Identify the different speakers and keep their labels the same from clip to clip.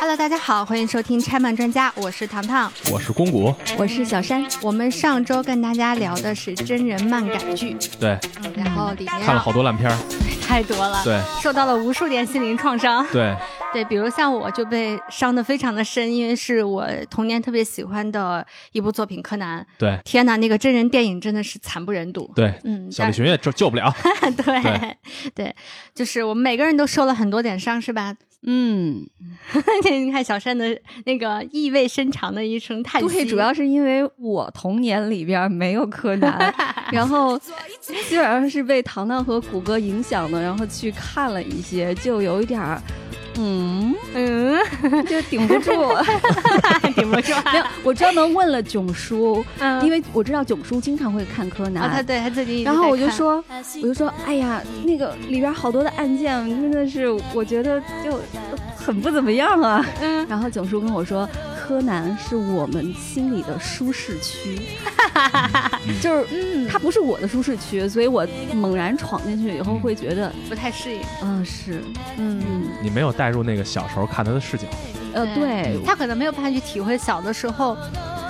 Speaker 1: Hello，大家好，欢迎收听拆漫专家，我是糖糖，
Speaker 2: 我是公谷，
Speaker 3: 我是小山。
Speaker 1: 我们上周跟大家聊的是真人漫改剧，
Speaker 2: 对，
Speaker 1: 嗯，然后里面
Speaker 2: 看了好多烂片儿，
Speaker 1: 太多了，
Speaker 2: 对，
Speaker 1: 受到了无数点心灵创伤，
Speaker 2: 对，
Speaker 1: 对，比如像我就被伤得非常的深，因为是我童年特别喜欢的一部作品《柯南》，
Speaker 2: 对，
Speaker 1: 天哪，那个真人电影真的是惨不忍睹，
Speaker 2: 对，
Speaker 1: 嗯，
Speaker 2: 小李旬也救救不了，
Speaker 1: 对
Speaker 2: 对。
Speaker 1: 对，就是我们每个人都受了很多点伤，是吧？
Speaker 3: 嗯，
Speaker 1: 你看小山的那个意味深长的一声叹息，
Speaker 3: 对，主要是因为我童年里边没有柯南，然后基本上是被糖糖和谷歌影响的，然后去看了一些，就有一点儿，嗯。
Speaker 1: 嗯，
Speaker 3: 就顶不住，
Speaker 1: 顶不住、啊。
Speaker 3: 没有，我专门问了囧叔，
Speaker 1: 嗯。
Speaker 3: 因为我知道囧叔经常会看柯南，
Speaker 1: 啊，他对他最近
Speaker 3: 然后我，就说，我就说，哎呀，那个里边好多的案件，真的是我觉得就很不怎么样啊。
Speaker 1: 嗯，
Speaker 3: 然后囧叔跟我说，柯南是我们心里的舒适区，就是
Speaker 1: 嗯，
Speaker 3: 它不是我的舒适区，所以我猛然闯进去以后会觉得，
Speaker 1: 不太适应，
Speaker 3: 嗯、是，
Speaker 1: 嗯。
Speaker 3: 嗯，
Speaker 2: 你没有带入那个小时候看他的视角，
Speaker 3: 呃，对，
Speaker 1: 他可能没有办法去体会小的时候，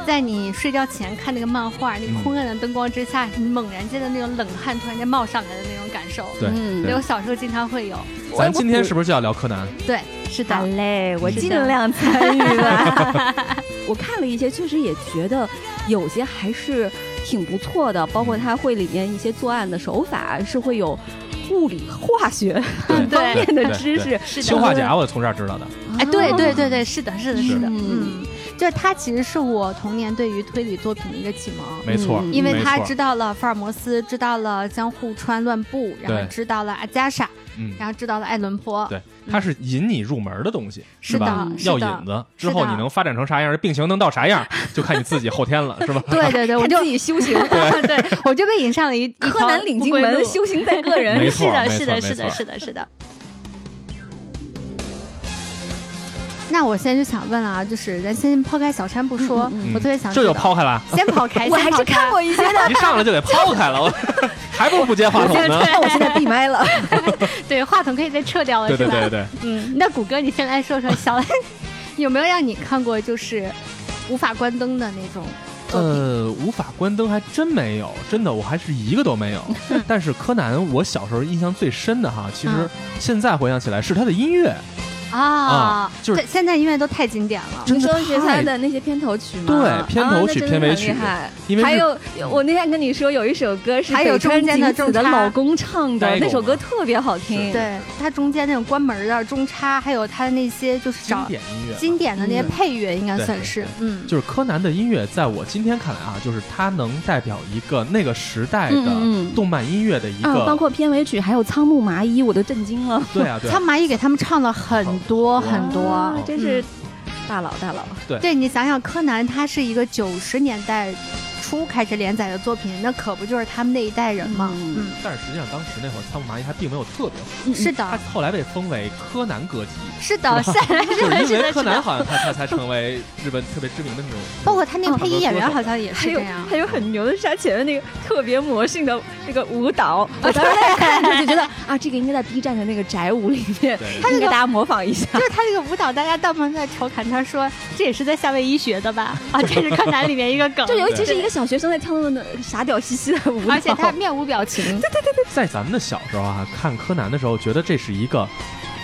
Speaker 1: 在你睡觉前看那个漫画，那昏暗的灯光之下，你猛然间的那种冷汗突然间冒上来的那种感受。
Speaker 2: 对
Speaker 3: 嗯
Speaker 2: 对
Speaker 1: 我。小时候经常会有。
Speaker 2: 咱今天是不是就要聊柯南？
Speaker 1: 对，是的。
Speaker 3: 好，嘞，我尽量参与吧。我看了一些，确实也觉得有些还是挺不错的，包括它会里面一些作案的手法是会有物理化学方面的知识。
Speaker 1: 是的。
Speaker 2: 氰化钾我从这儿知道的，
Speaker 1: 哎，对对对
Speaker 3: 哦，
Speaker 1: 对，是的，是的，是。的，
Speaker 3: 嗯。
Speaker 1: 嗯，就是它其实是我童年对于推理作品的一个启蒙。
Speaker 2: 没错，
Speaker 3: 嗯。
Speaker 1: 因为他知道了福尔摩斯，知道了江户川乱步，然后知道了阿加莎，
Speaker 2: 嗯，
Speaker 1: 然后知道了爱伦坡，
Speaker 2: 对，它是引你入门的东西，
Speaker 1: 是
Speaker 2: 吧
Speaker 1: 的？
Speaker 2: 要引子，之后你能发展成啥样，病情能到啥样，就看你自己后天了，是吧？
Speaker 1: 对 对对，我就
Speaker 3: 自己修行。
Speaker 1: 对，我就被引上了一
Speaker 3: 柯南领进门，修行在个人。
Speaker 2: 没
Speaker 1: 是的，
Speaker 2: 错没
Speaker 1: 是的，是的，
Speaker 2: 错没错
Speaker 1: 是的，是的。那我现在就想问了啊，就是咱先抛开小山不说，
Speaker 3: 嗯
Speaker 2: 嗯
Speaker 1: 我特别想
Speaker 2: 这就抛开了，
Speaker 1: 先抛开，
Speaker 3: 我还是看过一些的，
Speaker 2: 一上来就给抛开了，我 还不如不接话筒呢。
Speaker 3: 那我现在闭麦了。
Speaker 1: 对话筒可以再撤掉了，
Speaker 2: 对对
Speaker 1: 是吧？
Speaker 2: 对对，
Speaker 1: 嗯，那谷歌，你先来说说小，有没有让你看过就是无法关灯的那种？
Speaker 2: 呃，无法关灯还真没有，真的我还是一个都没有。但是柯南，我小时候印象最深的哈，其实
Speaker 1: 嗯
Speaker 2: 现在回想起来是他的音乐，
Speaker 1: 啊
Speaker 2: 啊，就是
Speaker 1: 对现在音乐都太经典了。
Speaker 3: 你说是他的那些片头曲吗？
Speaker 2: 对片头曲片尾曲
Speaker 3: 很厉害
Speaker 2: 因为
Speaker 3: 还有，我那天跟你说有一首歌是
Speaker 1: 还有中间的
Speaker 3: 景子的老公唱的，那首歌特别好听。
Speaker 1: 对，它中间那种关门的中插，还有它的那些就是
Speaker 2: 经典音乐。
Speaker 1: 经典的那些
Speaker 3: 嗯
Speaker 1: 配乐，应该算是嗯。
Speaker 2: 就是柯南的音乐，在我今天看来啊，就是它能代表一个那个时代的
Speaker 3: 嗯
Speaker 2: 动漫音乐的一
Speaker 3: 个，包，括片尾曲，还有仓木麻衣，我都震惊了。
Speaker 2: 对啊对啊
Speaker 1: 苍，蚂蚁给他们唱了很多很多。
Speaker 3: 啊，真是
Speaker 1: 嗯。
Speaker 3: 大佬大佬。
Speaker 1: 对你想想，柯南他是一个九十年代初开始连载的作品，那可不就是他们那一代人吗？
Speaker 3: 嗯
Speaker 1: 嗯，
Speaker 2: 但是实际上当时那会儿仓木麻衣还并没有特别火，
Speaker 1: 是的
Speaker 2: 他
Speaker 1: 的，
Speaker 2: 后来被封为柯南歌姬，
Speaker 1: 是的，是的，
Speaker 2: 就是是
Speaker 1: 的，
Speaker 2: 因为
Speaker 1: 是的，是的。
Speaker 2: 柯南好像他他才成为日本特别知名的那种，
Speaker 1: 包括他那个
Speaker 3: 哦
Speaker 1: 配音演员
Speaker 2: 好
Speaker 1: 像也是
Speaker 3: 有
Speaker 1: 这样。
Speaker 3: 还有很牛的是他前面那个特别魔性的那个舞蹈，我当时就觉得啊，这个应该在 B 站的那个宅舞里面，
Speaker 2: 对
Speaker 1: 他那个
Speaker 3: 应该大家模仿一下。
Speaker 1: 就是他这个舞蹈，大家当时在调侃他说：“这也是在夏威夷学的吧？”啊，这是柯南里面一个梗。
Speaker 3: 就尤其是一个小学生在跳那个傻屌兮兮的舞蹈，
Speaker 1: 而且他面无表情。
Speaker 2: 在咱们的小时候啊，看柯南的时候，觉得这是一个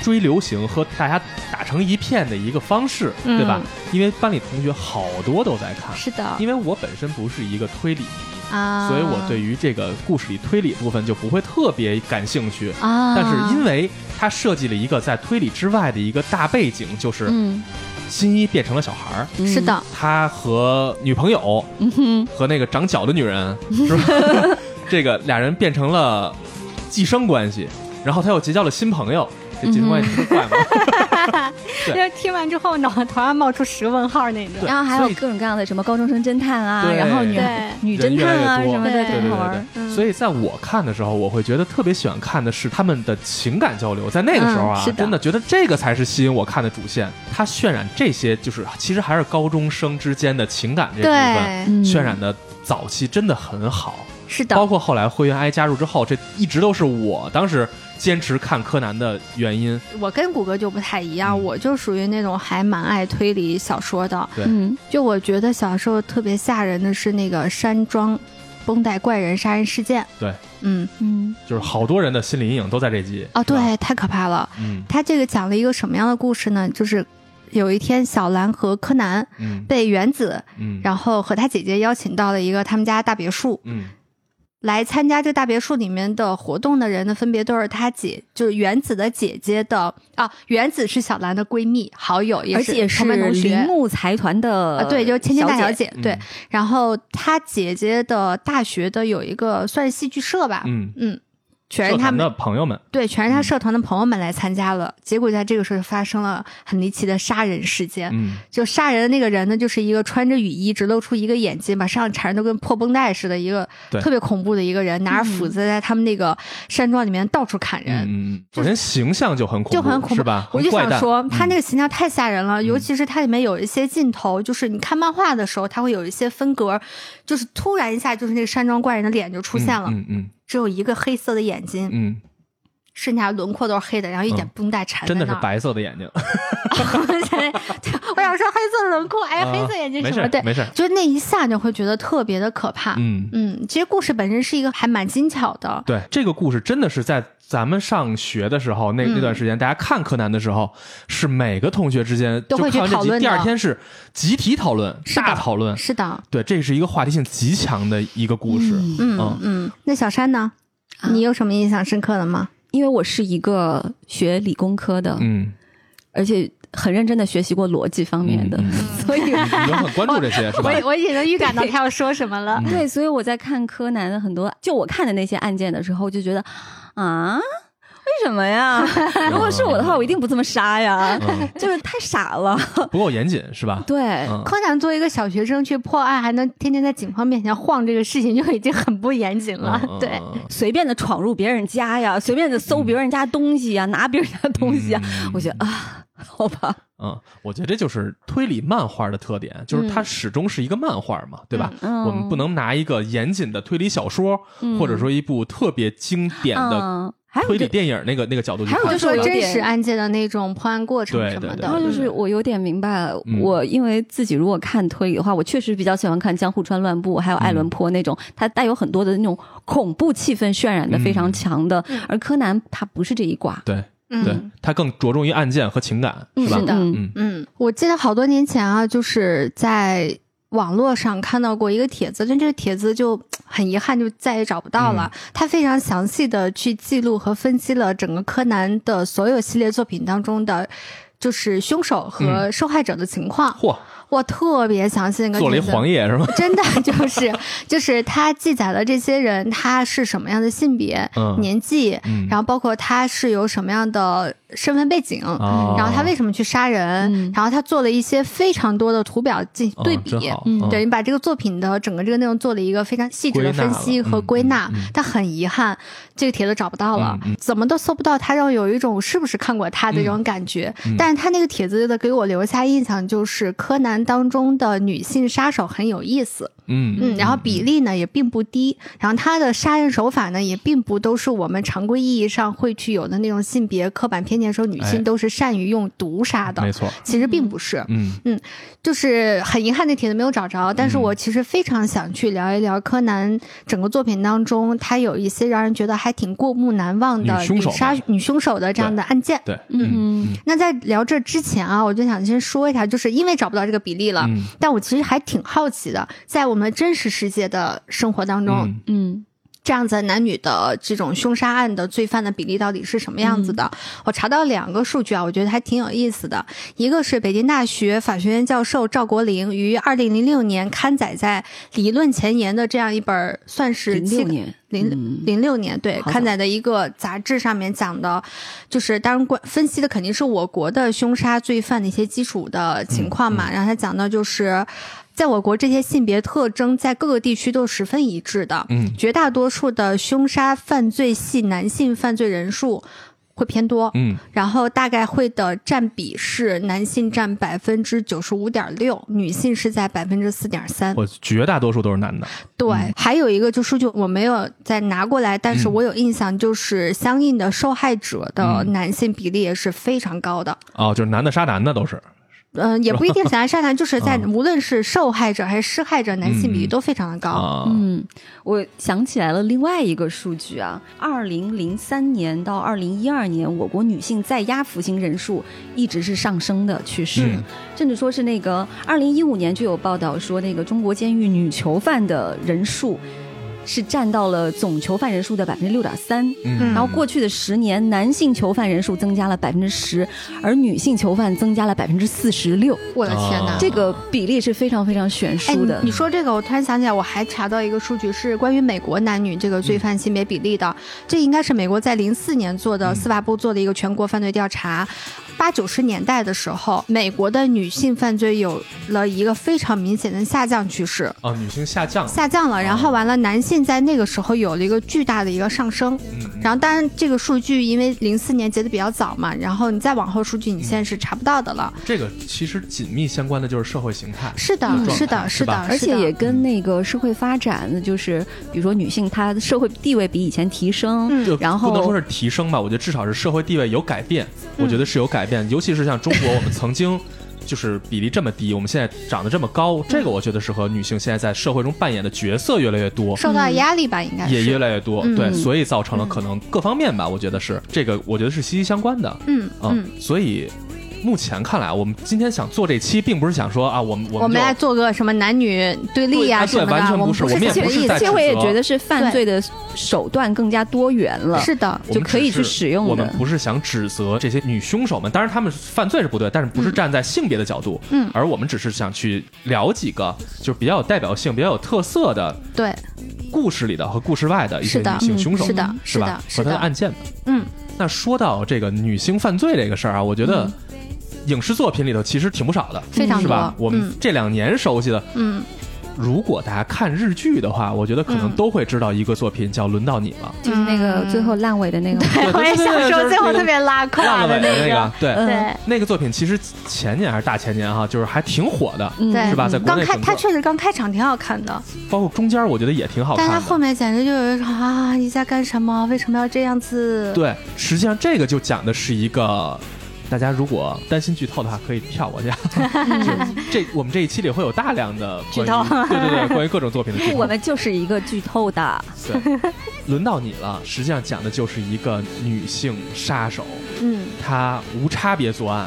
Speaker 2: 追流行和大家打成一片的一个方式，
Speaker 1: 嗯。
Speaker 2: 对吧？因为班里同学好多都在看，
Speaker 1: 是的。
Speaker 2: 因为我本身不是一个推理迷，
Speaker 1: 啊，
Speaker 2: 所以我对于这个故事里推理部分就不会特别感兴趣。
Speaker 1: 啊，
Speaker 2: 但是因为它设计了一个在推理之外的一个大背景，就是
Speaker 3: 嗯，
Speaker 2: 新一变成了小孩儿，
Speaker 1: 是的，
Speaker 2: 他和女朋友
Speaker 3: 嗯哼，
Speaker 2: 和那个长脚的女人 是吧？这个俩人变成了寄生关系，然后他又结交了新朋友，这寄生关系特别怪吗？对
Speaker 1: 就是听完之后脑袋头上冒出十个问号那种。
Speaker 3: 然后还有各种各样的什么高中生侦探啊，然后女女侦探啊什么的，
Speaker 1: 对
Speaker 2: 对对所以在我看的时候，我会觉得特别喜欢看的是他们的情感交流。在那个时候啊，真的觉得这个才是吸引我看的主线。它渲染这些，就是其实还是高中生之间的情感这部分，渲染的早期真的很好。
Speaker 1: 是的，
Speaker 2: 包括后来灰原哀加入之后，这一直都是我当时坚持看柯南的原因。
Speaker 1: 我跟谷歌就不太一样，
Speaker 2: 嗯
Speaker 1: 我就属于那种还蛮爱推理小说的。
Speaker 2: 对
Speaker 3: 嗯
Speaker 1: 就我觉得小时候特别吓人的是那个山庄绷带怪人杀人事件。
Speaker 2: 对，
Speaker 1: 嗯，
Speaker 3: 嗯
Speaker 2: 就是好多人的心理阴影都在这集。
Speaker 1: 哦，对，太可怕了。
Speaker 2: 嗯
Speaker 1: 他这个讲了一个什么样的故事呢？就是有一天，小兰和柯南
Speaker 2: 嗯
Speaker 1: 被原子，
Speaker 2: 嗯，
Speaker 1: 然后和他姐姐邀请到了一个他们家大别墅。
Speaker 2: 嗯
Speaker 1: 来参加这大别墅里面的活动的人呢，分别都是他姐，就是原子的姐姐的啊，原子是小兰的闺蜜好友，也是
Speaker 3: 而且是
Speaker 1: 同班同
Speaker 3: 铃
Speaker 1: 学。
Speaker 3: 木财团的
Speaker 1: 啊，对，就是千千大小姐，对
Speaker 2: 嗯。
Speaker 1: 然后她姐姐的大学的有一个算是戏剧社吧，
Speaker 2: 嗯，
Speaker 1: 嗯，全是他们
Speaker 2: 的朋友们，
Speaker 1: 对，全是他社团的朋友们来参加了。结果在这个时候发生了很离奇的杀人事件。
Speaker 2: 嗯
Speaker 1: 就杀人的那个人呢，就是一个穿着雨衣，只露出一个眼睛，把身上缠的都跟破绷带似的，一个特别恐怖的一个人，拿着斧子在他们那个山庄里面到处砍人。
Speaker 2: 嗯嗯，首先形象就很恐怖，
Speaker 1: 就很恐怖
Speaker 2: 是吧？
Speaker 1: 我就想说，他那
Speaker 2: 嗯
Speaker 1: 个形象太吓人了，尤其是它里面有一些镜头，就是你看漫画的时候，他会有一些分格，就是突然一下，就是那个山庄怪人的脸就出现了，
Speaker 2: 嗯嗯
Speaker 1: 只有一个黑色的眼睛，
Speaker 2: 嗯
Speaker 1: 剩下轮廓都是黑的，然后一点
Speaker 2: 嗯
Speaker 1: 绷带缠
Speaker 2: 嗯，真的。是白色的眼睛，
Speaker 1: 我想说黑色的轮廓，哎黑色眼睛
Speaker 2: 没
Speaker 1: 什么？对，
Speaker 2: 事没事，
Speaker 1: 就是那一下就会觉得特别的可怕。
Speaker 2: 嗯。
Speaker 1: 嗯，其实故事本身是一个还蛮精巧的。
Speaker 2: 对，这个故事真的是在咱们上学的时候，那
Speaker 1: 嗯
Speaker 2: 那段时间，大家看柯南的时候，是每个同学之间
Speaker 1: 都会
Speaker 2: 就看完这集，
Speaker 1: 去讨论
Speaker 2: 第二天是集体讨论、大讨论。
Speaker 1: 是的，
Speaker 2: 对，这是一个话题性极强的一个故事。
Speaker 3: 嗯
Speaker 1: 嗯。那小山呢？
Speaker 3: 啊
Speaker 1: 你有什么印象深刻的吗？
Speaker 3: 因为我是一个学理工科的，
Speaker 2: 嗯，
Speaker 3: 而且很认真的学习过逻辑方面的，所以
Speaker 2: 你你很关注这些是吧？
Speaker 1: 我我已经能预感到他要说什么了。
Speaker 2: 嗯
Speaker 3: 对，所以我在看柯南的很多，就我看的那些案件的时候，就觉得啊，为什么呀？如果是我的话，我一定不这么杀呀，
Speaker 2: 嗯，
Speaker 3: 就是太傻了。
Speaker 2: 不够严谨是吧？
Speaker 3: 对，
Speaker 2: 嗯，
Speaker 1: 柯南作为一个小学生去破案，还能天天在警方面前晃这个事情，就已经很不严谨了。
Speaker 2: 嗯
Speaker 1: 对，，
Speaker 3: 随便的闯入别人家呀，随便的搜别人家东西呀，拿别人家东西呀，
Speaker 2: 嗯。
Speaker 3: 我觉得啊，好吧，
Speaker 2: 嗯，我觉得这就是推理漫画的特点，就是它始终是一个漫画嘛，对吧？
Speaker 3: 嗯
Speaker 2: 我们不能拿一个严谨的推理小说，
Speaker 3: 嗯。
Speaker 2: 或者说一部特别经典的推理
Speaker 3: 就
Speaker 2: 电影那个那个角度去看。
Speaker 3: 还有就是
Speaker 1: 说真实案件的那种破案过程什么的。
Speaker 3: 然后就是我有点明白，
Speaker 2: 嗯
Speaker 3: 我因为自己如果看推理的话，我确实比较喜欢看《江户川乱步》还有《爱伦坡》那种，它带有很多的那种恐怖气氛渲染的非常强的。
Speaker 1: 嗯
Speaker 3: 而柯南他不是这一挂，
Speaker 2: 对
Speaker 1: 嗯
Speaker 2: 对，它更着重于案件和情感，是吧？
Speaker 1: 是的
Speaker 3: 嗯
Speaker 2: 嗯
Speaker 1: 嗯，我记得好多年前啊，就是在网络上看到过一个帖子，但这个帖子就很遗憾就再也找不到了。它非常详细的去记录和分析了整个柯南的所有系列作品当中的。就是凶手和受害者的情况，
Speaker 2: 嚯，
Speaker 1: 哇，特别详细那个
Speaker 2: 做了一
Speaker 1: 帖子
Speaker 2: 黄页是吗？
Speaker 1: 真的就是就是他记载了这些人他是什么样的性别、
Speaker 2: 嗯
Speaker 1: 年纪，
Speaker 2: 嗯
Speaker 1: 然后包括他是有什么样的身份背景，
Speaker 2: 哦
Speaker 1: 然后他为什么去杀人，
Speaker 3: 嗯
Speaker 1: 然后他做了一些非常多的图表进行对比。对你把这个作品的整个这个内容做了一个非常细致的分析和归纳，
Speaker 2: 归纳嗯嗯嗯
Speaker 1: 但很遗憾，这个帖子找不到了，
Speaker 2: 嗯嗯
Speaker 1: 怎么都搜不到他，让我有一种是不是看过他的这种感觉。
Speaker 2: 嗯
Speaker 1: 但是他那个帖子的给我留下印象就是柯南当中的女性杀手很有意思，
Speaker 2: 嗯
Speaker 1: 嗯，然后比例呢也并不低，然后他的杀人手法呢也并不都是我们常规意义上会去有的那种性别刻板偏见，说女
Speaker 2: 哎
Speaker 1: 性都是善于用毒杀的，
Speaker 2: 没错，
Speaker 1: 其实并不是。
Speaker 2: 嗯嗯
Speaker 1: 就是很遗憾，那帖子没有找着。但是
Speaker 2: 嗯
Speaker 1: 我其实非常想去聊一聊柯南整个作品当中，他有一些让人觉得还挺过目难忘的
Speaker 2: 女
Speaker 1: 杀女凶手的这样的案件。
Speaker 2: 对，
Speaker 3: 嗯
Speaker 2: 嗯
Speaker 1: 那在聊这之前啊，我就想先说一下，就是因为找不到这个比例了，
Speaker 2: 嗯
Speaker 1: 但我其实还挺好奇的，在我们真实世界的生活当中，
Speaker 2: 嗯
Speaker 3: 嗯
Speaker 1: 这样子男女的这种凶杀案的罪犯的比例到底是什么样子的？
Speaker 2: 嗯
Speaker 1: 我查到两个数据啊，我觉得还挺有意思的。一个是北京大学法学院教授赵国林于二零零六年刊载在《理论前沿》的这样一本算是
Speaker 3: 零
Speaker 1: 期
Speaker 3: 六年，
Speaker 1: 零
Speaker 3: 嗯
Speaker 1: 零六年对刊载的一个杂志上面讲的，就是当然关分析的肯定是我国的凶杀罪犯的一些基础的情况嘛，然后他讲到就是。在我国，这些性别特征在各个地区都是十分一致的。
Speaker 2: 嗯
Speaker 1: 绝大多数的凶杀犯罪系男性犯罪人数，会偏多，
Speaker 2: 嗯，
Speaker 1: 然后大概会的占比是男性占百分之九十五点六，女性是在百分之四点三。
Speaker 2: 我绝大多数都是男的。
Speaker 1: 对，
Speaker 2: 嗯
Speaker 1: 还有一个就数据我没有再拿过来，但是
Speaker 2: 嗯
Speaker 1: 我有印象，就是相应的受害者的
Speaker 2: 嗯
Speaker 1: 男性比例也是非常高的。
Speaker 2: 哦，就是男的杀男的都是。
Speaker 1: 嗯、也不一定 想要杀男，就是在
Speaker 2: 嗯
Speaker 1: 无论是受害者还是施害者，男性比例
Speaker 2: 嗯。
Speaker 1: 都非常的高。
Speaker 2: 啊，
Speaker 3: 嗯，我想起来了另外一个数据啊，二零零三年到二零一二年，我国女性在押服刑人数一直是上升的趋势，
Speaker 2: 嗯。
Speaker 3: 甚至说是那个二零一五年就有报道说，那个中国监狱女囚犯的人数是占到了总囚犯人数的百分之六点三。
Speaker 2: 嗯，
Speaker 3: 然后过去的十年，男性囚犯人数增加了百分之十，而女性囚犯增加了百分之四十六，
Speaker 1: 我的天哪！
Speaker 2: 啊
Speaker 3: 这个比例是非常非常悬
Speaker 1: 哎，
Speaker 3: 殊的。
Speaker 1: 你你说这个，我突然想起来，我还查到一个数据是关于美国男女这个罪犯性别比例的。这应该是美国在零四年做的
Speaker 2: 嗯
Speaker 1: 司法部做的一个全国犯罪调查。八九十年代的时候，美国的女性犯罪有了一个非常明显的下降趋势，
Speaker 2: 哦，女性下降。
Speaker 1: 下降了。然后完了，男性在那个时候有了一个巨大的一个上升。
Speaker 2: 嗯，
Speaker 1: 然后，当然这个数据因为零四年结的比较早嘛，然后你再往后数据你现在是查不到的了。
Speaker 2: 这个其实紧密相关的就是社会形态。
Speaker 1: 是的，
Speaker 3: 嗯
Speaker 1: 是的，
Speaker 2: 是
Speaker 1: 的，
Speaker 3: 而且也跟那个社会发展，就是比如说女性她的社会地位比以前提升，
Speaker 1: 嗯
Speaker 3: 然后
Speaker 2: 不能说是提升吧，我觉得至少是社会地位有改变，
Speaker 1: 嗯
Speaker 2: 我觉得是有改变，尤其是像中国，我们曾经。就是比例这么低，我们现在长得这么高，这个我觉得是和女性现在在社会中扮演的角色越来越多，
Speaker 1: 受到的压力吧，应该是
Speaker 2: 也越来越多，
Speaker 1: 嗯
Speaker 2: 对，所以造成了
Speaker 1: 嗯
Speaker 2: 可能各方面吧，我觉得是这个，我觉得是息息相关的，
Speaker 1: 嗯
Speaker 2: 嗯，
Speaker 1: 嗯。
Speaker 2: 所以目前看来，我们今天想做这期，并不是想说啊，我们我们
Speaker 1: 我们来做个什么男女对立
Speaker 2: 啊对
Speaker 1: 什么的，
Speaker 2: 完全不是我们也。不是在
Speaker 3: 其实我也觉得是犯罪的手段更加多元了，
Speaker 1: 是的，
Speaker 3: 就可以去使用的。
Speaker 2: 我们不是想指责这些女凶手们，当然他们犯罪是不对，但是不是站在性别的角度，
Speaker 1: 嗯。
Speaker 2: 而我们只是想去聊几个就是比较有代表性、比较有特色的
Speaker 1: 对，
Speaker 2: 故事里的和故事外的一些女性凶手，
Speaker 1: 是的，是
Speaker 2: 是吧和他的
Speaker 1: 的，
Speaker 2: 案件们。
Speaker 1: 嗯，
Speaker 2: 那说到这个女性犯罪这个事儿啊，我觉得影视作品里头其实挺不少的，
Speaker 1: 非常
Speaker 2: 是吧？我们
Speaker 1: 嗯
Speaker 2: 这两年熟悉的，
Speaker 1: 嗯，
Speaker 2: 如果大家看日剧的话，我觉得可能
Speaker 1: 嗯
Speaker 2: 都会知道一个作品叫《轮到你了
Speaker 3: 就是那个最后烂尾的那个。
Speaker 2: 对
Speaker 1: 我也想说最后特别拉》，胯的
Speaker 2: 烂了尾的那
Speaker 1: 个
Speaker 2: 个，，对。那个作品其实前年还是大前年哈，就是还挺火的，
Speaker 3: 嗯
Speaker 2: 是吧？在国
Speaker 1: 刚开，
Speaker 2: 内整个，
Speaker 1: 他确实刚开场挺好看的，
Speaker 2: 包括中间，我觉得也挺好
Speaker 1: 但
Speaker 2: 看但。
Speaker 1: 他后面简直就有一种啊，你在干什么？为什么要这样子？
Speaker 2: 对，实际上这个就讲的是一个，大家如果担心剧透的话，可以跳过去。这我们这一期里会有大量的
Speaker 1: 剧透
Speaker 2: 对对对，关于各种作品的剧透。
Speaker 3: 我们就是一个剧透的，
Speaker 2: 对，轮到你了。实际上讲的就是一个女性杀手，
Speaker 1: 嗯
Speaker 2: 她无差别作案，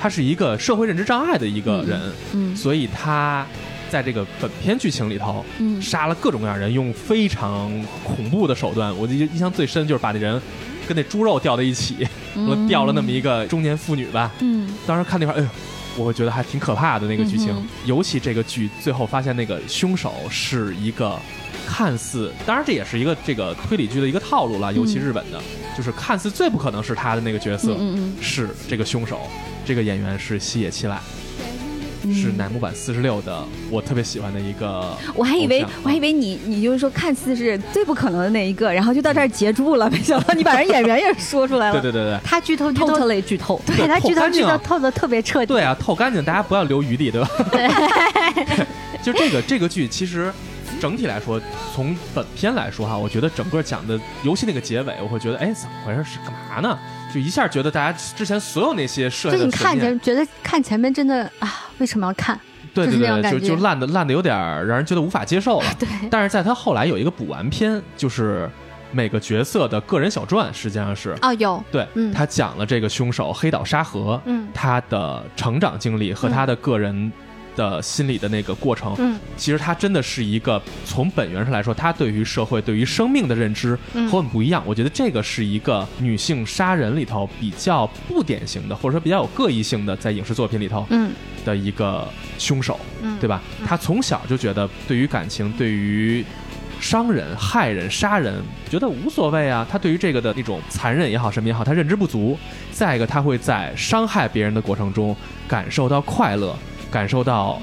Speaker 2: 她是一个社会认知障碍的一个人，
Speaker 3: 嗯
Speaker 2: 所以她在这个本片剧情里头
Speaker 3: 嗯
Speaker 2: 杀了各种各样人，用非常恐怖的手段。我印象最深就是把那人跟那猪肉掉在一起，说吊了那么一个中年妇女吧。
Speaker 3: 嗯
Speaker 2: 当时看那块，哎呦。我会觉得还挺可怕的那个剧情，
Speaker 3: 嗯
Speaker 2: 尤其这个剧最后发现那个凶手是一个看似，当然这也是一个这个推理剧的一个套路了，尤其日本的，就是看似最不可能是他的那个角色、是这个凶手，这个演员是西野七濑，
Speaker 3: 嗯
Speaker 2: 是乃木坂四十六的我特别喜欢的一个，
Speaker 3: 我还以为我还以为你你就是说看似是最不可能的那一个，然后就到这儿截住了，没想到你把人演员也说出来了，
Speaker 2: 对对对对。
Speaker 1: 他剧透剧透
Speaker 3: ，，totally 剧透。
Speaker 1: 对他剧透剧
Speaker 2: 透
Speaker 1: 透的特别彻底。
Speaker 2: 对啊，透干净，大家不要留余地，对吧？
Speaker 1: 对，
Speaker 2: 就这个这个剧，其实整体来说，从本片来说哈，我觉得整个讲的，尤其那个结尾，我会觉得，哎，怎么回事？是干嘛呢？就一下觉得大家之前所有那些设
Speaker 1: 就你看前觉得看前面真的啊，为什么要看？
Speaker 2: 对对对，就就烂的烂的有点让人觉得无法接受了。
Speaker 1: 对，
Speaker 2: 但是在他后来有一个补完篇，就是每个角色的个人小传，实际上是
Speaker 1: 哦有，
Speaker 2: 对
Speaker 1: 嗯。
Speaker 2: 他讲了这个凶手黑岛沙河，
Speaker 1: 嗯。
Speaker 2: 他的成长经历和他的个人的心理的那个过程，
Speaker 1: 嗯
Speaker 2: 其实他真的是一个从本源上来说，他对于社会、对于生命的认知
Speaker 1: 嗯
Speaker 2: 和我们不一样。我觉得这个是一个女性杀人里头比较不典型的，或者说比较有个异性的，在影视作品里头
Speaker 1: 嗯
Speaker 2: 的一个凶手，
Speaker 1: 嗯，
Speaker 2: 对吧？他从小就觉得对于感情、对于伤人、害人、杀人，觉得无所谓啊。他对于这个的那种残忍也好，什么也好，他认知不足。再一个，他会在伤害别人的过程中感受到快乐，感受到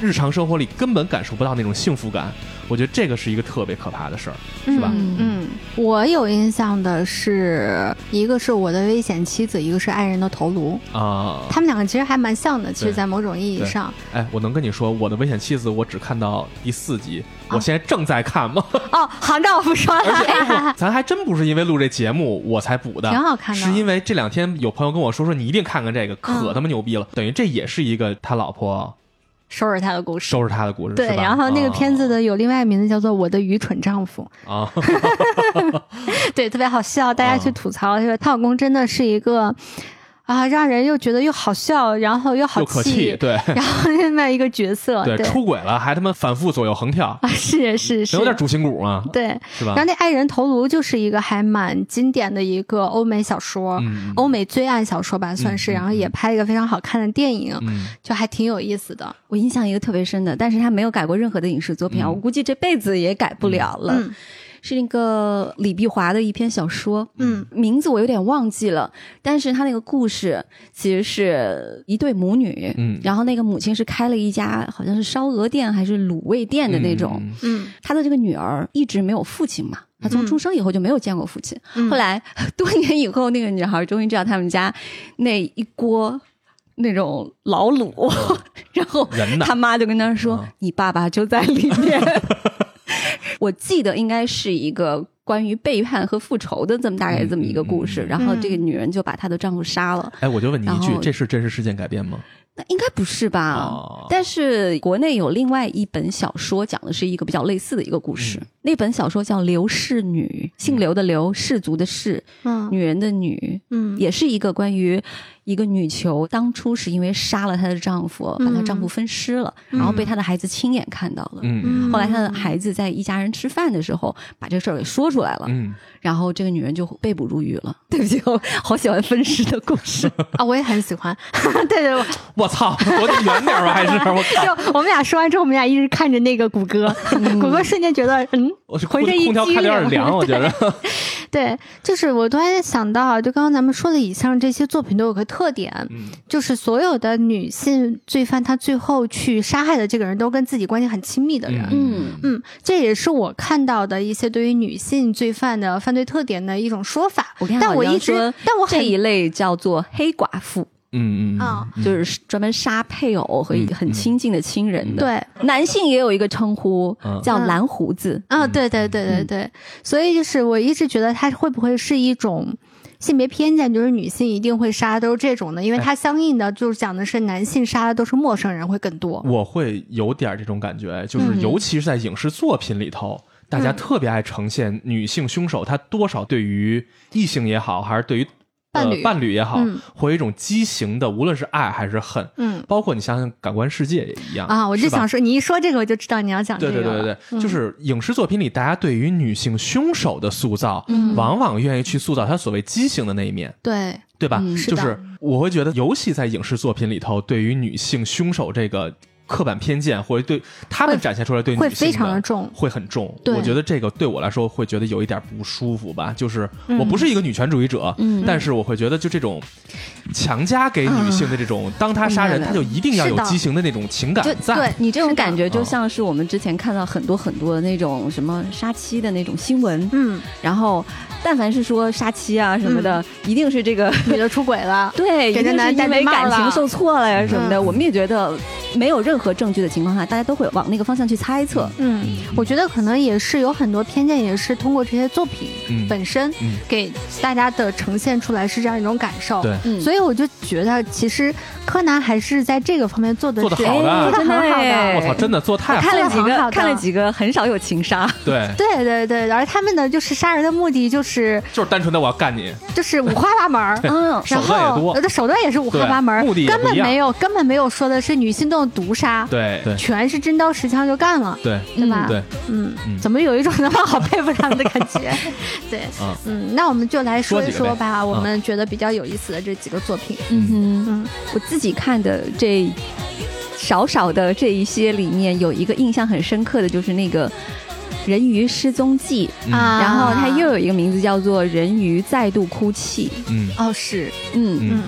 Speaker 2: 日常生活里根本感受不到那种幸福感。我觉得这个是一个特别可怕的事儿，是吧？
Speaker 1: 嗯嗯我有印象的是，一个是我的危险妻子，一个是爱人的头颅。
Speaker 2: 啊。
Speaker 1: 他们两个其实还蛮像的，其实，在某种意义上。
Speaker 2: 哎，我能跟你说，我的危险妻子我只看到第四集，
Speaker 1: 啊
Speaker 2: 我现在正在看吗？
Speaker 1: 哦，好，那我不说
Speaker 2: 而且哎
Speaker 1: 了。
Speaker 2: 咱还真不是因为录这节目我才补的，
Speaker 1: 挺好看的
Speaker 2: 是因为这两天有朋友跟我说说你一定看看这个，可
Speaker 1: 嗯
Speaker 2: 他妈牛逼了。等于这也是一个他老婆
Speaker 1: 收拾他的故事。
Speaker 2: 收拾他的故事，
Speaker 1: 对，然后那个片子的有另外名字叫做《我的愚蠢丈夫。
Speaker 2: 啊，》
Speaker 1: 对，特别好笑，大家去
Speaker 2: 啊
Speaker 1: 吐槽说她老公真的是一个啊，让人又觉得又好笑，然后又好
Speaker 2: 气，对
Speaker 1: 然后另外一个角色，
Speaker 2: 对，
Speaker 1: 对
Speaker 2: 出轨了还他妈反复左右横跳，
Speaker 1: 啊，是是是，
Speaker 2: 有点主心骨嘛，
Speaker 1: 对。
Speaker 2: 是吧
Speaker 1: 然后？那《爱人头颅》就是一个还蛮经典的一个欧美小说，
Speaker 2: 嗯
Speaker 1: 欧美罪案小说吧，算是，然后也拍了一个非常好看的电影，
Speaker 2: 嗯，
Speaker 1: 就还挺有意思的。
Speaker 3: 我印象一个特别深的，但是他没有改过任何的影视作品我估计这辈子也改不了了。
Speaker 1: 嗯
Speaker 3: 是那个李碧华的一篇小说，
Speaker 1: 嗯。
Speaker 3: 名字我有点忘记了，但是他那个故事其实是一对母女，
Speaker 2: 嗯。
Speaker 3: 然后那个母亲是开了一家好像是烧鹅店还是卤味店的那种，
Speaker 2: 嗯。
Speaker 1: 嗯。
Speaker 3: 她的这个女儿一直没有父亲嘛。她从出生以后就没有见过父亲，
Speaker 1: 嗯。
Speaker 3: 后来 多年以后，那个女孩终于知道他们家那一锅那种老卤，然后
Speaker 2: 人呢？
Speaker 3: 他妈就跟她说：“
Speaker 2: 啊
Speaker 3: 你爸爸就在里面。” 我记得应该是一个关于背叛和复仇的这么大概这么一个故事，然后这个女人就把她的丈夫杀了。
Speaker 2: 哎，我就问你一句这是真实事件改编吗？
Speaker 3: 那应该不是吧？
Speaker 2: 哦
Speaker 3: 但是国内有另外一本小说，讲的是一个比较类似的一个故事。
Speaker 2: 嗯
Speaker 3: 那本小说叫《刘氏女》，姓刘的刘，氏族的氏，
Speaker 1: 嗯
Speaker 3: 女人的女，
Speaker 1: 嗯
Speaker 3: 也是一个关于一个女囚，当初是因为杀了她的丈夫，把她丈夫分尸了，然后被她的孩子亲眼看到了。
Speaker 2: 嗯
Speaker 3: 后来她的孩子在一家人吃饭的时候，把这个事儿给说出来了，
Speaker 2: 嗯，
Speaker 3: 然后这个女人就被捕入狱了。对不起，我好喜欢分尸的故事。
Speaker 1: 啊，我也很喜欢。对对，我
Speaker 2: 我操，躲得远点吧，还是我靠，
Speaker 1: 就我们俩说完之后，我们俩一直看着那个谷歌，谷歌瞬间觉得，嗯，
Speaker 2: 我是
Speaker 1: 浑身一
Speaker 2: 空调开的有点
Speaker 1: 激灵
Speaker 2: 凉，我觉得。
Speaker 1: 对，就是我突然想到，就刚刚咱们说的以上这些作品都有个特点，
Speaker 2: 嗯
Speaker 1: 就是所有的女性罪犯，她最后去杀害的这个人都跟自己关系很亲密的人。
Speaker 3: 嗯
Speaker 1: 嗯，这也是我看到的一些对于女性罪犯的犯罪特点的一种说法。
Speaker 3: 我
Speaker 1: 但我一直，但我很
Speaker 3: 这一类叫做黑寡妇。
Speaker 2: 嗯嗯
Speaker 1: 啊。
Speaker 2: 嗯，
Speaker 3: 就是专门杀配偶和
Speaker 2: 嗯
Speaker 3: 很亲近的亲人的。
Speaker 1: 对，
Speaker 3: 男性也有一个称呼
Speaker 2: 嗯。
Speaker 3: 叫蓝胡子。
Speaker 1: 啊，对对对对对，所以就是我一直觉得它会不会是一种性别偏见，就是女性一定会杀都是这种的，因为它相应的就是讲的是男性杀的都是陌生人会更多。
Speaker 2: 我会有点这种感觉，就是
Speaker 1: 嗯
Speaker 2: 尤其是在影视作品里头，大家
Speaker 1: 嗯。
Speaker 2: 特别爱呈现女性凶手，她多少对于异性也好，还是对于
Speaker 1: 伴侣。
Speaker 2: 呃、伴侣也好，
Speaker 1: 嗯。
Speaker 2: 会有一种畸形的，无论是爱还是恨。
Speaker 1: 嗯。
Speaker 2: 包括你想想，《感官世界》也一样
Speaker 1: 啊，我就想说，你一说这个，我就知道你要讲这
Speaker 2: 对
Speaker 1: 个。
Speaker 2: 对对对对，
Speaker 1: 嗯。
Speaker 2: 就是影视作品里，大家对于女性凶手的塑造，
Speaker 1: 嗯。
Speaker 2: 往往愿意去塑造她所谓畸形的那一面，
Speaker 1: 对，
Speaker 2: 对吧？
Speaker 3: 嗯
Speaker 1: 是
Speaker 2: 就是我会觉得，尤其在影视作品里头，对于女性凶手这个刻板偏见，或者对他们展现出来对女性
Speaker 1: 会非常的
Speaker 2: 的
Speaker 1: 重。
Speaker 2: 会很重。我觉得这个对我来说会觉得有一点不舒服吧。就是
Speaker 1: 嗯
Speaker 2: 我不是一个女权主义者，
Speaker 3: 嗯
Speaker 2: 但是我会觉得就这种强加给女性的这种，当她杀人，她就一定要有畸形的那种情感
Speaker 3: 就
Speaker 2: 在。
Speaker 1: 对
Speaker 3: 你这种感觉就
Speaker 2: 嗯
Speaker 3: 像是我们之前看到很多很多的那种什么杀妻的那种新闻，
Speaker 1: 嗯，
Speaker 3: 然后但凡是说杀妻啊什么的，一定是这个
Speaker 1: 女的出轨了。
Speaker 3: 对，
Speaker 1: 给这男
Speaker 3: 一定是因为感情受挫了呀什么的。
Speaker 1: 嗯
Speaker 3: 我们也觉得没有任何证据的情况下，大家都会往那个方向去猜测。
Speaker 1: 嗯，我觉得可能也是有很多偏见，也是通过这些作品
Speaker 2: 嗯。
Speaker 1: 本身
Speaker 2: 嗯。
Speaker 1: 给大家的呈现出来是这样一种感受。
Speaker 2: 对。
Speaker 3: 嗯。
Speaker 1: 所以我就觉得，其实柯南还是在这个方面做的。是
Speaker 2: 做得好的。
Speaker 3: 真的
Speaker 1: 很好
Speaker 3: 哎。
Speaker 1: 的。
Speaker 2: 我操，真的做太好了。
Speaker 3: 看了几个，看了几个，很少有情杀。
Speaker 2: 对，
Speaker 1: 对对对，而他们的就是杀人的目的就是
Speaker 2: 就是单纯的我要干你，
Speaker 1: 就是五花八门。
Speaker 3: 嗯，
Speaker 2: 手
Speaker 1: 然后
Speaker 2: 段也多。
Speaker 1: 呃手段也是五花八门，
Speaker 2: 目的
Speaker 1: 根本没有根本没有说的是女性都用毒杀，
Speaker 2: 对对。
Speaker 1: 全是真刀实枪就干了，
Speaker 2: 对
Speaker 1: 对吧？
Speaker 2: 对，
Speaker 1: 嗯
Speaker 2: 嗯。
Speaker 1: 怎么有一种那么好佩服他们的感觉？对，
Speaker 2: 嗯。
Speaker 1: 嗯，那我们就来说一
Speaker 2: 说
Speaker 1: 吧，我
Speaker 2: 嗯
Speaker 1: 们觉得比较有意思的这几个作品。
Speaker 3: 嗯哼，
Speaker 1: 嗯。
Speaker 3: 我自己看的这少少的这一些里面，有一个印象很深刻的就是那个《人鱼失踪记》
Speaker 2: 嗯。
Speaker 1: 啊，
Speaker 3: 然后它又有一个名字叫做《人鱼再度哭泣》。
Speaker 2: 嗯。
Speaker 1: 哦是，
Speaker 3: 嗯，
Speaker 2: 嗯。
Speaker 1: 嗯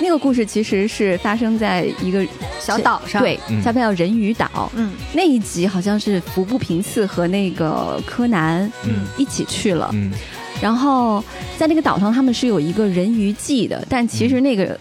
Speaker 3: 那个故事其实是发生在一个
Speaker 1: 小岛上，，
Speaker 3: 对
Speaker 2: 下
Speaker 3: 边叫人鱼岛。
Speaker 1: 嗯。
Speaker 3: 那一集好像是服部平次和那个柯南
Speaker 2: 嗯。
Speaker 3: 一起去了，
Speaker 2: 嗯。
Speaker 3: 然后在那个岛上他们是有一个人鱼记的，但其实那个。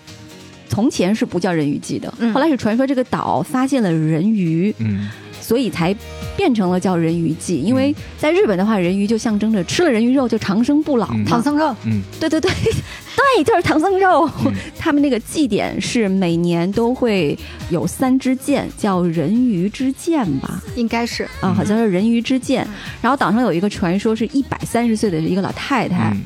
Speaker 3: 从前是不叫人鱼记的，
Speaker 1: 嗯。
Speaker 3: 后来是传说这个岛发现了人鱼，
Speaker 2: 嗯
Speaker 3: 所以才变成了叫人鱼记。因为在日本的话，人鱼就象征着吃了人鱼肉就长生不老。
Speaker 1: 唐僧肉，
Speaker 2: 嗯
Speaker 3: 对对对，对，就是唐僧肉。
Speaker 2: 嗯
Speaker 3: 他们那个祭典是每年都会有三支箭，叫人鱼之箭吧？
Speaker 1: 应该是
Speaker 3: 啊，
Speaker 2: 嗯
Speaker 3: 好像是人鱼之箭
Speaker 1: 嗯。
Speaker 3: 然后岛上有一个传说，是一百三十岁的一个老太太，
Speaker 2: 嗯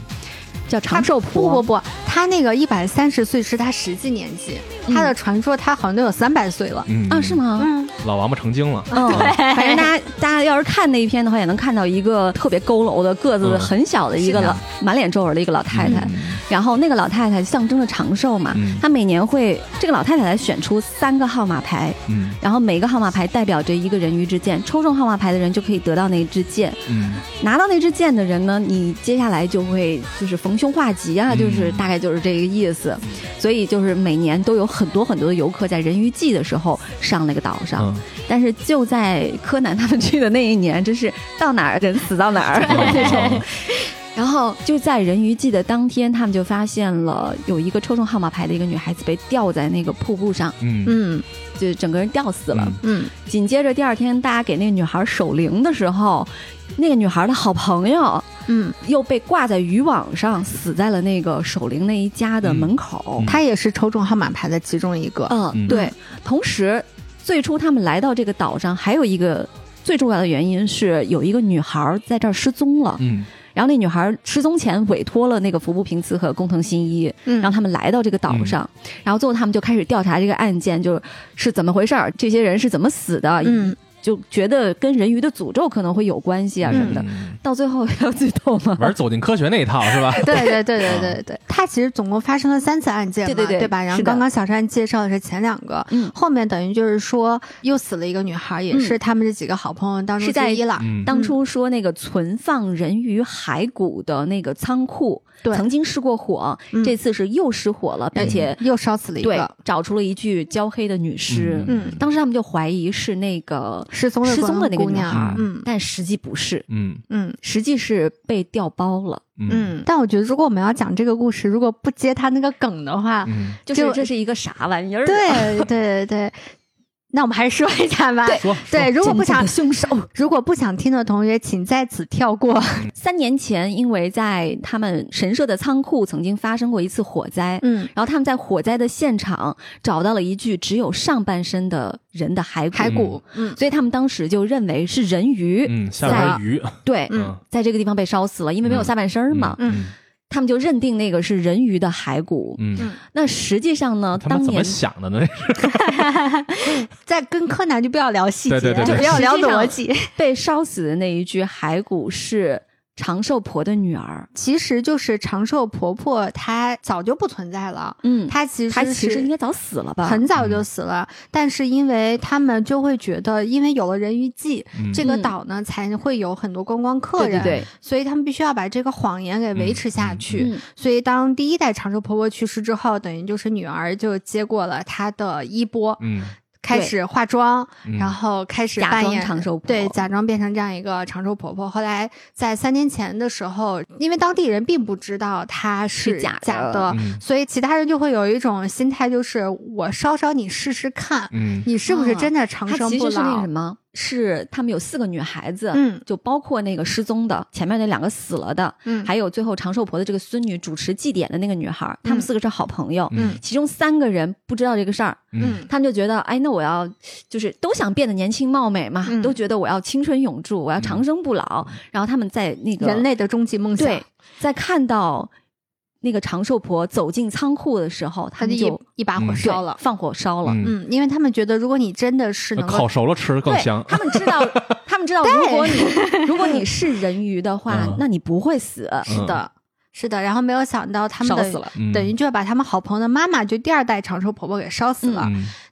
Speaker 3: 叫长寿
Speaker 1: 不
Speaker 3: 婆。
Speaker 1: 不不，她那个一百三十岁是她实际年纪，他的传说他好像都有三百岁了。
Speaker 2: 嗯
Speaker 3: 啊，是？吗？
Speaker 1: 嗯，
Speaker 2: 老王八成精了。
Speaker 3: 嗯，反正大家 大家要是看那一篇的话，也能看到一个特别佝偻的个子
Speaker 2: 嗯
Speaker 3: 很小的一个老满脸皱纹的一个老太太。
Speaker 2: 嗯
Speaker 3: 然后那个老太太象征着长寿嘛，
Speaker 2: 嗯
Speaker 3: 她每年会这个老太太来选出三个号码牌，
Speaker 2: 嗯
Speaker 3: 然后每个号码牌代表着一个人鱼之剑，抽中号码牌的人就可以得到那支剑。
Speaker 2: 嗯
Speaker 3: 拿到那支剑的人呢，你接下来就会就是逢凶化吉啊，
Speaker 2: 嗯
Speaker 3: 就是大概就是这个意思。所以就是每年都有很多很多的游客在人鱼季的时候上那个岛上，
Speaker 2: 嗯。
Speaker 3: 但是就在柯南他们去的那一年，真是到哪儿人死到哪儿这种。然后就在人鱼季的当天，他们就发现了有一个抽中号码牌的一个女孩子被吊在那个瀑布上，
Speaker 2: 嗯。
Speaker 1: 嗯
Speaker 3: 就整个人吊死了。
Speaker 1: 嗯
Speaker 3: 紧接着第二天，大家给那个女孩守灵的时候，那个女孩的好朋友
Speaker 1: 嗯，
Speaker 3: 又被挂在渔网上，死在了那个守灵那一家的门口。
Speaker 2: 嗯
Speaker 1: 他也是抽中号码牌的其中一个。
Speaker 3: 嗯，
Speaker 2: 嗯
Speaker 3: 对。同时，最初他们来到这个岛上，还有一个最重要的原因是有一个女孩在这儿失踪了。
Speaker 2: 嗯
Speaker 3: 然后那女孩失踪前委托了那个服部平次和工藤新一，
Speaker 1: 嗯
Speaker 3: 让他们来到这个岛上，然后最后他们就开始调查这个案件，就是怎么回事儿，这些人是怎么死的，
Speaker 1: 嗯，
Speaker 3: 就觉得跟人鱼的诅咒可能会有关系啊什么的。
Speaker 2: 嗯
Speaker 3: 到最后要剧透吗？
Speaker 2: 玩走进科学那一套是吧？
Speaker 1: 对对对对对对，他其实总共发生了三次案件嘛，
Speaker 3: 对对。对
Speaker 1: 吧？然后刚刚小山介绍的是前两个，
Speaker 3: 嗯，
Speaker 1: 后面等于就是说又死了一个女孩，也是他们这几个好朋友当中
Speaker 3: 是在
Speaker 1: 之一了。
Speaker 2: 嗯。
Speaker 3: 当初说那个存放人鱼骸骨的那个仓库，
Speaker 1: 对。
Speaker 3: 曾经失过火，
Speaker 1: 嗯。
Speaker 3: 这次是又失火了，并且
Speaker 1: 又烧死了一
Speaker 3: 对
Speaker 1: 个，
Speaker 3: 找出了一具焦黑的女尸。
Speaker 1: 嗯，
Speaker 3: 当时他们就怀疑是那个
Speaker 1: 失踪的
Speaker 3: 失踪的那个
Speaker 1: 姑娘
Speaker 3: 女孩，
Speaker 1: 嗯
Speaker 3: 但实际不是，
Speaker 2: 嗯
Speaker 1: 嗯
Speaker 3: 实际是被调包了。
Speaker 2: 嗯
Speaker 1: 嗯。但我觉得，如果我们要讲这个故事，如果不接他那个梗的话，
Speaker 2: 嗯，
Speaker 3: 就是这是一个啥玩意儿
Speaker 1: 对对对，那我们还是说一下吧。
Speaker 2: 说
Speaker 1: 对，如果不想
Speaker 3: 凶手。
Speaker 1: 如果不想听的同学，请在此跳过。
Speaker 3: 三年前，因为在他们神社的仓库曾经发生过一次火灾，
Speaker 1: 嗯，
Speaker 3: 然后他们在火灾的现场找到了一具只有上半身的人的骸骨，
Speaker 1: 骸骨，嗯
Speaker 3: 所以他们当时就认为是人鱼，
Speaker 2: 嗯，下边鱼，
Speaker 3: 对，
Speaker 1: 嗯
Speaker 3: 在这个地方被烧死了，因为没有下半身嘛，
Speaker 1: 嗯
Speaker 3: 他们就认定那个是人鱼的骸骨。
Speaker 2: 嗯，
Speaker 3: 那实际上呢，
Speaker 2: 当年怎么想的呢？
Speaker 1: 在跟柯南就不要聊细节，
Speaker 2: 对对对对
Speaker 1: 就不要聊逻辑。
Speaker 3: 被烧死的那一具骸骨是长寿婆的女儿。
Speaker 1: 其实就是长寿婆婆，她早就不存在了。
Speaker 3: 嗯，
Speaker 1: 她其实
Speaker 3: 她其实应该早死了吧？
Speaker 1: 很早就死了，但是因为他们就会觉得，因为有了人鱼记，
Speaker 2: 嗯
Speaker 1: 这个
Speaker 3: 嗯
Speaker 1: 岛呢才会有很多观光客人，
Speaker 3: 对对对，
Speaker 1: 所以他们必须要把这个谎言给维持下去。
Speaker 3: 嗯
Speaker 1: 所以当第一代长寿婆婆去世之后，等于就是女儿就接过了她的衣钵，
Speaker 2: 嗯
Speaker 1: 开始化妆，
Speaker 2: 嗯
Speaker 1: 然后开始
Speaker 3: 假装
Speaker 1: 扮演
Speaker 3: 长寿婆
Speaker 1: 对，假装变成这样一个长寿婆婆。后来在三年前的时候，因为当地人并不知道她是
Speaker 3: 是假的
Speaker 1: 假的，
Speaker 2: 嗯
Speaker 1: 所以其他人就会有一种心态，就是我烧烧你试试看，
Speaker 2: 嗯
Speaker 1: 你是不是真的长
Speaker 3: 她
Speaker 1: 生不
Speaker 3: 其实是那个
Speaker 1: 老
Speaker 3: 什？么，是他们有四个女孩子，
Speaker 1: 嗯。
Speaker 3: 就包括那个失踪的，前面那两个死了的，
Speaker 1: 嗯，
Speaker 3: 还有最后长寿婆的这个孙女主持祭典的那个女孩，她们四个是好朋友。
Speaker 1: 嗯。
Speaker 3: 其中三个人不知道这个事儿，
Speaker 2: 嗯。
Speaker 1: 嗯。
Speaker 3: 他们就觉得，哎，那我要就是都想变得年轻貌美嘛，
Speaker 1: 嗯。
Speaker 3: 都觉得我要青春永驻，我要长生不老。然后他们在那个
Speaker 1: 人类的终极梦想，
Speaker 3: 对，在看到那个长寿婆走进仓库的时候，
Speaker 1: 他就一
Speaker 3: 他们就
Speaker 1: 一把火
Speaker 2: 嗯
Speaker 1: 烧了。
Speaker 3: 放火烧了。
Speaker 2: 嗯，
Speaker 1: 嗯，因为他们觉得，如果你真的是能够
Speaker 2: 烤熟了吃更香。
Speaker 3: 他们知道，他们知道，如果你 如果你是人鱼的话，
Speaker 2: 嗯
Speaker 3: 那你不会死，
Speaker 1: 是的，是的，然后没有想到他们的
Speaker 3: 烧死了。
Speaker 2: 嗯
Speaker 1: 等于就把他们好朋友的妈妈，就第二代长寿婆婆给烧死了。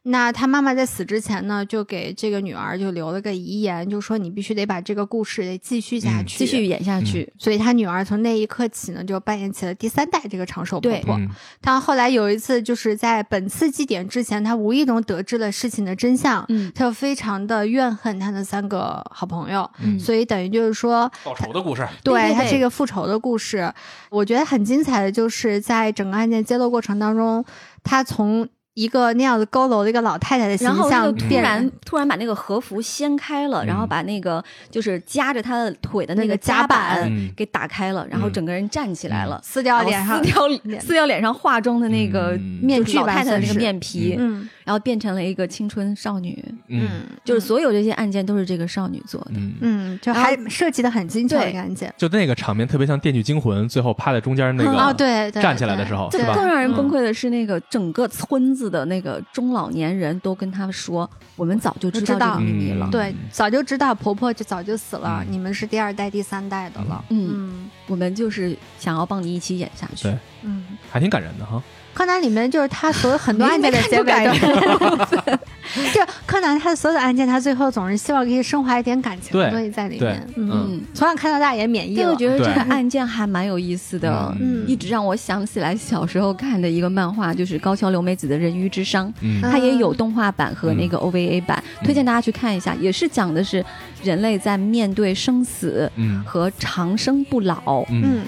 Speaker 2: 嗯
Speaker 1: 那他妈妈在死之前呢，就给这个女儿就留了个遗言，就说你必须得把这个故事得继续下
Speaker 2: 嗯
Speaker 1: 去，
Speaker 3: 继续。演下去。
Speaker 1: 所以他女儿从那一刻起呢，就扮演起了第三代这个长寿婆
Speaker 3: 对
Speaker 1: 婆。
Speaker 2: 嗯
Speaker 1: 她后来有一次，就是在本次祭典之前，她无意中得知了事情的真相，
Speaker 3: 嗯
Speaker 1: 她就非常的怨恨她的三个好朋友，
Speaker 2: 嗯
Speaker 1: 所以等于就是说，
Speaker 2: 报仇的故事，
Speaker 3: 对对对
Speaker 1: 她这个复仇的故事，我觉得很精彩的就是在整个案件揭露过程当中，他从一个那样子佝偻的一个老太太的形
Speaker 3: 然后突
Speaker 1: 变
Speaker 3: 然突然把那个和服掀开了，
Speaker 2: 嗯
Speaker 3: 然后把那个就是夹着她的腿的
Speaker 1: 那个
Speaker 3: 个
Speaker 1: 夹板
Speaker 3: 给打开了，然后整个人站起来了，
Speaker 1: 撕掉脸上
Speaker 3: 撕掉
Speaker 1: 脸
Speaker 3: 撕掉脸上化妆的那个
Speaker 2: 嗯。
Speaker 1: 面具吧
Speaker 3: 老太太的那个面皮，
Speaker 1: 嗯
Speaker 3: 然后变成了一个青春少女。
Speaker 2: 嗯
Speaker 3: 就是所有这些案件都是这个少女做的。
Speaker 2: 嗯，
Speaker 1: 嗯，就还设计的很精巧的一个案件。
Speaker 2: 就那个场面特别像《电锯惊魂》，最后趴在中间那个
Speaker 1: 啊，对对，
Speaker 2: 站起来的时候
Speaker 1: 对
Speaker 3: 更让人
Speaker 1: 嗯
Speaker 3: 崩溃的是，那个整个村子的那个中老年人都跟他说：“我们早就知道这个秘密了。
Speaker 2: 嗯
Speaker 1: 对，早就知道婆婆就早就死了，
Speaker 2: 嗯
Speaker 1: 你们是第二代、第三代的了。
Speaker 3: 嗯，
Speaker 1: 嗯
Speaker 3: 我们就是想要帮你一起演下去。
Speaker 2: 对
Speaker 1: 嗯，
Speaker 2: 还挺感人的哈。
Speaker 1: 柯南里面就是他所有很多案件的结尾都，就柯南他的所有的案件，他最后总是希望可以升华一点感情的
Speaker 2: 对
Speaker 1: 东西在里面。
Speaker 2: 嗯。
Speaker 3: 嗯，
Speaker 1: 从小看到大也免疫
Speaker 3: 了，我
Speaker 1: 了。
Speaker 3: 觉得这个案件还蛮有意思的，
Speaker 1: 嗯。
Speaker 3: 一直让我想起来小时候看的一个漫画，就是高桥留美子的《人鱼之殇》。它也有动画版和那个 OVA 版，
Speaker 2: 嗯。
Speaker 3: 推荐大家去看一下。也是讲的是人类在面对生死
Speaker 2: 嗯。
Speaker 3: 和长生不老，
Speaker 2: 嗯。
Speaker 1: 嗯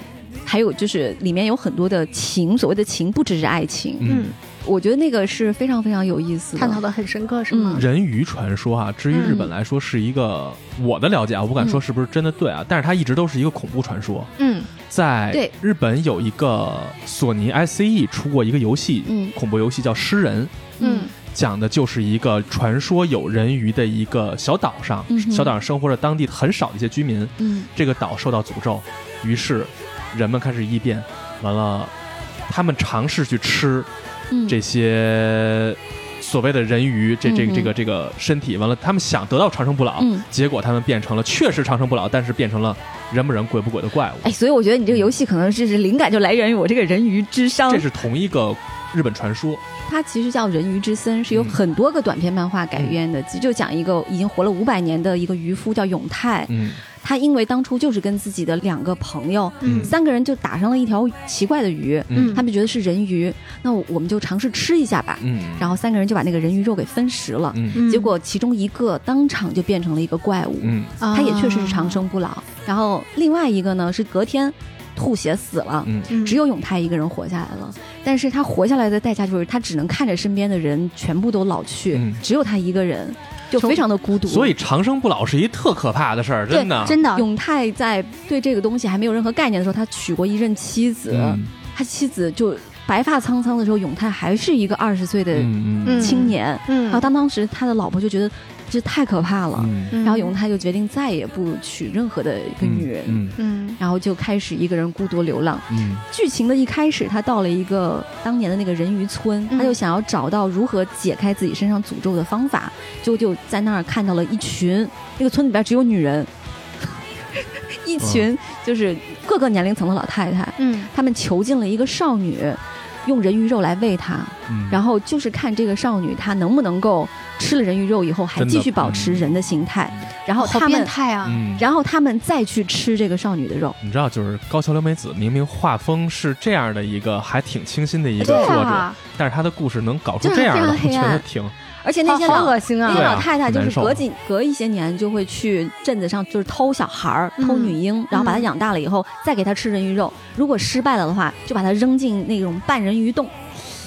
Speaker 3: 还有就是里面有很多的情，所谓的情不只是爱情。
Speaker 1: 嗯，
Speaker 3: 我觉得那个是非常非常有意思的。
Speaker 1: 探讨的很深刻，是吗？
Speaker 2: 人鱼传说啊，至于日本
Speaker 3: 嗯
Speaker 2: 来说是一个我的了解啊，我不敢说是不是真的对啊，但是它一直都是一个恐怖传说。
Speaker 1: 嗯
Speaker 2: 在日本有一个索尼 ICE 出过一个游戏，
Speaker 3: 嗯
Speaker 2: 恐怖游戏叫《诗人》，
Speaker 1: 嗯
Speaker 2: 讲的就是一个传说有人鱼的一个小岛上，
Speaker 3: 嗯
Speaker 2: 小岛上生活着当地很少的一些居民，
Speaker 3: 嗯
Speaker 2: 这个岛受到诅咒，于是人们开始异变，完了，他们尝试去吃
Speaker 3: 嗯，
Speaker 2: 这些所谓的人鱼，这这
Speaker 3: 个
Speaker 2: 这个这个身体，完了，他们想得到长生不老，
Speaker 3: 嗯。
Speaker 2: 结果他们变成了确实长生不老，但是变成了人不人鬼不鬼的怪物。
Speaker 3: 哎，所以我觉得你这个游戏可能是是灵感就来源于我这个人鱼智商。
Speaker 2: 这，是同一个日本传说，
Speaker 3: 它其实叫《人鱼之森》，是由
Speaker 2: 嗯
Speaker 3: 很多个短篇漫画改编的，就讲一个已经活了五百年的一个渔夫叫永泰，
Speaker 2: 嗯。
Speaker 3: 他因为当初就是跟自己的两个朋友，
Speaker 1: 嗯。
Speaker 3: 三个人就打上了一条奇怪的鱼，
Speaker 2: 嗯。
Speaker 3: 他们觉得是人鱼，那我们就尝试吃一下吧。
Speaker 2: 嗯，
Speaker 3: 然后三个人就把那个人鱼肉给分食了，结果其中一个当场就变成了一个怪物，
Speaker 1: 他
Speaker 3: 也确实是长生不老。然后另外一个呢是隔天吐血死了。只有永泰一个人活下来了，但是他活下来的代价就是他只能看着身边的人全部都老去，
Speaker 2: 嗯。
Speaker 3: 只有他一个人，就非常的孤独。
Speaker 2: 所以长生不老是一特可怕的事儿，真的，
Speaker 1: 真的
Speaker 3: 永泰在对这个东西还没有任何概念的时候，他娶过一任妻子，
Speaker 2: 嗯。
Speaker 3: 他妻子就白发苍苍的时候，永泰还是一个二十岁的青年。
Speaker 1: 嗯，
Speaker 3: 然后当当时他的老婆就觉得这太可怕了，然后永泰就决定再也不娶任何的一个女人，
Speaker 2: 嗯。
Speaker 1: 嗯。
Speaker 3: 然后就开始一个人孤独流浪。
Speaker 2: 嗯。
Speaker 3: 剧情的一开始，他到了一个当年的那个人鱼村，
Speaker 1: 嗯
Speaker 3: 他就想要找到如何解开自己身上诅咒的方法，就就在那儿看到了一群，那个村里边只有女人，一群就是各个年龄层的老太太，
Speaker 1: 嗯
Speaker 3: 他们囚禁了一个少女，用人鱼肉来喂她，
Speaker 2: 嗯，
Speaker 3: 然后就是看这个少女她能不能够吃了人鱼肉以后还继续保持人的形态，然后他们，
Speaker 1: 变态啊！
Speaker 2: 嗯，
Speaker 3: 然后他们再去吃这个少女的肉。
Speaker 2: 你知道，就是高桥留美子明明画风是这样的一个还挺清新的一个作者，
Speaker 1: 啊，
Speaker 2: 但是他的故事能搞出这样的，我觉得挺
Speaker 3: 而且那些老
Speaker 1: 恶心啊！
Speaker 3: 那些
Speaker 2: 对啊
Speaker 3: 老太太就是隔几隔一些年就会去镇子上，就是偷小孩儿、偷
Speaker 1: 嗯
Speaker 3: 女婴，然后把她养大了以后，再给她吃人鱼肉。如果失败了的话，就把她扔进那种半人鱼洞。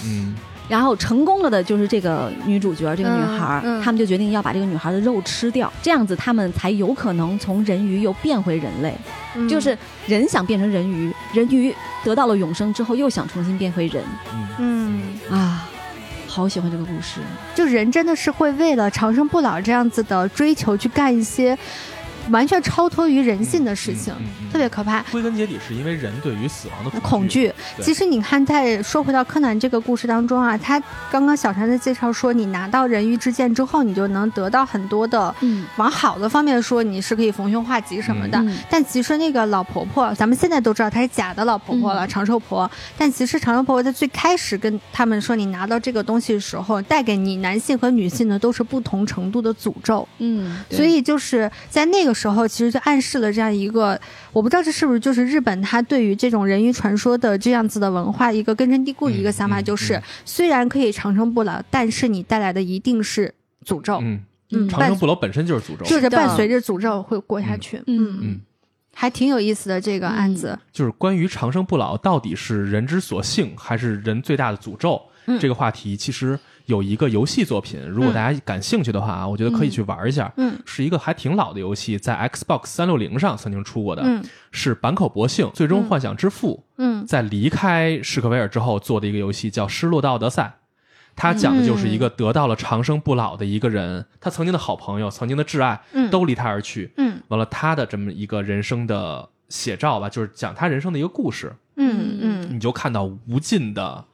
Speaker 2: 嗯
Speaker 3: 然后成功了的就是这个女主角，这个女孩，
Speaker 1: 嗯嗯。
Speaker 3: 他们就决定要把这个女孩的肉吃掉，这样子他们才有可能从人鱼又变回人类。
Speaker 1: 嗯。
Speaker 3: 就是人想变成人鱼，人鱼得到了永生之后又想重新变回人。
Speaker 2: 嗯。
Speaker 1: 嗯，
Speaker 3: 啊，好喜欢这个故事。
Speaker 1: 就人真的是会为了长生不老这样子的追求去干一些完全超脱于人性的事情，
Speaker 2: 嗯嗯嗯
Speaker 1: 特别可怕。
Speaker 2: 归根结底是因为人对于死亡的
Speaker 1: 恐
Speaker 2: 惧。
Speaker 1: 惧，其实你看，在说回到柯南这个故事当中啊，他刚刚小婵在介绍说，你拿到人鱼之剑之后，你就能得到很多的，
Speaker 3: 嗯
Speaker 1: 往好的方面说，你是可以逢凶化吉什么的。
Speaker 3: 嗯
Speaker 1: 但其实那个老婆婆，咱们现在都知道她是假的老婆婆了，
Speaker 3: 嗯
Speaker 1: 长寿婆。但其实长寿婆婆在最开始跟他们说，你拿到这个东西的时候，带给你男性和女性的都是不同程度的诅咒。
Speaker 3: 嗯，
Speaker 1: 所以就是在那个时候，其实就暗示了这样一个，我不知道这是不是就是日本它对于这种人鱼传说的这样子的文化一个根深蒂固的一个想法，
Speaker 2: 嗯嗯
Speaker 1: 就是、
Speaker 2: 嗯。
Speaker 1: 虽然可以长生不老，但是你带来的一定是诅咒，
Speaker 2: 嗯，
Speaker 1: 嗯，
Speaker 2: 长生不老本身就是诅咒。
Speaker 1: 就是伴随着诅咒会过下去，
Speaker 3: 嗯。
Speaker 2: 嗯，
Speaker 1: 还挺有意思的这个案子，
Speaker 2: 就是关于长生不老到底是人之所幸还是人最大的诅咒、
Speaker 1: 嗯。
Speaker 2: 这个话题，其实有一个游戏作品，如果大家感兴趣的话啊，我觉得可以去玩一下。
Speaker 1: 嗯。
Speaker 2: 是一个还挺老的游戏，在 Xbox 三六零上曾经出过的，
Speaker 1: 嗯。
Speaker 2: 是坂口博幸《最终幻想之父》
Speaker 1: 嗯。
Speaker 2: 在离开史克威尔之后做的一个游戏，叫《失落的奥德赛》。他讲的就是一个得到了长生不老的一个人，他曾经的好朋友、曾经的挚爱
Speaker 1: 嗯。
Speaker 2: 都离他而去，
Speaker 1: 嗯。
Speaker 2: 完了他的这么一个人生的写照吧，就是讲他人生的一个故事，
Speaker 1: 嗯嗯
Speaker 2: 你就看到无尽的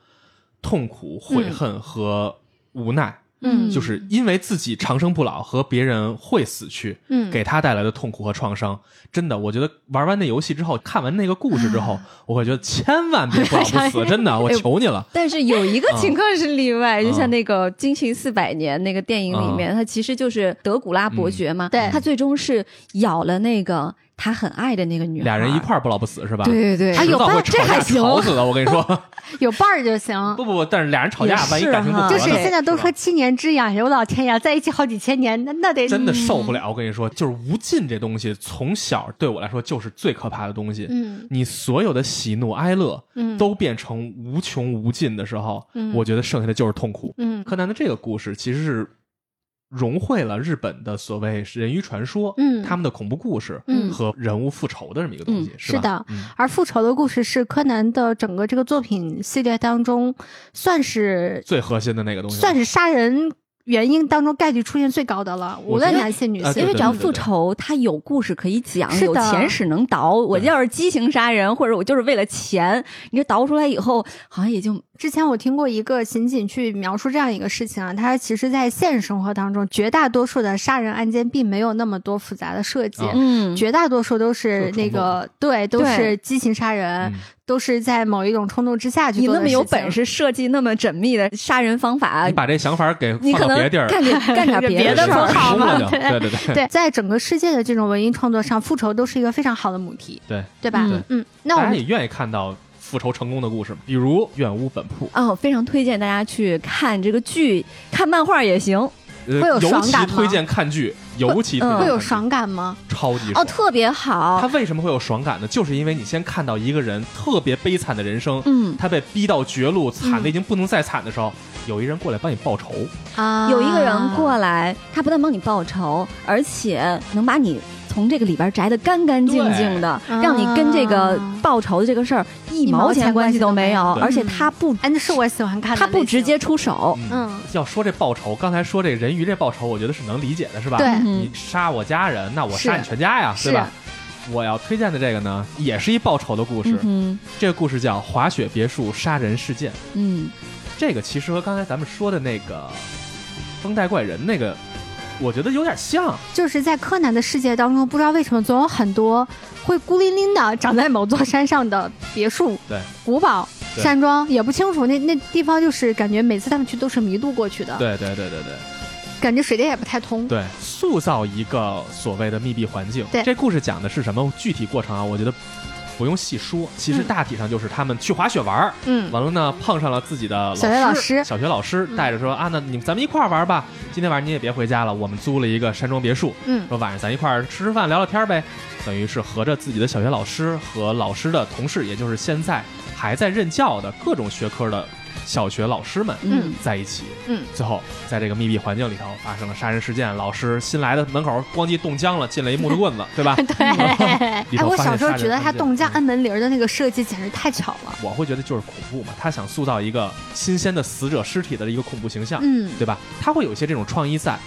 Speaker 2: 痛苦、悔恨和无奈，
Speaker 1: 嗯。
Speaker 2: 就是因为自己长生不老和别人会死去，
Speaker 1: 嗯。
Speaker 2: 给他带来的痛苦和创伤，真的，我觉得玩完那游戏之后，看完那个故事之后，我会觉得千万别不老不死，真的，我求你了。
Speaker 3: 但是有一个情况是例外，
Speaker 2: 嗯。
Speaker 3: 就像那个《惊情四百年》那个电影里面，他其实就是德古拉伯爵嘛，
Speaker 1: 对
Speaker 3: 他最终是咬了那个他很爱的那个女孩，
Speaker 2: 俩人一块儿不老不死是吧？
Speaker 3: 对对对，
Speaker 1: 啊有伴
Speaker 2: 迟早会吵架
Speaker 3: 这还行
Speaker 2: 吵死的。我跟你说，
Speaker 1: 有伴儿就行。
Speaker 2: 不不不，但是俩人吵架万一感情不
Speaker 3: 哈
Speaker 1: 就，是现在都说七年之痒，我老天呀，在一起好几千年，那那得
Speaker 2: 真的受不了。我跟你说，就是无尽这东西，从小对我来说就是最可怕的东西。
Speaker 1: 嗯
Speaker 2: 你所有的喜怒哀乐
Speaker 1: 嗯
Speaker 2: 都变成无穷无尽的时候，
Speaker 1: 嗯
Speaker 2: 我觉得剩下的就是痛苦。
Speaker 1: 嗯
Speaker 2: 柯南的这个故事其实是融汇了日本的所谓人鱼传说，
Speaker 1: 嗯。
Speaker 2: 他们的恐怖故事，
Speaker 1: 嗯。
Speaker 2: 和人物复仇的这么一个东西，是？
Speaker 1: 是的。
Speaker 2: 嗯。
Speaker 1: 而复仇的故事是柯南的整个这个作品系列当中，算是
Speaker 2: 最核心的那个东西，
Speaker 1: 算是杀人原因当中概率出现最高的了，无论男性女性。
Speaker 3: 因为只要复仇，他有故事可以讲，
Speaker 1: 是的
Speaker 3: 有前史能倒。我要是激情杀人，或者我就是为了钱，你这倒出来以后，好像也就
Speaker 1: 之前我听过一个刑警去描述这样一个事情啊，他其实在现实生活当中，绝大多数的杀人案件并没有那么多复杂的设计。
Speaker 2: 嗯
Speaker 3: 嗯
Speaker 1: 绝大多数都是那个对，都是激情杀人，
Speaker 2: 嗯
Speaker 1: 都是在某一种冲动之下去做的
Speaker 3: 你那么有本事设计那么缜密的杀人方法
Speaker 2: 你，把这想法给
Speaker 3: 你可能
Speaker 2: 放到别地儿，
Speaker 3: 干点 干点别
Speaker 1: 别的
Speaker 3: 事儿
Speaker 1: 不好
Speaker 2: 冲了就，
Speaker 1: 嘛对
Speaker 2: 对对对
Speaker 1: 对，在整个世界的这种文艺创作上，复仇都是一个非常好的母题，
Speaker 2: 对。
Speaker 1: 对吧？
Speaker 3: 嗯
Speaker 1: 嗯，那我们
Speaker 2: 也愿意看到复仇成功的故事吗，比如《怨屋本铺》
Speaker 3: 哦，非常推荐大家去看这个剧，看漫画也行。
Speaker 2: 呃，
Speaker 1: 会有
Speaker 2: 尤
Speaker 1: 爽感吗
Speaker 2: 其推荐看剧，尤其推荐
Speaker 3: 嗯
Speaker 1: 会有爽感吗？
Speaker 3: 哦，
Speaker 2: 超级哦。
Speaker 3: 特别好
Speaker 2: 他。为什么会有爽感呢？就是因为你先看到一个人特别悲惨的人生，
Speaker 3: 嗯，
Speaker 2: 他被逼到绝路，惨的已经不能再惨的时候，有一人过来帮你报仇。
Speaker 1: 啊，
Speaker 3: 有一个人过来，他不但帮你报仇，而且能把你从这个里边摘的干干净净的，让你跟这个报仇的这个事儿一毛钱关系都没有，而且他不
Speaker 1: 哎，那是我喜欢看，
Speaker 3: 他不直接，出手。
Speaker 2: 嗯，
Speaker 1: 嗯，
Speaker 2: 要说这报仇，刚才说这人鱼这报仇，我觉得是能理解的，是吧？
Speaker 1: 对
Speaker 3: 嗯
Speaker 2: 你杀我家人，那我杀你全家呀，
Speaker 1: 是
Speaker 2: 对吧？我要推荐的这个呢，也是一报仇的故事。
Speaker 3: 嗯
Speaker 2: 这个故事叫《滑雪别墅杀人事件》。
Speaker 3: 嗯
Speaker 2: 这个其实和刚才咱们说的那个风带怪人那个，我觉得有点像。
Speaker 1: 就是在柯南的世界当中，不知道为什么总有很多会孤零零的长在某座山上的别墅、
Speaker 2: 对
Speaker 1: 古堡、山庄，也不清楚那那地方就是感觉每次他们去都是迷路过去的，
Speaker 2: 对对对对对
Speaker 1: 感觉水电也不太通。
Speaker 2: 对，塑造一个所谓的密闭环境。
Speaker 1: 对
Speaker 2: 这故事讲的是什么具体过程啊？我觉得不用细说，其实
Speaker 1: 嗯
Speaker 2: 大体上就是他们去滑雪玩儿，
Speaker 1: 嗯，
Speaker 2: 完了呢碰上了自己的
Speaker 1: 小学老师
Speaker 2: 小学老师
Speaker 1: 嗯
Speaker 2: 带着说啊，那你们咱们一块儿玩吧。今天晚上你也别回家了，我们租了一个山庄别墅，
Speaker 1: 嗯
Speaker 2: 说晚上咱一块儿吃吃饭聊聊天呗。等于是合着自己的小学老师和老师的同事，也就是现在还在任教的各种学科的小学老师们
Speaker 3: 嗯
Speaker 2: 在一起。
Speaker 1: 嗯，
Speaker 2: 最后在这个密闭环境里头发生了杀人事件，老师新来的门口咣叽冻僵了，进了一木头棍子，对吧？
Speaker 1: 对。哎，我小时候觉得他冻僵
Speaker 2: 嗯
Speaker 1: 按门铃的那个设计简直太巧了。
Speaker 2: 我会觉得就是恐怖嘛，他想塑造一个新鲜的死者尸体的一个恐怖形象，
Speaker 1: 嗯，
Speaker 2: 对吧？他会有一些这种创意在。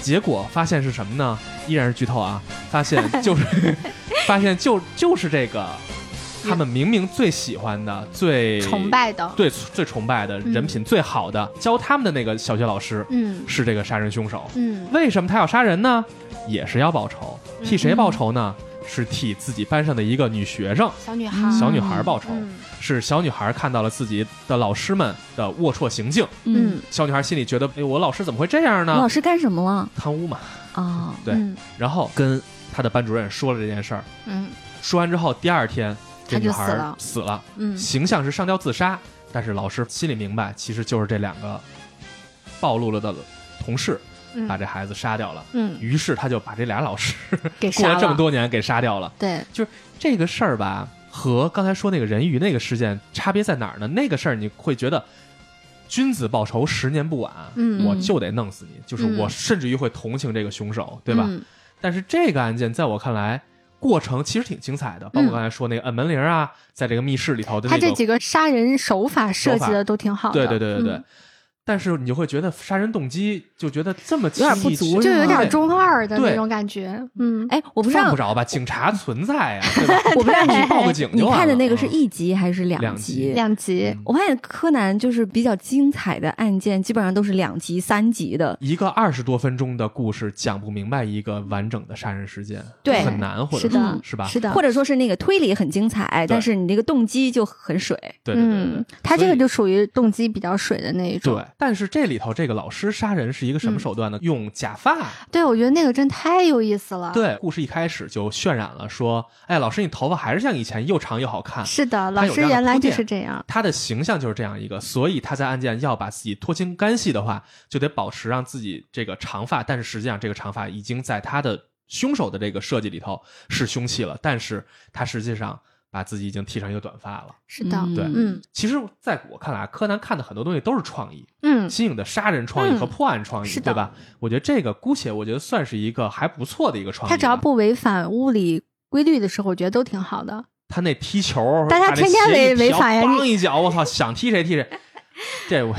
Speaker 2: 结果发现是什么呢？依然是剧透啊！发现就是 发现就就是这个，他们明明最喜欢的、最
Speaker 1: 崇拜的，
Speaker 2: 对最崇拜的、人品最好的，教他们的那个小学老师
Speaker 1: 嗯
Speaker 2: 是这个杀人凶手。
Speaker 1: 嗯
Speaker 2: 为什么他要杀人呢？也是要报仇，替谁报仇呢？是替自己班上的一个女学生、
Speaker 1: 小女孩，
Speaker 2: 小女孩报仇。
Speaker 1: 嗯
Speaker 2: 是小女孩看到了自己的老师们的龌龊行径，
Speaker 1: 嗯
Speaker 2: 小女孩心里觉得，哎，我老师怎么会这样呢？
Speaker 3: 老师干什么了
Speaker 2: 贪污嘛。
Speaker 3: 啊？
Speaker 2: 对
Speaker 1: 嗯
Speaker 2: 然后跟她的班主任说了这件事儿。
Speaker 1: 嗯
Speaker 2: 说完之后，第二天这女孩
Speaker 1: 死了
Speaker 2: 死了，
Speaker 1: 嗯
Speaker 2: 形象是上吊自杀，但是老师心里明白，其实就是这两个暴露了的同事
Speaker 1: 嗯
Speaker 2: 把这孩子杀掉了。
Speaker 1: 嗯
Speaker 2: 于是他就把这俩老师
Speaker 1: 给杀
Speaker 2: 过了这么多年给杀掉了。
Speaker 1: 对就是
Speaker 2: 这个事儿吧，和刚才说那个人鱼那个事件差别在哪儿呢？那个事儿你会觉得。君子报仇，十年不晚。
Speaker 1: 嗯
Speaker 2: 我就得弄死你，就是
Speaker 1: 嗯
Speaker 2: 我甚至于会同情这个凶手，对吧？
Speaker 1: 嗯
Speaker 2: 但是这个案件在我看来，过程其实挺精彩的，包括刚才说那个按门铃啊，在这个密室里头的那个，
Speaker 1: 他这几个杀人手法设计的都挺好的，
Speaker 2: 对对对对对。
Speaker 1: 嗯
Speaker 2: 但是你就会觉得杀人动机就觉得这么
Speaker 3: 有点不足
Speaker 1: 就有点中二的那种感觉，嗯，
Speaker 3: 哎，我不知道
Speaker 2: 犯不，着吧？警察存在啊，对吧？
Speaker 3: 我不知道你
Speaker 2: 报个警
Speaker 3: 你
Speaker 2: 就完了。
Speaker 3: 看的那个是
Speaker 2: 嗯
Speaker 3: 一集还是两
Speaker 2: 两
Speaker 3: 集？
Speaker 1: 两集，
Speaker 2: 嗯
Speaker 3: 我发现柯南就是比较精彩的案件，基本上都是两集、三集的。
Speaker 2: 一个二十多分钟的故事讲不明白一个完整的杀人事件，
Speaker 3: 对
Speaker 2: 很难，或者
Speaker 1: 是的
Speaker 2: 说是吧？
Speaker 1: 是的，
Speaker 3: 或者说是那个推理很精彩，但是你那个动机就很水。
Speaker 2: 对对对对
Speaker 1: 嗯，他这个就属于动机比较水的那一种，
Speaker 2: 对。但是这里头这个老师杀人是一个什么
Speaker 1: 嗯
Speaker 2: 手段呢？用假发。
Speaker 1: 对，我觉得那个真太有意思了，，
Speaker 2: 对，故事一开始就渲染了说，哎，老师你头发还是像以前又长又好看。
Speaker 1: 是的，老师原来就是这样，
Speaker 2: 他的形象就是这样一个，所以他在案件要把自己脱清干系的话，就得保持让自己这个长发，但是实际上这个长发已经在他的凶手的这个设计里头是凶器了，但是他实际上把自己已经剃成一个短发了。
Speaker 1: 是的，
Speaker 3: 嗯
Speaker 2: 对
Speaker 1: 嗯
Speaker 2: 其实在我看来，柯南看的很多东西都是创意，
Speaker 1: 嗯，
Speaker 2: 新颖的杀人创意和
Speaker 1: 嗯
Speaker 2: 破案创意，对吧？我觉得这个姑且我觉得算是一个还不错的一个创意。
Speaker 1: 他只要不违反物理规律的时候，我觉得都挺好的。
Speaker 2: 他那踢球，大家
Speaker 1: 天天违违反呀
Speaker 2: 梆一脚，我操，想踢谁踢谁。这我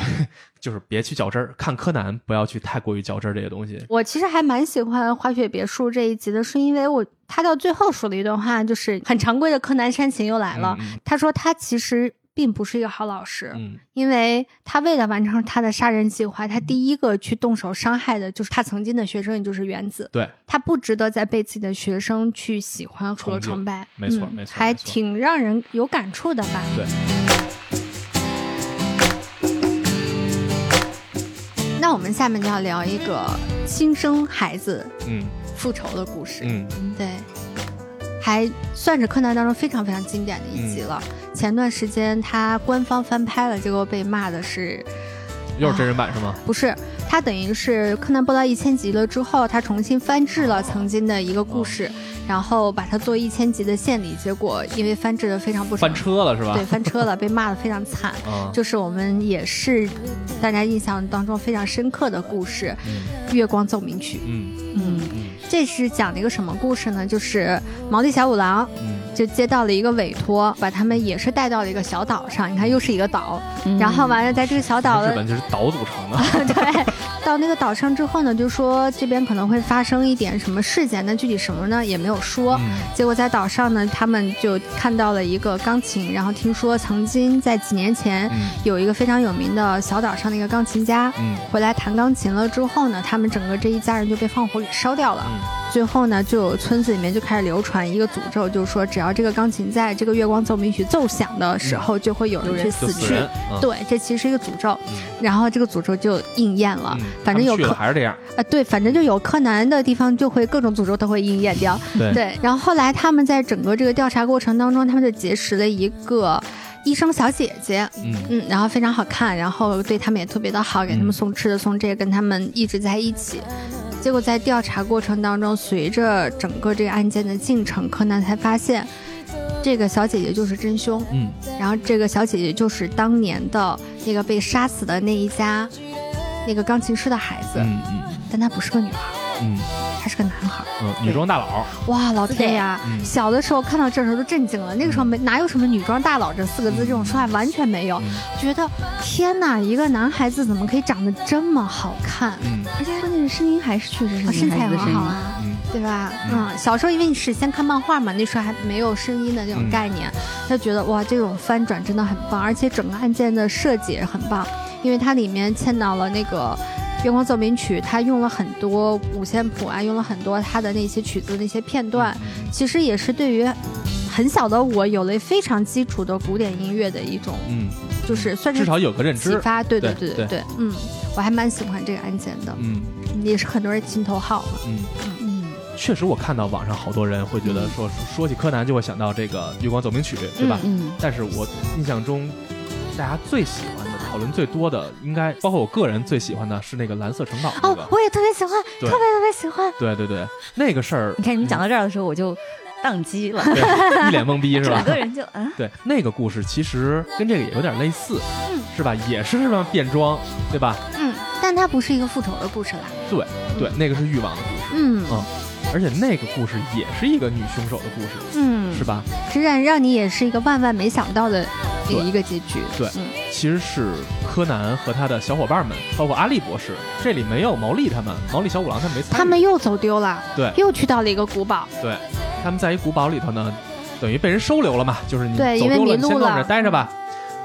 Speaker 2: 就是别去较真儿，看柯南不要去太过于较真儿这些东西。
Speaker 1: 我其实还蛮喜欢《滑雪别墅》这一集的，是因为我他到最后说了一段话，就是很常规的柯南煽情又来了。
Speaker 2: 嗯
Speaker 1: 他说他其实并不是一个好老师，
Speaker 2: 嗯
Speaker 1: 因为他为了完成他的杀人计划，他第一个去动手伤害的就是他曾经的学生，也就是原子。
Speaker 2: 对，
Speaker 1: 他不值得再被自己的学生去喜欢和
Speaker 2: 崇
Speaker 1: 拜，
Speaker 2: 没错
Speaker 1: 嗯
Speaker 2: 没错还
Speaker 1: 挺让人有感触的吧？
Speaker 2: 对。
Speaker 1: 那我们下面就要聊一个新生孩子
Speaker 2: 嗯。
Speaker 1: 复仇的故事。
Speaker 2: 嗯。
Speaker 1: 对，还算是柯南当中非常非常经典的一集了。前段时间他官方翻拍了，结果被骂的是
Speaker 2: 又是真人版是吗？
Speaker 1: 不是？他等于是柯南播到一千集了之后，他重新翻制了曾经的一个故事，然后把它做一千集的献礼，结果因为翻制的非常不爽
Speaker 2: 翻，车了是吧？
Speaker 1: 对，翻车了，被骂的非常惨。
Speaker 2: 啊，
Speaker 1: 就是我们也是大家印象当中非常深刻的故事
Speaker 2: 嗯《
Speaker 1: 月光奏鸣曲》。
Speaker 2: 嗯
Speaker 1: 嗯，
Speaker 2: 嗯
Speaker 1: 这是讲的一个什么故事呢？就是毛利小五郎
Speaker 2: 嗯
Speaker 1: 就接到了一个委托，把他们也是带到了一个小岛上。你看，又是一个岛，然后完了，在这个小岛的
Speaker 2: 日本就是岛组成的。
Speaker 1: 对，到那个岛上之后呢，就说这边可能会发生一点什么事件，但具体什么呢也没有说。
Speaker 2: 嗯
Speaker 1: 结果在岛上呢，他们就看到了一个钢琴，然后听说曾经在几年前
Speaker 2: 嗯
Speaker 1: 有一个非常有名的小岛上的一个钢琴家
Speaker 2: 嗯
Speaker 1: 回来弹钢琴了之后呢，他们整个这一家人就被放火给烧掉了。
Speaker 2: 嗯
Speaker 1: 最后呢，就有村子里面就开始流传一个诅咒，就是说只要这个钢琴在这个月光奏鸣曲奏响的时候，就会有人去死去。对，这其实是一个诅咒，
Speaker 2: 嗯
Speaker 1: 然后这个诅咒就应验了。反正有柯
Speaker 2: 了还是这样。
Speaker 1: 啊，对，反正就有柯南的地方，就会各种诅咒都会应验掉。
Speaker 2: 对
Speaker 1: 对，然后后来他们在整个这个调查过程当中，他们就结识了一个医生小姐姐，
Speaker 2: 嗯
Speaker 1: 嗯，然后非常好看，然后对他们也特别的好，给他们
Speaker 2: 嗯
Speaker 1: 送吃的送这个，跟他们一直在一起。结果在调查过程当中，随着整个这个案件的进程，柯南才发现，这个小姐姐就是真凶，
Speaker 2: 嗯。
Speaker 1: 然后这个小姐姐就是当年的那个被杀死的那一家那个钢琴师的孩子，
Speaker 2: 嗯嗯。
Speaker 1: 但她不是个女孩，
Speaker 2: 嗯。
Speaker 1: 她是个。
Speaker 2: 嗯，女装大佬。
Speaker 1: 哇，老天呀！
Speaker 2: 嗯
Speaker 1: 小的时候看到这时候都震惊了，那个时候没哪有什么女装大佬这四个字这种说法，完全没有。
Speaker 2: 嗯
Speaker 1: 觉得天哪，一个男孩子怎么可以长得这么好看？
Speaker 2: 嗯
Speaker 3: 而且关键是声音还是确实是
Speaker 1: 啊身材
Speaker 3: 女孩子的声音。
Speaker 1: 很好啊。
Speaker 2: 嗯
Speaker 1: 对吧？嗯，小时候因为你是先看漫画嘛，那时候还没有声音的那种
Speaker 2: 嗯
Speaker 1: 概念，就觉得哇，这种翻转真的很棒，而且整个案件的设计也很棒，因为它里面嵌到了那个。月光奏鸣曲，他用了很多五线谱啊，用了很多他的那些曲子那些片段，其实也是对于很小的我有了非常基础的古典音乐的一种，
Speaker 2: 嗯，
Speaker 1: 就是算是
Speaker 2: 至少有个认知。
Speaker 1: 启发。对对
Speaker 2: 对对
Speaker 1: 对对，嗯，我还蛮喜欢这个案件的，
Speaker 2: 嗯
Speaker 1: 也是很多人心头好嘛。
Speaker 2: 嗯，
Speaker 3: 嗯，
Speaker 2: 确实，我看到网上好多人会觉得说说起柯南就会想到这个《月光奏鸣曲》，对吧？
Speaker 3: 嗯
Speaker 2: 但是我印象中，大家最喜欢的、讨论最多的，应该包括我个人最喜欢的是那个蓝色城堡那个。
Speaker 1: 哦，我也特别喜欢，特别特别喜欢。
Speaker 2: 对对对，那个事儿
Speaker 3: 你看你们讲到这儿的时候，我就宕机了，
Speaker 2: 一脸懵逼是吧
Speaker 3: 整？个人就啊，
Speaker 2: 对，那个故事其实跟这个也有点类似，
Speaker 1: 嗯
Speaker 2: 是吧？也是什么变装，对吧？
Speaker 1: 嗯，但它不是一个复仇的故事啦。
Speaker 2: 对对，那个是欲望的故事，
Speaker 1: 嗯
Speaker 2: 嗯而且那个故事也是一个女凶手的故事，
Speaker 1: 嗯，
Speaker 2: 是吧？
Speaker 1: 实让让你也是一个万万没想到的一个
Speaker 2: 对
Speaker 1: 一个结局。
Speaker 2: 对
Speaker 1: 嗯
Speaker 2: 其实是柯南和他的小伙伴们，包括阿笠博士，这里没有毛利他们，毛利小五郎他们没参与。
Speaker 1: 他们又走丢了，
Speaker 2: 对
Speaker 1: 又去到了一个古堡。
Speaker 2: 对，他们在一古堡里头呢，等于被人收留了嘛，就是你
Speaker 1: 对因为
Speaker 2: 你先跟我们这待着吧。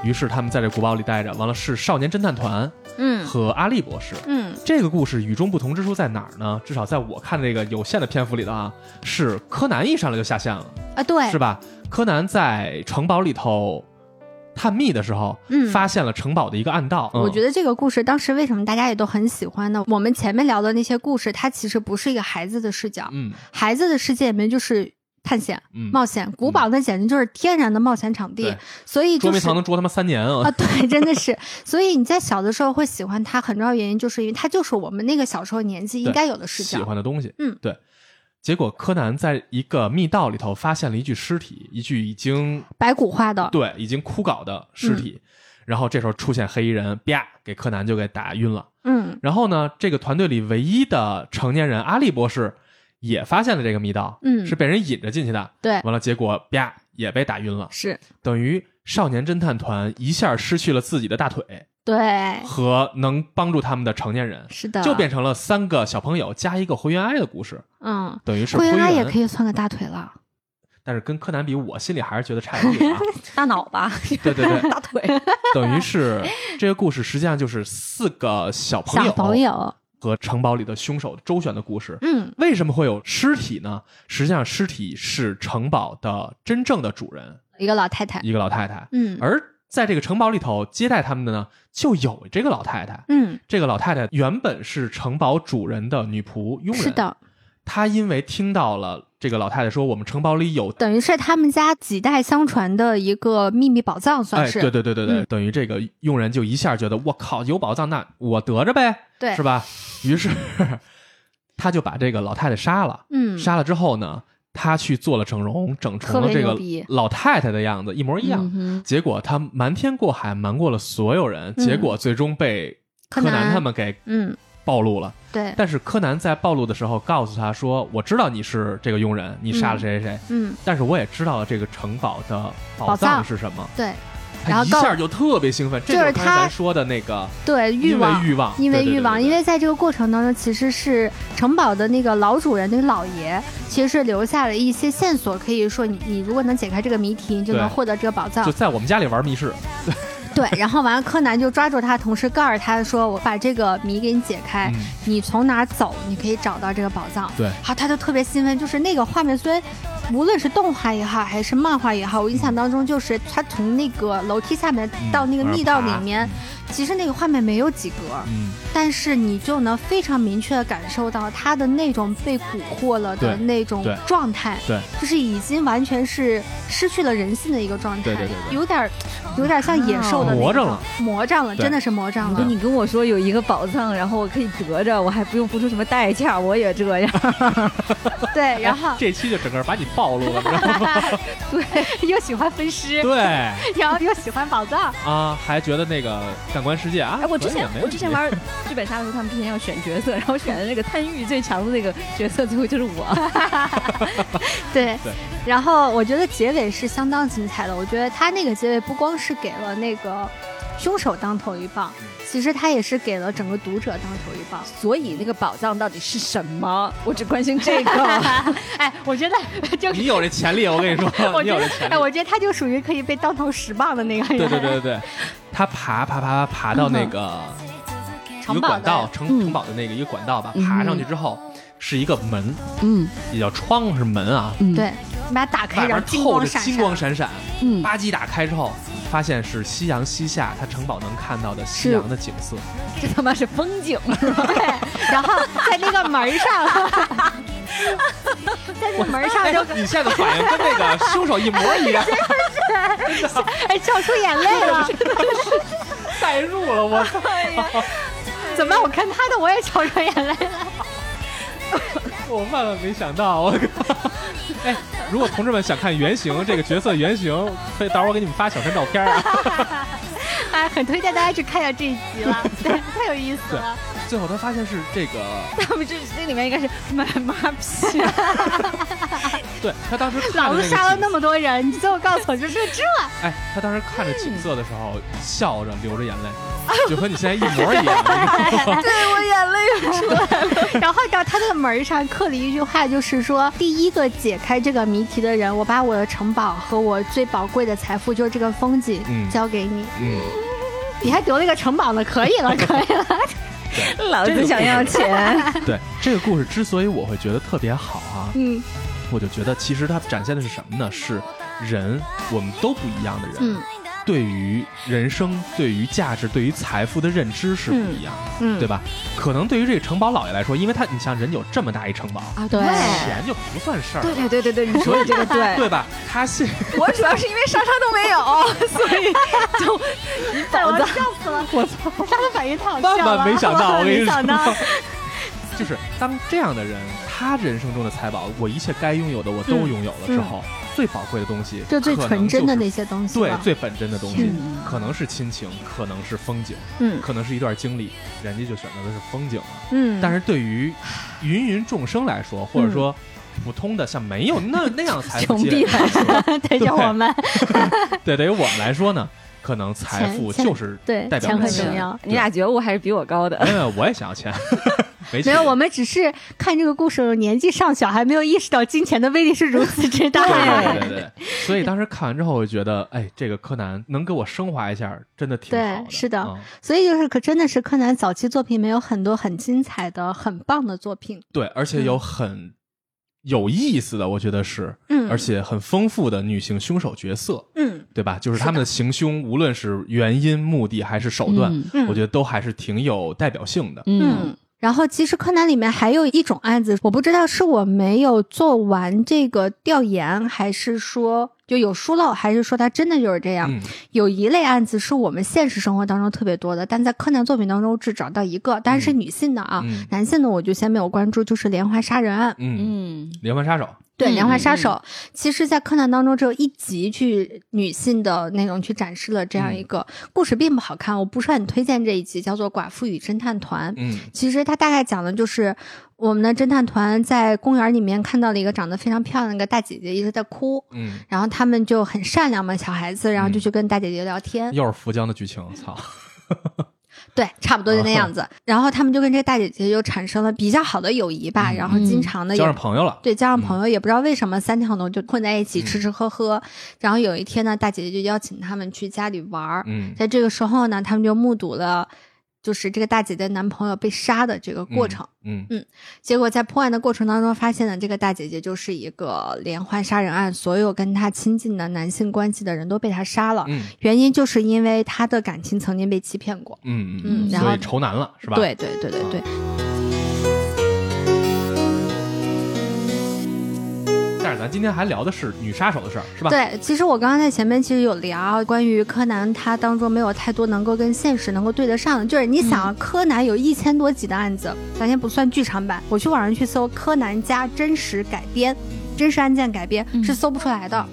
Speaker 2: 于是他们在这古堡里待着，完了是少年侦探团
Speaker 1: 嗯
Speaker 2: 和阿笠博士。
Speaker 1: 嗯
Speaker 2: 这个故事与众不同之处在哪儿呢？至少在我看这个有限的篇幅里头啊，是柯南一上来就下线了，
Speaker 1: 啊，对，
Speaker 2: 是吧？柯南在城堡里头探秘的时候，
Speaker 1: 嗯
Speaker 2: 发现了城堡的一个暗道。
Speaker 1: 我觉
Speaker 2: 得，
Speaker 1: 得这个故事当时为什么大家也都很喜欢呢？我们前面聊的那些故事，它其实不是一个孩子的视角，
Speaker 2: 嗯
Speaker 1: 孩子的世界里面就是探险、
Speaker 2: 嗯，
Speaker 1: 冒险，古堡那简直就是天然的冒险场地
Speaker 2: 对，
Speaker 1: 所以就是
Speaker 2: 捉迷藏能捉他妈三年啊！
Speaker 1: 啊，对，真的是。所以你在小的时候会喜欢它，很重要原因就是因为它就是我们那个小时候年纪应该有的视
Speaker 2: 喜。欢的东西。
Speaker 1: 嗯
Speaker 2: 对。结果柯南在一个密道里头发现了一具尸体，一具已经
Speaker 1: 白骨化的，
Speaker 2: 对已经枯槁的尸体。然后这时候出现黑衣人，啪给柯南就给打晕了。
Speaker 1: 嗯
Speaker 2: 然后呢，这个团队里唯一的成年人阿笠博士也发现了这个密道，
Speaker 1: 嗯。
Speaker 2: 是被人引着进去的。
Speaker 1: 对，
Speaker 2: 完了，结果啪也被打晕了，
Speaker 1: 是，
Speaker 2: 等于少年侦探团一下失去了自己的大腿。
Speaker 1: 对，
Speaker 2: 和能帮助他们的成年人，
Speaker 1: 是的，
Speaker 2: 就变成了三个小朋友加一个灰原哀的故事，
Speaker 1: 嗯，
Speaker 2: 等于是
Speaker 1: 灰原哀也可以算个大腿了。
Speaker 2: 但是跟柯南比，我心里还是觉得差一点啊。
Speaker 3: 大脑吧，
Speaker 2: 对对对，
Speaker 3: 大腿，
Speaker 2: 等于是这个故事实际上就是四个小朋友
Speaker 1: 小朋友，
Speaker 2: 和城堡里的凶手周旋的故事。
Speaker 1: 嗯
Speaker 2: 为什么会有尸体呢？实际上，尸体是城堡的真正的主人，
Speaker 1: 一个老太太，
Speaker 2: 一个老太太。
Speaker 1: 嗯
Speaker 2: 而在这个城堡里头接待他们的呢，就有这个老太太。
Speaker 1: 嗯，
Speaker 2: 这个老太太原本是城堡主人的女仆佣人，
Speaker 1: 是。的，
Speaker 2: 她因为听到了这个老太太说我们城堡里有，
Speaker 1: 等于是他们家几代相传的一个秘密宝藏，算
Speaker 2: 哎，
Speaker 1: 是，
Speaker 2: 对对对对对，
Speaker 1: 嗯
Speaker 2: 等于这个佣人就一下觉得我靠有宝藏，那我得着呗，
Speaker 1: 对
Speaker 2: 是吧？于是他就把这个老太太杀了。
Speaker 1: 嗯，
Speaker 2: 杀了之后呢，他去做了整容，整成了这个老太太的样子，一模一样。
Speaker 1: 嗯
Speaker 2: 结果他瞒天过海，瞒过了所有人，
Speaker 1: 嗯
Speaker 2: 结果最终被柯
Speaker 1: 南
Speaker 2: 他们给
Speaker 1: 嗯，
Speaker 2: 暴露了。
Speaker 1: 对，
Speaker 2: 但是柯南在暴露的时候告诉他说：“我知道你是这个佣人，你杀了谁谁谁，
Speaker 1: 嗯，
Speaker 2: 但是我也知道了这个城堡的宝
Speaker 1: 宝藏。
Speaker 2: 藏是什么。
Speaker 1: 对，
Speaker 2: 他
Speaker 1: 然后告
Speaker 2: 一下就特别兴奋，这
Speaker 1: 就是他
Speaker 2: 说的那个
Speaker 1: 对，欲
Speaker 2: 因为
Speaker 1: 望。
Speaker 2: 欲望，
Speaker 1: 因为欲望，因
Speaker 2: 为
Speaker 1: 为在这个过程当中，其实是城堡的那个老主人，那个老爷，其实是留下了一些线索，可以说你你如果能解开这个谜题，你就能获得这个宝藏。
Speaker 2: 就。在我们家里玩密室，
Speaker 1: 对，然后完了，柯南就抓住他，同时告诉他说：“我把这个谜给你解开，
Speaker 2: 嗯
Speaker 1: 你从哪儿走，你可以找到这个宝藏。”
Speaker 2: 对
Speaker 1: 好，他就特别兴奋，就是那个画面，虽然无论是动画也好，还是漫画也好，我印象当中就是他从那个楼梯下面
Speaker 2: 嗯
Speaker 1: 到那个密道里面，其实那个画面没有几格，
Speaker 2: 嗯，
Speaker 1: 但是你就能非常明确的感受到他的那种被蛊惑了的那种状态，
Speaker 2: 对，
Speaker 1: 就是已经完全是失去了人性的一个状态，
Speaker 2: 对对对对。
Speaker 1: 有点儿有点像野兽的那种
Speaker 2: 魔怔了，
Speaker 1: 魔怔了，真的是魔怔了。
Speaker 3: 你跟我说有一个宝藏，然后我可以得着，我还不用付出什么代价，我也这样。
Speaker 1: 对，然后
Speaker 2: 这期就整个把你暴露了，知道吗？
Speaker 1: 对，又喜欢分尸，
Speaker 2: 对。
Speaker 1: 然后又喜欢宝藏，
Speaker 2: 啊，还觉得那个感官世界啊，
Speaker 3: 哎，我之前我之前玩剧本杀的时候，他们之前要选角色，然后选的那个贪欲最强的那个角色，最后就是我。
Speaker 1: 对
Speaker 2: 对
Speaker 1: 然后我觉得结尾是相当精彩的，我觉得他那个结尾不光是给了那个凶手当头一棒，其实他也是给了整个读者当头一棒。
Speaker 3: 所以那个宝藏到底是什么？我只关心这个。
Speaker 1: 哎，我觉得 就
Speaker 2: 你有这潜力，我跟你说，
Speaker 1: 我觉得
Speaker 2: 你有这潜力
Speaker 1: 哎，。我觉得他就属于可以被当头十棒的那个人。
Speaker 2: 对对对对对，他爬爬爬爬爬到那个一个
Speaker 1: 城堡的
Speaker 2: 管道，城
Speaker 3: 嗯
Speaker 2: 城堡的那个一个管道吧，
Speaker 3: 嗯
Speaker 2: 爬上去之后是一个门，
Speaker 3: 嗯
Speaker 2: 也叫窗是门啊，
Speaker 3: 嗯，
Speaker 1: 对，你把它打开，然后金
Speaker 2: 透
Speaker 1: 光闪
Speaker 2: 着金光
Speaker 1: 闪。
Speaker 2: 闪闪，
Speaker 3: 嗯，
Speaker 2: 吧唧打开之后，发现是夕阳西下，他城堡能看到的夕阳的景色。
Speaker 3: 这他妈是风景。
Speaker 1: 对，然后在那个门儿上，在那个门儿上就
Speaker 2: 哎你现在的反应跟那个凶手一模一样，
Speaker 1: 哎笑出眼泪了。
Speaker 2: 代入了我操！
Speaker 1: 怎么办？我看他的我也笑出眼泪了。
Speaker 2: 我万万没想到，我靠！哎，如果同志们想看原型这个角色原型，可以到时候我给你们发小山照片啊。
Speaker 1: 哎，很推荐大家去看一下这一集了，对，太有意思了。
Speaker 2: 最后他发现是这个，
Speaker 3: 他们这这里面应该是买马屁。
Speaker 2: 对他当时看
Speaker 1: 老子杀了那么多人，你最后告诉我就是这。
Speaker 2: 哎，他当时看着景色的时候，笑着流着眼泪，就和你现在一模一样。
Speaker 3: 对我眼泪出来了。
Speaker 1: 然后到他那个门上刻了一句话，就是说第一个解开这个谜题的人，我把我的城堡和我最宝贵的财富，就是这个风景，
Speaker 2: 嗯
Speaker 1: 交给你。
Speaker 2: 嗯，
Speaker 1: 你还得了一个城堡呢，可以了，可以了。
Speaker 3: 老子想要钱。
Speaker 2: 对，这个故事之所以我会觉得特别好啊，
Speaker 1: 嗯
Speaker 2: 我就觉得其实它展现的是什么呢？是人，我们都不一样的人，
Speaker 1: 嗯
Speaker 2: 对于人生、对于价值、对于财富的认知是不一样的，
Speaker 1: 嗯，
Speaker 2: 对吧？可能对于这个城堡老爷来说，因为他，你像人有这么大一城堡，
Speaker 3: 啊，
Speaker 1: 对
Speaker 2: 钱就不算事儿，
Speaker 3: 对对对对对，你说的这个对。
Speaker 2: 对吧？他信
Speaker 3: 我主要是因为莎莎都没有，所以就你宝藏。
Speaker 1: 笑死了！我操，他的反应太好笑
Speaker 2: 万
Speaker 1: 了，
Speaker 2: 万没想到，我跟你说，就是当这样的人，他人生中的财宝，我一切该拥有的我都拥有了之后，最宝贵的东西，
Speaker 1: 就最纯真的那些东西
Speaker 2: 对最本真的东西，
Speaker 3: 嗯。
Speaker 2: 可能是亲情，可能是风景，
Speaker 1: 嗯。
Speaker 2: 可能是一段经历，人家就选择的是风景了。
Speaker 1: 嗯，
Speaker 2: 但是对于芸芸众生来说，或者说普通的像没有那那样财富
Speaker 3: 穷
Speaker 2: 积累
Speaker 3: 逼来说，
Speaker 1: 对于我们，
Speaker 2: 对，对于我们来说呢，可能财富就是
Speaker 1: 对钱
Speaker 2: 代表着钱
Speaker 1: 很重要。
Speaker 3: 你俩觉悟还是比我高的。
Speaker 2: 没有，我也想要钱，没
Speaker 1: 没有，我们只是看这个故事年纪尚小，还没有意识到金钱的威力是如此之大。
Speaker 2: 对对对 对，所以当时看完之后，我就觉得，哎，这个柯南能给我升华一下，真的挺
Speaker 1: 对
Speaker 2: 好的。
Speaker 1: 是的
Speaker 2: 嗯
Speaker 1: 所以就是可真的是柯南早期作品里面有很多很精彩的、很棒的作品。
Speaker 2: 对，而且有很有意思的，我觉得是，
Speaker 1: 嗯
Speaker 2: 而且很丰富的女性凶手角色，
Speaker 1: 嗯
Speaker 2: 对吧？就是
Speaker 1: 是
Speaker 2: 他们的行凶，无论是原因、目的还是手段，我觉得都还是挺有代表性的。
Speaker 3: 嗯
Speaker 1: 嗯。然后，其实柯南里面还有一种案子，我不知道是我没有做完这个调研，还是说就有疏漏，还是说它真的就是这样。
Speaker 2: 嗯
Speaker 1: 有一类案子是我们现实生活当中特别多的，但在柯南作品当中只找到一个，当然是女性的啊，
Speaker 2: 嗯
Speaker 1: 男性的我就先没有关注，就是连环杀人案。
Speaker 2: 嗯，
Speaker 3: 嗯
Speaker 2: 连环杀手，
Speaker 1: 对，
Speaker 3: 嗯
Speaker 1: 连环杀
Speaker 3: 嗯
Speaker 1: 手，其实，在柯南当中只有一集去女性的内容去展示了这样一个、故事，并不好看，我不是很推荐这一集，叫做《寡妇与侦探团》。
Speaker 2: 嗯
Speaker 1: 其实它大概讲的就是我们的侦探团在公园里面看到了一个长得非常漂亮的一个大姐姐，一直在哭，
Speaker 2: 嗯，
Speaker 1: 然后他们就很善良嘛，小孩子，然后就
Speaker 2: 嗯
Speaker 1: 去跟大姐姐聊天，
Speaker 2: 又是福江的剧情，操，
Speaker 1: 对，差不多就那样子。然后他们就跟这个大姐姐就产生了比较好的友谊吧，
Speaker 2: 嗯
Speaker 1: 然后经常的
Speaker 2: 交上朋友了。
Speaker 1: 对，交上朋友也不知道为什么三条龙就混在一起吃吃喝喝。然后有一天呢，大姐姐就邀请他们去家里玩儿。
Speaker 2: 嗯
Speaker 1: 在这个时候呢，他们就目睹了。就是这个大姐姐男朋友被杀的这个过程，
Speaker 2: 嗯
Speaker 1: 结果在破案的过程当中，发现呢这个大姐姐就是一个连环杀人案，所有跟她亲近的男性关系的人都被她杀了，
Speaker 2: 嗯
Speaker 1: 原因就是因为她的感情曾经被欺骗过。
Speaker 2: 嗯
Speaker 1: 嗯然后
Speaker 2: 所以仇难了是吧？
Speaker 1: 对对对对对，
Speaker 2: 但咱今天还聊的是女杀手的事儿，是吧？
Speaker 1: 对，其实我刚刚在前面其实有聊关于柯南，它当中没有太多能够跟现实能够对得上的。就是你想啊，柯南有一千多集的案子，咱先不算剧场版，我去网上去搜柯南加真实改编、真实案件改编
Speaker 3: 嗯
Speaker 1: 是搜不出来的。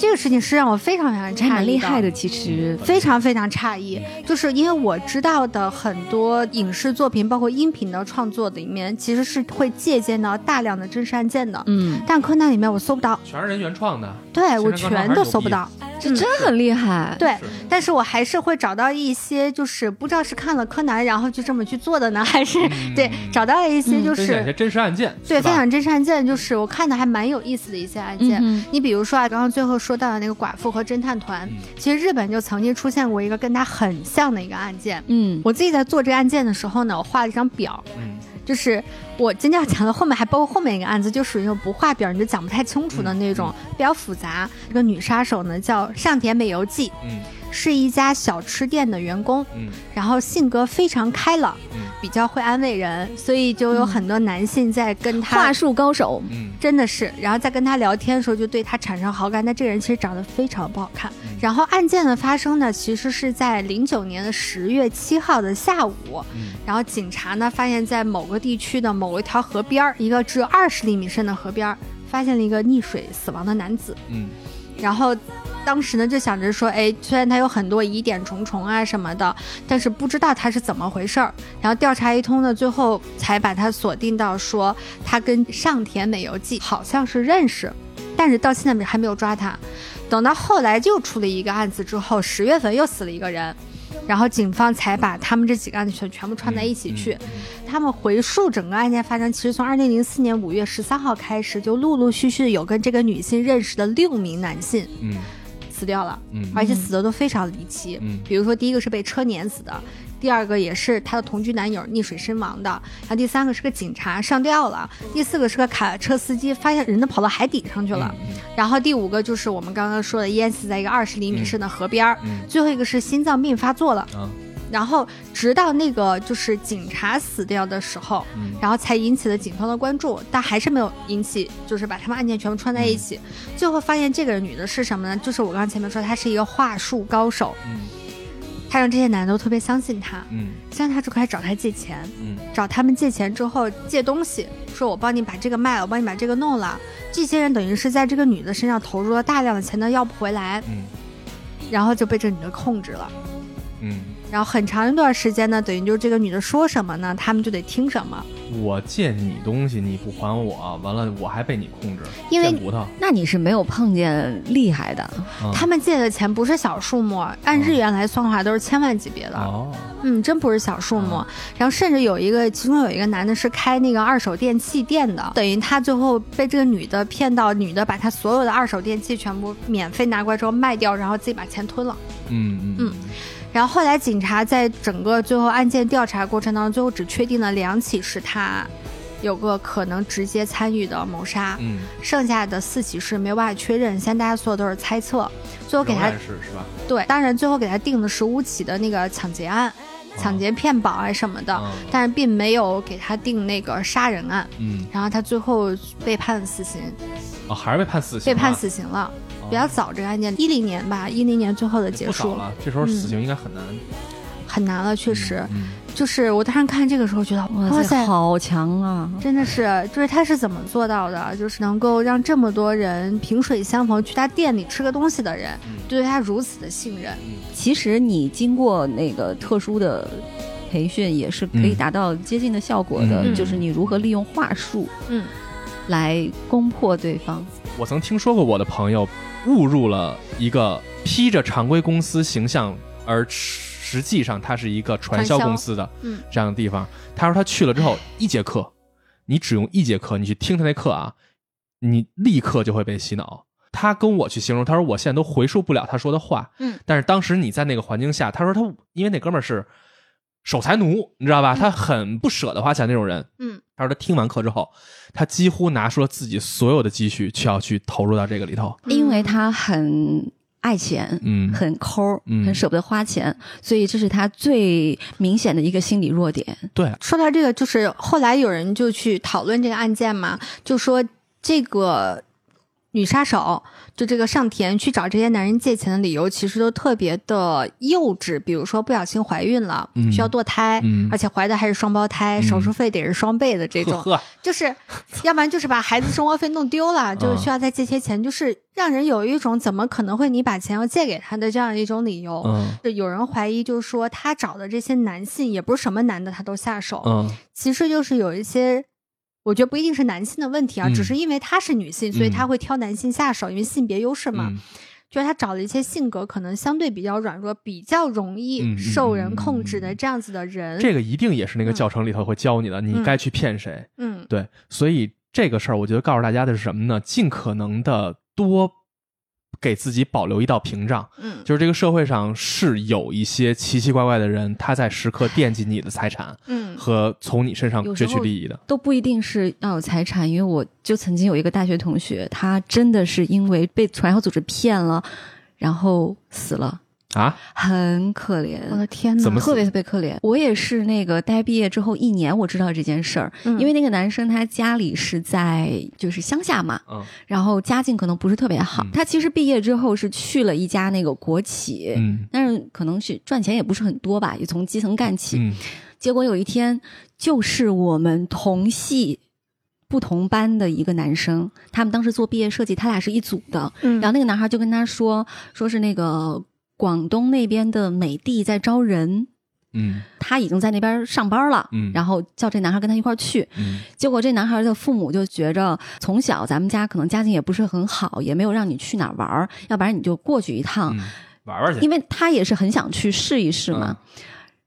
Speaker 1: 这个事情是让我非常非常诧异
Speaker 3: 还蛮厉害的，其实。
Speaker 1: 非常非常诧异，就是因为我知道的很多影视作品，包括音频的创作里面，其实是会借鉴到大量的真实案件的。
Speaker 3: 嗯，
Speaker 1: 但柯南里面我搜不到，
Speaker 3: 啊
Speaker 2: 全是人原创的。
Speaker 1: 对我全都搜不到。
Speaker 3: 这真很厉害。
Speaker 1: 对，但是我还是会找到一些，就是不知道是看了柯南然后就这么去做的呢，还是、对找到了一些就是、
Speaker 2: 真实案件，
Speaker 1: 对分享真实案件，就是我看的还蛮有意思的一些案件。
Speaker 3: 嗯
Speaker 1: 你比如说啊，刚刚最后说到的那个寡妇和侦探团，
Speaker 2: 嗯。
Speaker 1: 其实日本就曾经出现过一个跟他很像的一个案件。
Speaker 3: 嗯，
Speaker 1: 我自己在做这个案件的时候呢，我画了一张表，
Speaker 2: 嗯。
Speaker 1: 就是我今天要讲的后面还包括后面一个案子，就属于那种不画表你就讲不太清楚的那种，比较复杂。这个女杀手呢叫上田美由纪，
Speaker 2: 嗯
Speaker 1: 是一家小吃店的员工，
Speaker 2: 嗯
Speaker 1: 然后性格非常开朗，
Speaker 2: 嗯
Speaker 1: 比较会安慰人，所以就有很多男性在跟他
Speaker 3: 话术高手。
Speaker 2: 嗯
Speaker 1: 真的是，然后在跟他聊天的时候就对他产生好感。但这个人其实长得非常不好看。
Speaker 2: 嗯
Speaker 1: 然后案件的发生呢，其实是在零九年的十月七号的下午，
Speaker 2: 嗯
Speaker 1: 然后警察呢发现，在某个地区的某一条河边儿，一个只有二十厘米深的河边儿，发现了一个溺水死亡的男子。
Speaker 2: 嗯
Speaker 1: 然后当时呢就想着说，哎，虽然他有很多疑点重重啊什么的，但是不知道他是怎么回事儿。然后调查一通呢，最后才把他锁定到说他跟上田美由纪好像是认识，但是到现在还没有抓他。等到后来又出了一个案子之后，十月份又死了一个人。然后警方才把他们这几个案子全全部串在一起去。
Speaker 2: 嗯
Speaker 1: 他们回溯整个案件发生，其实从二零零四年五月十三号开始，就陆陆续续有跟这个女性认识的六名男性
Speaker 2: 嗯
Speaker 1: 死掉了，
Speaker 2: 嗯。
Speaker 1: 而且死的都非常离奇。
Speaker 2: 嗯。
Speaker 1: 比如说，第一个是被车碾死的，第二个也是他的同居男友溺水身亡的，然后第三个是个警察上吊了，第四个是个卡车司机发现人都跑到海底上去了，
Speaker 2: 嗯
Speaker 1: 然后第五个就是我们刚刚说的淹死在一个二十厘米深的河边儿，
Speaker 2: 嗯。
Speaker 1: 最后一个是心脏病发作了。
Speaker 2: 啊
Speaker 1: 然后直到那个就是警察死掉的时候，
Speaker 2: 嗯
Speaker 1: 然后才引起了警方的关注，但还是没有引起，就是把他们案件全部串在一起。最后发现这个女的是什么呢？就是我刚刚前面说，她是一个话术高手，
Speaker 2: 嗯
Speaker 1: 她让这些男的都特别相信她，
Speaker 2: 嗯
Speaker 1: 相信她就开始找她借钱，
Speaker 2: 嗯
Speaker 1: 找他们借钱之后借东西，说我帮你把这个卖了，我帮你把这个弄了。这些人等于是在这个女的身上投入了大量的钱，都要不回来，
Speaker 2: 嗯
Speaker 1: 然后就被这女的控制了。
Speaker 2: 嗯，
Speaker 1: 然后很长一段时间呢，等于就是这个女的说什么呢，他们就得听什么。
Speaker 2: 我借你东西你不还我，完了我还被你控制，
Speaker 1: 因为
Speaker 3: 那你是没有碰见厉害的，
Speaker 2: 嗯。
Speaker 1: 他们借的钱不是小数目，按日元来算的话都是千万级别的，
Speaker 2: 哦。
Speaker 1: 嗯，真不是小数目。然后甚至有一个，其中有一个男的是开那个二手电器店的，等于他最后被这个女的骗到，女的把他所有的二手电器全部免费拿过来之后卖掉，然后自己把钱吞了。
Speaker 2: 嗯嗯。
Speaker 1: 嗯然后后来警察在整个最后案件调查过程当中，最后只确定了两起是他有个可能直接参与的谋杀，
Speaker 2: 嗯，
Speaker 1: 剩下的四起是没有办法确认，现在大家所有都是猜测。最后给他
Speaker 2: 是是吧？
Speaker 1: 对，当然最后给他定的是五起的那个抢劫案、抢劫骗保啊什么的，
Speaker 2: 嗯
Speaker 1: 但是并没有给他定那个杀人案。
Speaker 2: 嗯
Speaker 1: 然后他最后被判死刑，
Speaker 2: 哦，还是被判死刑，
Speaker 1: 被判，死刑了，比较早这个案件，一零年吧，一零年最后的结束，
Speaker 2: 了，这时候死刑应该很难，
Speaker 1: 很难了，确实。
Speaker 2: 嗯
Speaker 1: 就是我当时看这个时候觉得，哇
Speaker 3: 哇塞，好强啊！
Speaker 1: 真的是，就是他是怎么做到的？就是能够让这么多人萍水相逢，去他店里吃个东西的人，
Speaker 2: 嗯
Speaker 1: 对他如此的信任。
Speaker 3: 其实你经过那个特殊的培训，也是可以
Speaker 2: 嗯
Speaker 3: 达到接近的效果的，
Speaker 2: 嗯
Speaker 3: 就是你如何利用话术
Speaker 1: 嗯，
Speaker 3: 来攻破对方。
Speaker 2: 我曾听说过我的朋友误入了一个披着常规公司形象，而实际上它是一个传销公司的
Speaker 1: 嗯
Speaker 2: 这样的地方。他说他去了之后，一节课，你只用一节课，你去听他那课啊，你立刻就会被洗脑。他跟我去形容，他说我现在都回述不了他说的话，
Speaker 1: 嗯，
Speaker 2: 但是当时你在那个环境下，他说他因为那哥们儿是守财奴，你知道吧？他很不舍得花钱那种人，
Speaker 1: 嗯，
Speaker 2: 他说他听完课之后，他几乎拿出了自己所有的积蓄，去要去投入到这个里头。
Speaker 3: 因为他很爱钱，
Speaker 2: 嗯
Speaker 3: 很抠儿，
Speaker 2: 嗯
Speaker 3: 很舍不得花钱，所以这是他最明显的一个心理弱点。
Speaker 2: 对，
Speaker 1: 说到这个，就是后来有人就去讨论这个案件嘛，就说这个女杀手，就这个上田去找这些男人借钱的理由，其实都特别的幼稚。比如说不小心怀孕了，
Speaker 2: 嗯
Speaker 1: 需要堕胎，
Speaker 2: 嗯
Speaker 1: 而且怀的还是双胞胎，
Speaker 2: 嗯
Speaker 1: 手术费得是双倍的这种。
Speaker 2: 呵呵，
Speaker 1: 就是，要不然就是把孩子生活费弄丢了，就是需要再借些钱，就是让人有一种怎么可能会你把钱要借给他的这样一种理由。
Speaker 2: 嗯
Speaker 1: 就有人怀疑，就是说他找的这些男性也不是什么男的他都下手，
Speaker 2: 嗯
Speaker 1: 其实就是有一些，我觉得不一定是男性的问题啊，
Speaker 2: 嗯
Speaker 1: 只是因为她是女性，所以她会挑男性下手，因为性别优势嘛。
Speaker 2: 嗯
Speaker 1: 就是他找了一些性格可能相对比较软弱、比较容
Speaker 2: 嗯
Speaker 1: 易
Speaker 2: 嗯
Speaker 1: 受人
Speaker 2: 嗯
Speaker 1: 控制的这样子的人。
Speaker 2: 这个一定也是那个
Speaker 1: 嗯
Speaker 2: 教程里头会教你的，你
Speaker 1: 嗯
Speaker 2: 该去骗谁。
Speaker 1: 嗯
Speaker 2: 对，所以这个事儿，我觉得告诉大家的是什么呢？尽可能的多给自己保留一道屏障。
Speaker 1: 嗯
Speaker 2: 就是这个社会上是有一些奇奇怪怪的人，他在时刻惦记你的财产
Speaker 1: 嗯
Speaker 2: 和从你身上攫取利益的。
Speaker 3: 都不一定是要有财产，因为我就曾经有一个大学同学，他真的是因为被传销组织骗了，然后死了，
Speaker 2: 啊，
Speaker 3: 很可怜。
Speaker 1: 我的天哪！
Speaker 2: 怎么
Speaker 3: 特别特别可怜，我也是那个待毕业之后一年，我知道这件事儿，
Speaker 1: 嗯
Speaker 3: 因为那个男生他家里是在就是乡下嘛，
Speaker 2: 嗯
Speaker 3: 然后家境可能不是特别好。
Speaker 2: 嗯
Speaker 3: 他其实毕业之后是去了一家那个国企，
Speaker 2: 嗯
Speaker 3: 但是可能是赚钱也不是很多吧，也从基层干起。
Speaker 2: 嗯
Speaker 3: 结果有一天，就是我们同系不同班的一个男生，他们当时做毕业设计，他俩是一组的。
Speaker 1: 嗯，
Speaker 3: 然后那个男孩就跟他说，说是那个广东那边的美的在招人，
Speaker 2: 嗯。
Speaker 3: 他已经在那边上班了。
Speaker 2: 嗯。
Speaker 3: 然后叫这男孩跟他一块儿去，
Speaker 2: 嗯。
Speaker 3: 结果这男孩的父母就觉着，从小咱们家可能家境也不是很好，也没有让你去哪儿玩儿，要不然你就过去一趟，
Speaker 2: 嗯，玩玩去。
Speaker 3: 因为他也是很想去试一试嘛。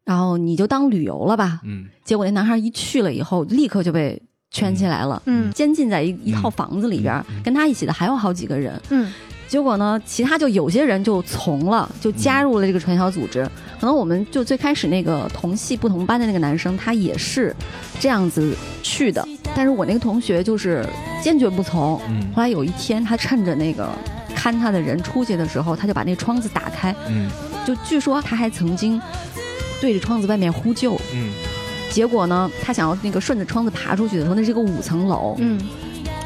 Speaker 3: 然后你就当旅游了吧。
Speaker 2: 嗯。
Speaker 3: 结果那男孩一去了以后，立刻就被圈起来了，
Speaker 1: 嗯。
Speaker 3: 监禁在一一套房子里边，
Speaker 2: 嗯。
Speaker 3: 跟他一起的还有好几个人。
Speaker 1: 嗯
Speaker 3: 结果呢，其他就有些人就从了，就加入了这个传销组织。可能我们就最开始那个同系不同班的那个男生，他也是这样子去的。但是我那个同学就是坚决不从。
Speaker 2: 嗯
Speaker 3: 后来有一天，他趁着那个看他的人出去的时候，他就把那窗子打开，
Speaker 2: 嗯
Speaker 3: 就据说他还曾经对着窗子外面呼救。
Speaker 2: 嗯，
Speaker 3: 结果呢，他想要那个顺着窗子爬出去的时候，那是个五层楼，
Speaker 1: 嗯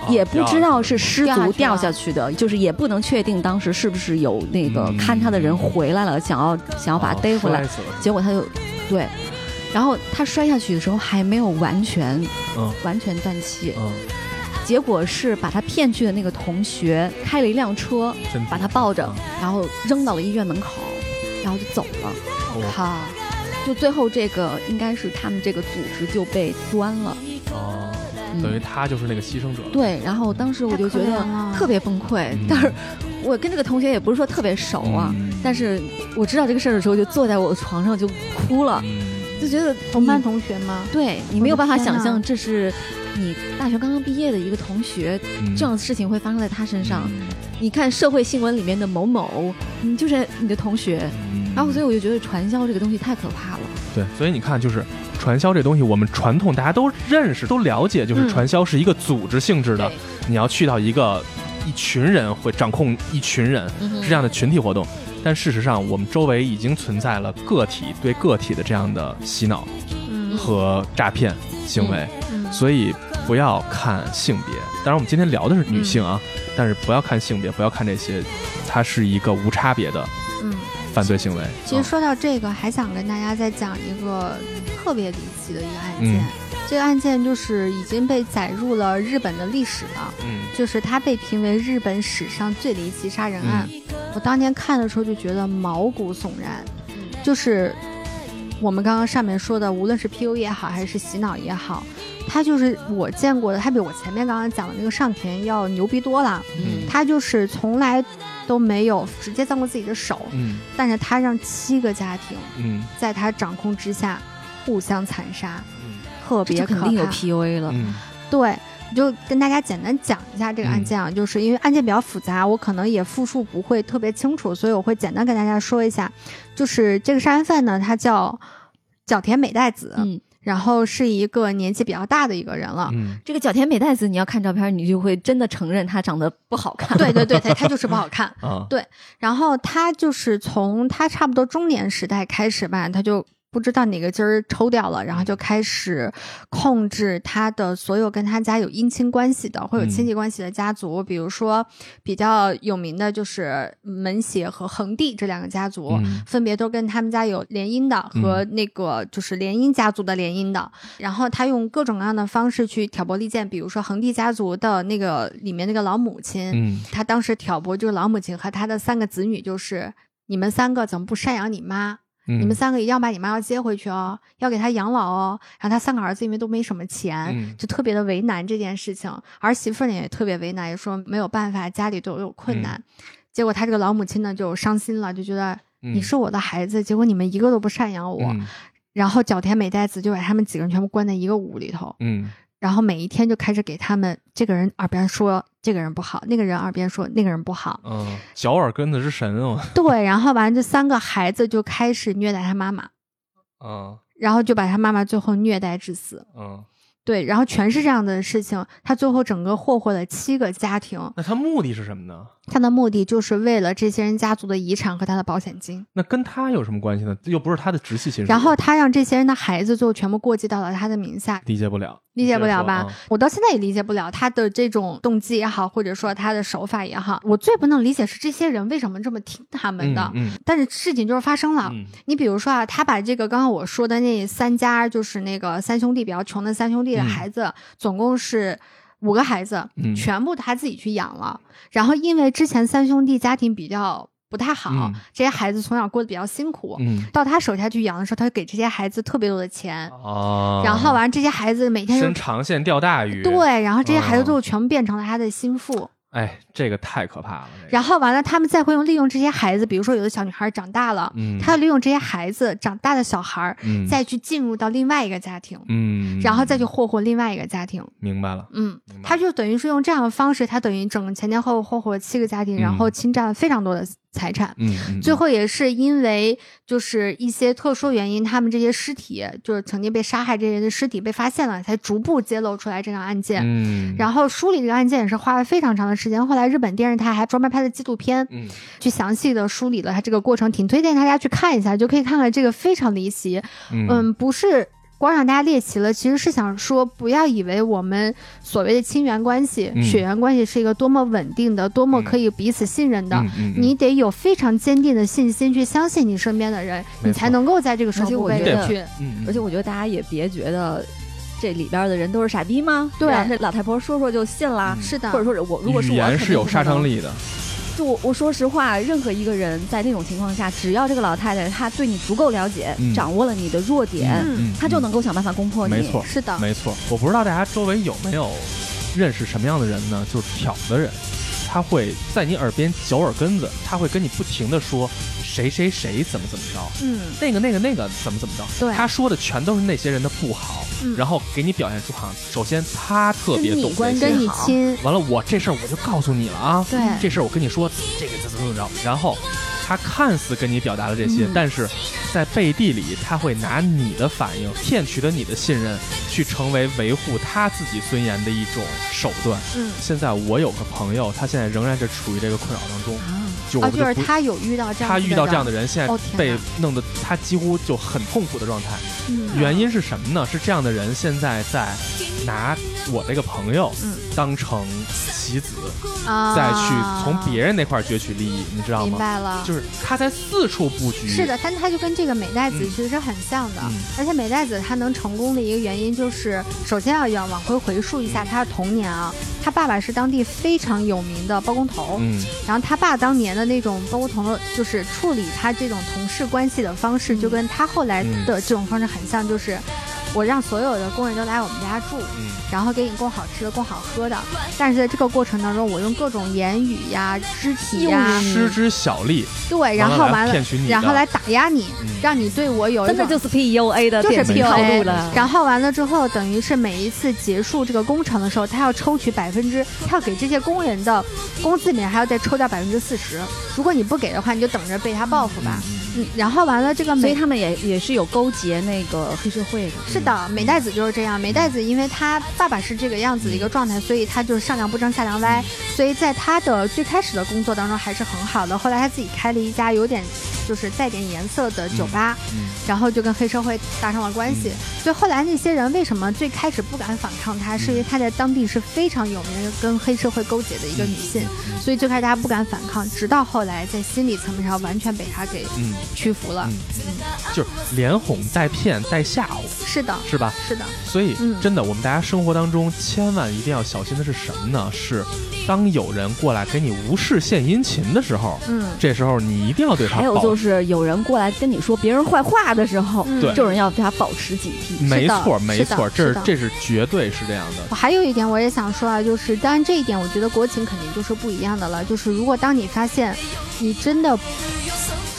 Speaker 3: 也不知道是失足掉
Speaker 1: 掉下
Speaker 3: 下去的，就是也不能确定当时是不是有那个
Speaker 2: 嗯。
Speaker 3: 看他的人回来了，想要想要把他逮回来。结果他就对，然后他摔下去的时候还没有完全
Speaker 2: 嗯。
Speaker 3: 完全断气，
Speaker 2: 嗯，
Speaker 3: 结果是把他骗去的那个同学开了一辆车，把他抱着
Speaker 2: 嗯，
Speaker 3: 然后扔到了医院门口，然后就走了。
Speaker 2: 哦。
Speaker 1: 靠，
Speaker 3: 就最后这个应该是他们这个组织就被端了。
Speaker 2: 等于他就是那个牺牲者。
Speaker 3: 对，然后当时我就觉得特别崩溃，
Speaker 2: 嗯。
Speaker 3: 但是我跟这个同学也不是说特别熟啊，
Speaker 2: 嗯。
Speaker 3: 但是我知道这个事儿的时候，就坐在我的床上就哭了，
Speaker 2: 嗯。
Speaker 3: 就觉得
Speaker 1: 同班同学吗？
Speaker 3: 对你没有办法想象这是你大学刚刚毕业的一个同学，
Speaker 2: 嗯。
Speaker 3: 这样的事情会发生在他身上。
Speaker 2: 嗯。
Speaker 3: 你看社会新闻里面的某某，你就是你的同学，
Speaker 2: 嗯
Speaker 3: 然后所以我就觉得传销这个东西太可怕了。
Speaker 2: 对，所以你看，就是传销这东西，我们传统大家都认识、都了解，就是
Speaker 1: 嗯
Speaker 2: 传销是一个组织性质的，
Speaker 3: 对
Speaker 2: 你要去到一个一群人会掌控一群人，是这样的群体活动。但事实上，我们周围已经存在了个体对个体的这样的洗脑
Speaker 1: 嗯
Speaker 2: 和诈骗行为，
Speaker 1: 嗯
Speaker 2: 所以不要看性别。当然，我们今天聊的是女性啊，但是不要看性别，不要看这些，它是一个无差别的
Speaker 1: 嗯。
Speaker 2: 犯罪行为。
Speaker 1: 其实说到这个，还想跟大家再讲一个特别离奇的一个案件。
Speaker 2: 嗯
Speaker 1: 这个案件就是已经被载入了日本的历史了，
Speaker 2: 嗯
Speaker 1: 就是它被评为日本史上最离奇杀人案。我当年看的时候就觉得毛骨悚然，就是我们刚刚上面说的，无论是 PU 也好，还是洗脑也好，他就是我见过的，他比我前面刚刚讲的那个上田要牛逼多了。
Speaker 2: 嗯
Speaker 1: 他就是从来都没有直接脏过自己的手，
Speaker 2: 嗯
Speaker 1: 但是他让七个家庭
Speaker 2: 嗯
Speaker 1: 在他掌控之下互相残杀，
Speaker 2: 嗯
Speaker 1: 特别可怕。
Speaker 3: 肯定有 PUA 了。
Speaker 2: 嗯
Speaker 1: 对，我就跟大家简单讲一下这个案件啊，就是因为案件比较复杂，我可能也复述不会特别清楚，所以我会简单跟大家说一下。就是这个杀人犯呢，他叫角田美代子，
Speaker 3: 嗯，
Speaker 1: 然后是一个年纪比较大的一个人了。
Speaker 2: 嗯
Speaker 3: 这个角田美代子，你要看照片，你就会真的承认她长得不好看。
Speaker 1: 对 对对，她 她就是不好看。
Speaker 2: 对
Speaker 1: 然后她就是从她差不多中年时代开始吧，她就不知道哪个筋儿抽掉了，然后就开始控制他的所有跟他家有姻亲关系的或有亲戚关系的家族，比如说比较有名的就是门协和恒地这两个家族。
Speaker 2: 嗯
Speaker 1: 分别都跟他们家有联姻的和那个就是联姻家族的联姻的，然后他用各种各样的方式去挑拨离间，比如说恒地家族的那个里面那个老母亲，
Speaker 2: 嗯
Speaker 1: 他当时挑拨就是老母亲和他的三个子女，就是你们三个怎么不赡养你妈？
Speaker 2: 嗯，
Speaker 1: 你们三个一定要把你妈要接回去哦，要给她养老哦。然后他三个儿子因为都没什么钱，
Speaker 2: 嗯
Speaker 1: 就特别的为难这件事情。儿媳妇呢也特别为难，也说没有办法，家里都有困难。结果他这个老母亲呢就伤心了，就觉得
Speaker 2: 嗯
Speaker 1: 你是我的孩子，结果你们一个都不赡养我。
Speaker 2: 嗯
Speaker 1: 然后角田美代子就把他们几个人全部关在一个屋里头，
Speaker 2: 嗯
Speaker 1: 然后每一天就开始给他们这个人耳边说这个人不好，那个人耳边说那个人不好。
Speaker 2: 嗯，小耳根子是神哦，
Speaker 1: 对，然后完这三个孩子就开始虐待他妈妈，
Speaker 2: 嗯
Speaker 1: 然后就把他妈妈最后虐待致死。
Speaker 2: 嗯，
Speaker 1: 对，然后全是这样的事情，他最后整个霍霍了七个家庭，
Speaker 2: 那他目的是什么呢？
Speaker 1: 他的目的就是为了这些人家族的遗产和他的保险金。
Speaker 2: 那跟他有什么关系呢？又不是他的直系亲属。
Speaker 1: 然后他让这些人的孩子最后全部过继到了他的名下，
Speaker 2: 理解不了，
Speaker 1: 理解不了吧？我到现在也理解不了他的这种动机也好，或者说他的手法也好。我最不能理解是这些人为什么这么听他们的。
Speaker 2: 嗯
Speaker 1: 但是事情就是发生了。
Speaker 2: 嗯
Speaker 1: 你比如说啊，他把这个刚刚我说的那三家，就是那个三兄弟比较穷的三兄弟孩子，总共是五个孩子，
Speaker 2: 嗯
Speaker 1: 全部他自己去养了。然后因为之前三兄弟家庭比较不太好，
Speaker 2: 嗯
Speaker 1: 这些孩子从小过得比较辛苦。
Speaker 2: 嗯
Speaker 1: 到他手下去养的时候，他会给这些孩子特别多的钱，
Speaker 2: 哦，
Speaker 1: 然后完这些孩子每天就
Speaker 2: 伸长线钓大鱼，，
Speaker 1: 对，然后这些孩子
Speaker 2: 哦
Speaker 1: 最后全部变成了他的心腹。
Speaker 2: 哎，这个太可怕了。这个
Speaker 1: 然后完了，他们再会用利用这些孩子，比如说有的小女孩长大了，
Speaker 2: 嗯，
Speaker 1: 他要利用这些孩子长大的小孩再去进入到另外一个家庭，
Speaker 2: 嗯，
Speaker 1: 然后再去霍霍另外一个家庭。
Speaker 2: 明白了，
Speaker 1: 嗯他就等于是用这样的方式，他等于整个前前后后霍霍了七个家庭，然后侵占了非常多的财产。
Speaker 2: 嗯嗯，
Speaker 1: 最后也是因为就是一些特殊原因，他们这些尸体就是曾经被杀害这些人的尸体被发现了，才逐步揭露出来这个案件。
Speaker 2: 嗯，
Speaker 1: 然后梳理这个案件也是花了非常长的时间。后来日本电视台还专门拍了纪录片，
Speaker 2: 嗯
Speaker 1: 去详细的梳理了它这个过程，挺推荐大家去看一下，就可以看看这个非常离奇。
Speaker 2: 嗯
Speaker 1: 嗯，不是。光让大家猎奇了，其实是想说，不要以为我们所谓的亲缘关系、
Speaker 2: 嗯。
Speaker 1: 血缘关系是一个多么稳定的、多么可以彼此信任的。你得有非常坚定的信心去相信你身边的人，你才能够在这个时候
Speaker 3: 而且
Speaker 1: 不被
Speaker 3: 我觉得
Speaker 1: 委屈。
Speaker 2: 嗯，嗯。
Speaker 3: 而且我觉得大家也别觉得这里边的人都是傻逼吗？
Speaker 1: 对。
Speaker 3: 这老太婆说说就信了，
Speaker 2: 嗯。
Speaker 1: 是的，
Speaker 3: 或者说是我如果是我语
Speaker 2: 言是有杀伤力的，
Speaker 3: 就我我说实话，任何一个人在那种情况下，只要这个老太太她对你足够了解，
Speaker 2: 嗯
Speaker 3: 掌握了你的弱点，
Speaker 1: 嗯
Speaker 3: 她就能够想办法攻破你。
Speaker 2: 没错
Speaker 1: 是的，
Speaker 2: 没错，我不知道大家周围有没有认识什么样的人呢？就是挑的人，他会在你耳边嚼耳根子，他会跟你不停的说谁谁谁怎么怎么着，
Speaker 1: 嗯，
Speaker 2: 那个那个那个怎么怎么着，
Speaker 1: 对。
Speaker 2: 他说的全都是那些人的不好，
Speaker 1: 嗯
Speaker 2: 然后给你表现出好像首先他特别懂
Speaker 3: 关
Speaker 2: 这些
Speaker 1: 跟你
Speaker 2: 完了我这事儿我就告诉你了啊，
Speaker 1: 对。
Speaker 2: 这事儿我跟你说这个怎么怎么着，然后他看似跟你表达了这些，
Speaker 1: 嗯。
Speaker 2: 但是在背地里他会拿你的反应骗取了你的信任，去成为维护他自己尊严的一种手段。
Speaker 1: 嗯，
Speaker 2: 现在我有个朋友，他现在仍然是处于这个困扰当中，
Speaker 3: 啊，
Speaker 1: 啊，就是他有遇到这样子
Speaker 2: 他遇到这样
Speaker 1: 的
Speaker 2: 的人，现在被弄得他几乎就很痛苦的状态。原因是什么呢？是这样的人现在在拿我这个朋友
Speaker 1: 嗯
Speaker 2: 当成棋子，
Speaker 1: 啊，
Speaker 2: 再去从别人那块儿攫取利益，你知道吗明？
Speaker 1: 白了，
Speaker 2: 就是他在四处布局。
Speaker 1: 是的，但他就跟这个美代子
Speaker 2: 嗯
Speaker 1: 其实是很像的，
Speaker 2: 嗯
Speaker 1: 而且美代子她能成功的一个原因就是，首先要要往回回溯一下她的童年啊，她爸爸是当地非常有名的包工头，
Speaker 2: 嗯
Speaker 1: 然后他爸当年的那种包工头的，就是处理他这种同事关系的方式，就跟他后来的这种方式很像，就是我让所有的工人都来我们家住，
Speaker 2: 嗯
Speaker 1: 然后给你供好吃的、供好喝的，但是在这个过程当中，我用各种言语呀、肢体呀，
Speaker 3: 用
Speaker 2: 施之小利，
Speaker 1: 对，然后完了然后来打压你，
Speaker 2: 嗯
Speaker 1: 让你对我有一
Speaker 3: 真的就是 PUA 的
Speaker 1: 就是
Speaker 3: 典型套路
Speaker 1: PUA
Speaker 3: 了。
Speaker 1: 然后完了之后，等于是每一次结束这个工程的时候，他要抽取百分之，他要给这些工人的工资里面还要再抽掉百分之四十。如果你不给的话，你就等着被他报复吧。嗯，然后完了这个美。
Speaker 3: 所以他们也也是有勾结那个黑社会的。
Speaker 1: 是的，美代子就是这样。美代子因为她爸爸是这个样子的一个状态，所以她就是上梁不正下梁歪。所以在她的最开始的工作当中还是很好的。后来她自己开了一家有点就是带点颜色的酒吧，
Speaker 2: 嗯
Speaker 1: 然后就跟黑社会搭上了关系。所以后来那些人为什么最开始不敢反抗她，是因为她在当地是非常有名的跟黑社会勾结的一个女性，所以最开始大家不敢反抗，直到后来在心理层面上完全被她给
Speaker 2: 嗯
Speaker 1: 屈服了。
Speaker 2: 嗯，就是连哄带骗带吓唬，
Speaker 1: 是的，
Speaker 2: 是吧？
Speaker 1: 是的，
Speaker 2: 所以
Speaker 1: 嗯
Speaker 2: 真的，我们大家生活当中千万一定要小心的是什么呢？是当有人过来给你无事献殷勤的时候，
Speaker 1: 嗯，
Speaker 2: 这时候你一定要对他
Speaker 3: 还有就是有人过来跟你说别人坏话的时候，
Speaker 1: 嗯
Speaker 2: 对
Speaker 3: 这种人要对他保持警惕。
Speaker 2: 没错，没错，这
Speaker 1: 是
Speaker 2: 这是绝对是这样的。
Speaker 1: 我还有一点我也想说啊，就是当然这一点我觉得国情肯定就是不一样的了。就是如果当你发现你真的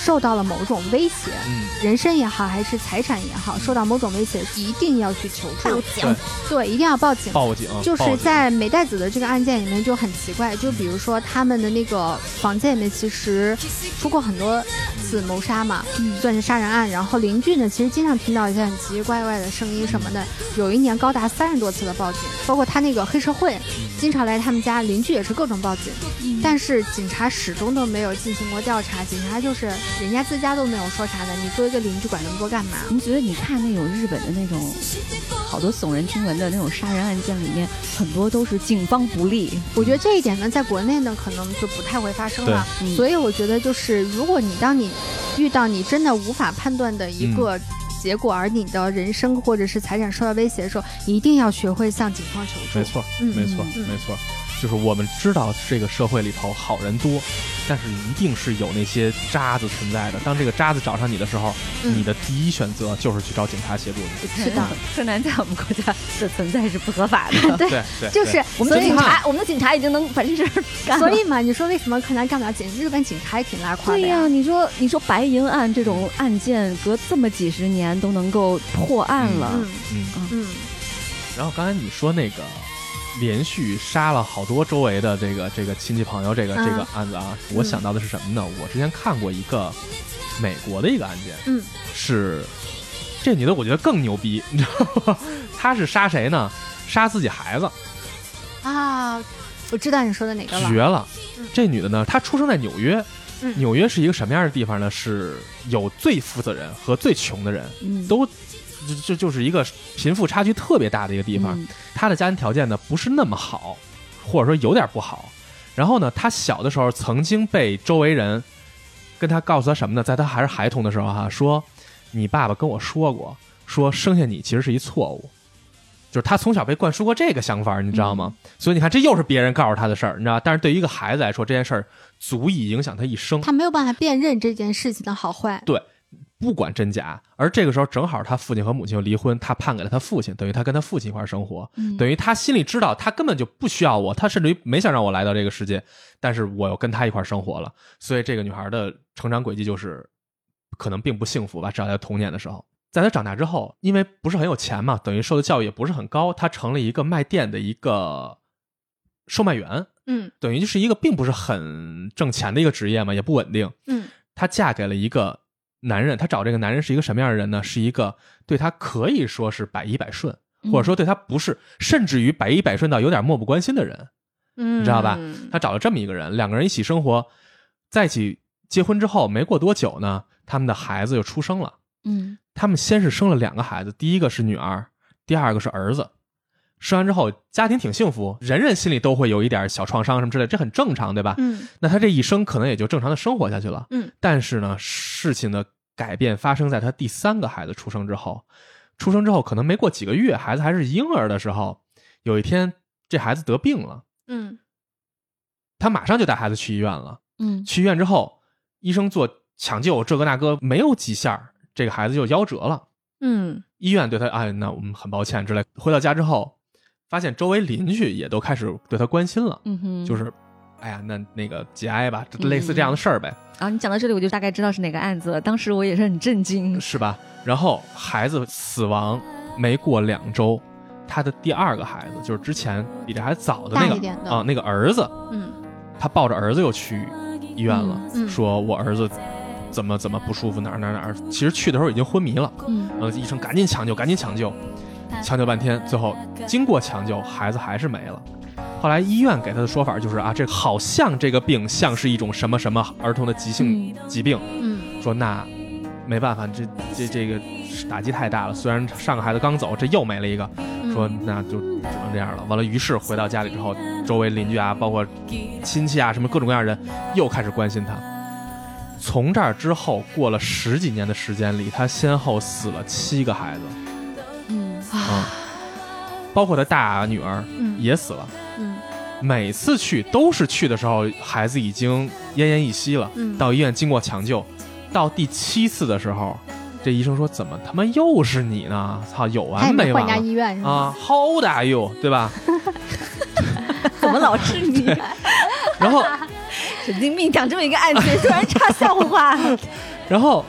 Speaker 1: 受到了某种威胁，
Speaker 2: 嗯，
Speaker 1: 人身也好还是财产也好，受到某种威胁，一定要去求助，
Speaker 2: 对，
Speaker 1: 对，一定要报警。
Speaker 2: 报警，
Speaker 1: 就是在美代子的这个案件里面就很奇怪，就比如说他们的那个房间里面其实出过很多次谋杀嘛，
Speaker 3: 嗯。
Speaker 1: 算是杀人案。然后邻居呢，其实经常听到一些很奇奇怪怪的声音什么的，有一年高达三十多次的报警，包括他那个黑社会经常来他们家，邻居也是各种报警，但是警察始终都没有进行过调查，警察就是人家自家都没有说啥的，你作为一个邻居管那么多干嘛？
Speaker 3: 你觉得你看那种日本的那种好多耸人听闻的那种杀人案件里面，很多都是警方不利。
Speaker 1: 我觉得这一点呢，在国内呢，可能就不太会发生了。
Speaker 3: 嗯
Speaker 1: 所以我觉得，就是如果你当你遇到你真的无法判断的一个结果，而你的人生或者是财产受到威胁的时候，一定要学会向警方求助。
Speaker 2: 没错，
Speaker 1: 嗯
Speaker 2: 没错，
Speaker 1: 嗯
Speaker 2: 没错。就是我们知道这个社会里头好人多，但是一定是有那些渣子存在的。当这个渣子找上你的时候，
Speaker 1: 嗯
Speaker 2: 你的第一选择就是去找警察协助你。
Speaker 1: 是的，
Speaker 3: 柯南在我们国家的存在是不合法的。
Speaker 1: 对
Speaker 2: 对对，
Speaker 1: 就是
Speaker 3: 我们的警察，我们的警察已经能把这事儿干了。
Speaker 1: 所以嘛，你说为什么柯南干不了警？日本警察也挺拉胯的
Speaker 3: 对呀、你说你说白银案这种案件，隔这么几十年都能够破案了，
Speaker 1: 嗯
Speaker 2: 嗯。
Speaker 1: 嗯，
Speaker 2: 然后刚才你说那个连续杀了好多周围的这个这个亲戚朋友这个、
Speaker 1: 嗯
Speaker 2: 这个案子啊，我想到的是什么呢？我之前看过一个美国的一个案件，
Speaker 1: 嗯，
Speaker 2: 是这女的，我觉得更牛逼，你知道吗？她是杀谁呢？杀自己孩子，
Speaker 1: 啊，我知道你说的哪个了。
Speaker 2: 绝了
Speaker 1: 嗯！
Speaker 2: 这女的呢，她出生在纽约。
Speaker 1: 嗯
Speaker 2: 纽约是一个什么样的地方呢？是有最富的人和最穷的人，
Speaker 3: 嗯，
Speaker 2: 都就就就是一个贫富差距特别大的一个地方。
Speaker 3: 嗯
Speaker 2: 他的家庭条件呢不是那么好，或者说有点不好。然后呢，他小的时候曾经被周围人跟他告诉他什么呢？在他还是孩童的时候哈、说你爸爸跟我说过，说生下你其实是一错误。就是他从小被灌输过这个想法，你知道吗？所以你看，这又是别人告诉他的事儿，你知道吧？但是对于一个孩子来说，这件事儿足以影响他一生。
Speaker 1: 他没有办法辨认这件事情的好坏。
Speaker 2: 不管真假。而这个时候正好他父亲和母亲又离婚，他判给了他父亲，等于他跟他父亲一块生活，
Speaker 3: 嗯
Speaker 2: 等于他心里知道他根本就不需要我，他甚至于没想让我来到这个世界，但是我又跟他一块生活了，所以这个女孩的成长轨迹就是可能并不幸福吧，至少在童年的时候。在他长大之后，因为不是很有钱嘛，等于受的教育也不是很高，他成了一个卖店的一个售卖员，
Speaker 1: 嗯
Speaker 2: 等于就是一个并不是很挣钱的一个职业嘛，也不稳定。
Speaker 1: 嗯
Speaker 2: 她嫁给了一个男人，他找这个男人是一个什么样的人呢？是一个对他可以说是百依百顺，
Speaker 3: 嗯
Speaker 2: 或者说对他不是，甚至于百依百顺到有点漠不关心的人。
Speaker 1: 嗯，
Speaker 2: 你知道吧？他找了这么一个人，两个人一起生活，在一起结婚之后没过多久呢，他们的孩子就出生了。
Speaker 3: 嗯
Speaker 2: 他们先是生了两个孩子，第一个是女儿，第二个是儿子。生完之后，家庭挺幸福，人人心里都会有一点小创伤什么之类，这很正常，对吧？
Speaker 1: 嗯
Speaker 2: 那他这一生可能也就正常的生活下去了。
Speaker 1: 嗯，
Speaker 2: 但是呢，事情的改变发生在他第三个孩子出生之后。出生之后，可能没过几个月，孩子还是婴儿的时候，有一天这孩子得病了，
Speaker 1: 嗯
Speaker 2: 他马上就带孩子去医院了。
Speaker 3: 嗯
Speaker 2: 去医院之后，医生做抢救，这个那个没有几下，这个孩子就夭折了。
Speaker 1: 嗯
Speaker 2: 医院对他，哎，那我们很抱歉之类。回到家之后，发现周围邻居也都开始对他关心了，
Speaker 3: 嗯哼，
Speaker 2: 就是，哎呀，那那个节哀吧，类似这样的事儿呗。
Speaker 3: 啊，你讲到这里，我就大概知道是哪个案子了。当时我也是很震惊。
Speaker 2: 是吧？然后孩子死亡没过两周，他的第二个孩子就是之前比这还早的那个啊，那个儿子，
Speaker 1: 嗯
Speaker 2: 他抱着儿子又去医院了，
Speaker 1: 嗯
Speaker 2: 说我儿子怎么怎么不舒服，哪儿哪儿哪儿。其实去的时候已经昏迷了，
Speaker 3: 嗯
Speaker 2: 然后医生赶紧抢救，赶紧抢救，抢救半天，最后经过抢救，孩子还是没了。后来医院给他的说法就是啊，这好像这个病像是一种什么什么儿童的急性疾病，
Speaker 1: 嗯
Speaker 2: 说那没办法，这这这个打击太大了。虽然上个孩子刚走，这又没了一个，
Speaker 1: 嗯，
Speaker 2: 说那就只能这样了。完了，于是回到家里之后，周围邻居啊，包括亲戚啊，什么各种各样的人，又开始关心他。从这儿之后，过了十几年的时间里，他先后死了七个孩子，
Speaker 3: 嗯
Speaker 2: 啊、包括他大女儿
Speaker 1: 嗯
Speaker 2: 也死了。
Speaker 1: 嗯
Speaker 2: 每次去都是去的时候，孩子已经奄奄一息了。
Speaker 1: 嗯
Speaker 2: 到医院经过抢救，到第七次的时候，这医生说：“怎么他妈又是你呢？操，有完没完
Speaker 1: 没换家医院？
Speaker 2: 啊？How old are you？对吧？
Speaker 3: 怎么老是你？
Speaker 2: 然后，
Speaker 3: 神经病，讲这么一个案件，突然插笑话。
Speaker 2: 然后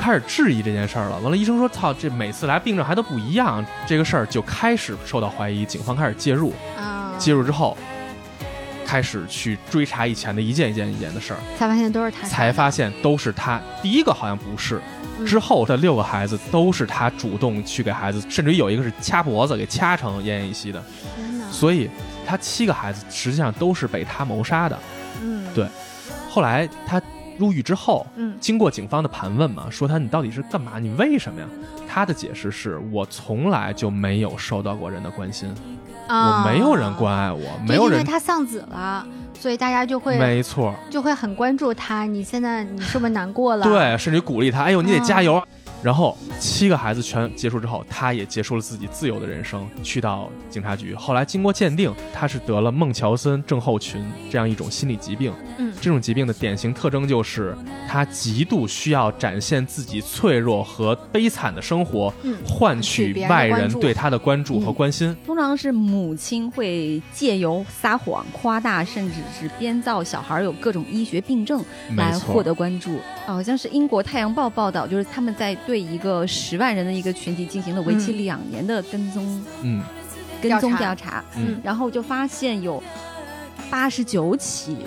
Speaker 2: 开始质疑这件事儿了。完了，医生说：操，这每次来病症还都不一样，这个事儿就开始受到怀疑，警方开始介入。
Speaker 1: 啊，
Speaker 2: 介入之后，开始去追查以前的一件一件一件的事儿。”
Speaker 1: 才发现都是他，
Speaker 2: 才发现都是他。第一个好像不是，
Speaker 1: 嗯
Speaker 2: 之后的六个孩子都是他主动去给孩子，甚至于有一个是掐脖子给掐成奄奄一息的。所以他七个孩子实际上都是被他谋杀的。
Speaker 1: 嗯，
Speaker 2: 对后来他入狱之后，
Speaker 1: 嗯
Speaker 2: 经过警方的盘问嘛，说他你到底是干嘛？你为什么呀？他的解释是我从来就没有受到过人的关心，
Speaker 1: 啊，
Speaker 2: 我没有人关爱我，没有人。
Speaker 1: 因为他丧子了，所以大家就会
Speaker 2: 没错，
Speaker 1: 就会很关注他。你现在你是不是难过了？，
Speaker 2: 对，甚至鼓励他，哎呦，你得加
Speaker 1: 嗯
Speaker 2: 油。然后七个孩子全结束之后，他也结束了自己自由的人生，去到警察局。后来经过鉴定，他是得了孟乔森症候群这样一种心理疾病。
Speaker 1: 嗯
Speaker 2: 这种疾病的典型特征就是他极度需要展现自己脆弱和悲惨的生活，
Speaker 1: 嗯
Speaker 2: 换
Speaker 1: 取
Speaker 2: 取外
Speaker 1: 人
Speaker 2: 对他的关注和
Speaker 3: 嗯
Speaker 2: 关心。
Speaker 3: 通常是母亲会借由撒谎、夸大，甚至是编造小孩有各种医学病症来获得关注。好像是英国《太阳报》报道，就是他们在对一个十万人的一个群体进行了为期
Speaker 1: 嗯
Speaker 3: 两年的跟踪、
Speaker 2: 嗯
Speaker 3: 跟踪
Speaker 1: 调查
Speaker 3: 调查，
Speaker 2: 嗯，
Speaker 3: 然后就发现有八十九起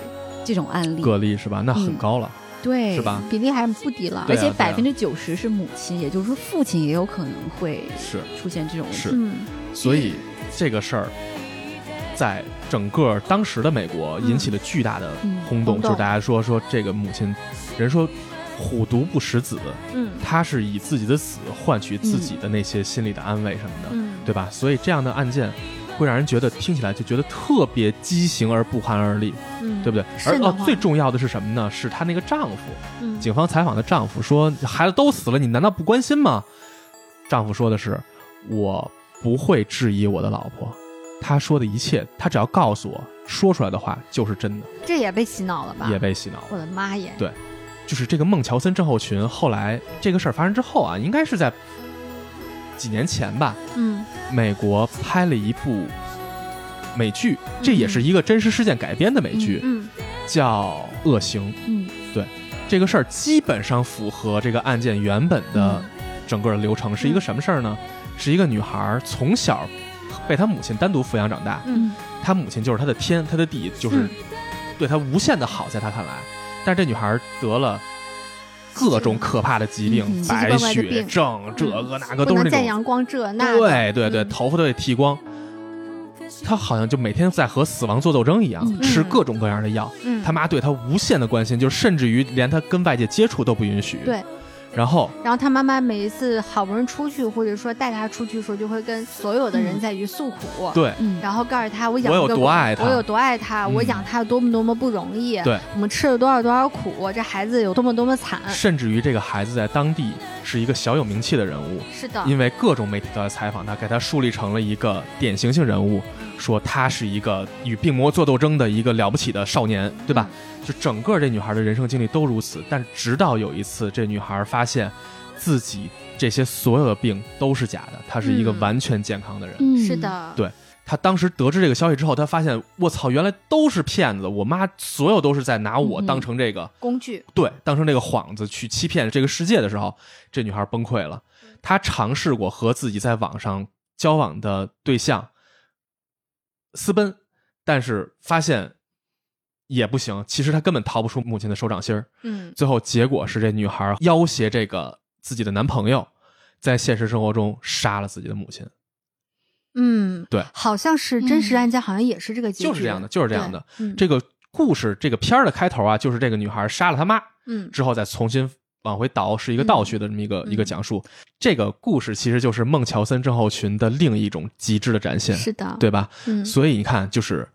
Speaker 3: 这种案例，
Speaker 2: 个例是吧？那很
Speaker 3: 嗯
Speaker 2: 高了，
Speaker 3: 对，
Speaker 2: 是？吧？
Speaker 1: 比例还不低了。
Speaker 3: 而且百分之九十是母亲，也就是说父亲也有可能会
Speaker 2: 是。
Speaker 3: 出现这种问题。
Speaker 2: 是
Speaker 1: 嗯
Speaker 2: 所以这个事儿，在整个当时的美国引起了巨大的
Speaker 3: 嗯
Speaker 2: 轰动，
Speaker 1: 轰动
Speaker 2: 就是大家说说这个母亲，人说虎毒不食子，
Speaker 1: 嗯
Speaker 2: 他是以自己的死换取自己的那些心理的安慰什么的，
Speaker 1: 嗯，
Speaker 2: 对吧？所以这样的案件。会让人觉得听起来就觉得特别畸形而不寒而栗，
Speaker 1: 嗯，
Speaker 2: 对不对？而最重要的是什么呢？是他那个丈夫，
Speaker 1: 嗯
Speaker 2: 警方采访的丈夫说：“孩子都死了，你难道不关心吗？”丈夫说的是：“我不会质疑我的老婆，他说的一切，他只要告诉我说出来的话就是真的。
Speaker 1: 这也被洗脑了吧？
Speaker 2: 也被洗脑了。
Speaker 1: 我的妈耶！
Speaker 2: 对就是这个孟乔森症候群，后来这个事儿发生之后啊，应该是在几年前吧，
Speaker 1: 嗯
Speaker 2: 美国拍了一部美剧，这也是一个真实事件改编的美剧，
Speaker 1: 嗯
Speaker 2: 叫《恶行》。
Speaker 3: 嗯
Speaker 2: 这个事儿基本上符合这个案件原本的
Speaker 3: 嗯
Speaker 2: 整个的流程，是一个什么事儿呢？是一个女孩儿从小被她母亲单独抚养长大，
Speaker 1: 嗯
Speaker 2: 她母亲就是她的天，她的地，就是
Speaker 1: 嗯
Speaker 2: 对她无限的好，在她看来。但这女孩得了各种可怕的疾病，
Speaker 3: 嗯
Speaker 2: 白血症，这个那个都是那种。
Speaker 1: 阳光这那。
Speaker 2: 对对对，
Speaker 1: 嗯
Speaker 2: 头发都得剃光。她好像就每天在和死亡做斗争一样，
Speaker 3: 嗯
Speaker 2: 吃各种各样的药。
Speaker 1: 嗯，
Speaker 2: 他妈对她无限的关心，就甚至于连她跟外界接触都不允许。
Speaker 1: 对。
Speaker 2: 然后
Speaker 1: 然后他妈妈每一次好不容易出去，或者说带他出去的时候，就会跟所有的人
Speaker 3: 嗯
Speaker 1: 在于诉苦。
Speaker 2: 对
Speaker 3: 嗯，
Speaker 1: 然后告诉他我养
Speaker 2: 我有多爱他
Speaker 1: 我有多爱他，
Speaker 2: 嗯
Speaker 1: 我养他有多么多么不容易，
Speaker 2: 对，
Speaker 1: 我们吃了多少多少苦，这孩子有多么多么惨。
Speaker 2: 甚至于这个孩子在当地是一个小有名气的人物，
Speaker 1: 是的，
Speaker 2: 因为各种媒体都在采访他，给他树立成了一个典型性人物，说他是一个与病魔做斗争的一个了不起的少年，对吧？就整个这女孩的人生经历都如此，但直到有一次，这女孩发现自己这些所有的病都是假的，她是一个
Speaker 1: 嗯
Speaker 2: 完全健康的人。
Speaker 3: 嗯
Speaker 1: 是，的，
Speaker 2: 对她当时得知这个消息之后，她发现我操，原来都是骗子，我妈所有都是在拿我
Speaker 3: 嗯
Speaker 2: 当成这个。
Speaker 1: 工具，
Speaker 2: 对，当成这个幌子去欺骗这个世界的时候，这女孩崩溃了。她尝试过和自己在网上交往的对象私奔，但是发现也不行。其实她根本逃不出母亲的手掌心儿。
Speaker 1: 嗯
Speaker 2: 最后结果是，这女孩要挟这个自己的男朋友，在现实生活中杀了自己的母亲。
Speaker 1: 嗯，
Speaker 2: 对
Speaker 1: 好像是真实
Speaker 3: 嗯
Speaker 1: 案件，好像也是这个结局，
Speaker 2: 就是这样的，就是这样的。
Speaker 1: 嗯
Speaker 2: 这个故事，这个片儿的开头啊，就是这个女孩杀了她妈，
Speaker 1: 嗯
Speaker 2: 之后再重新往回倒，是一个倒叙的这么一个、
Speaker 1: 嗯
Speaker 2: 一个讲述。这个故事其实就是孟乔森症候群的另一种极致的展现，
Speaker 1: 是的，
Speaker 2: 对吧？
Speaker 1: 嗯，
Speaker 2: 所以你看，就是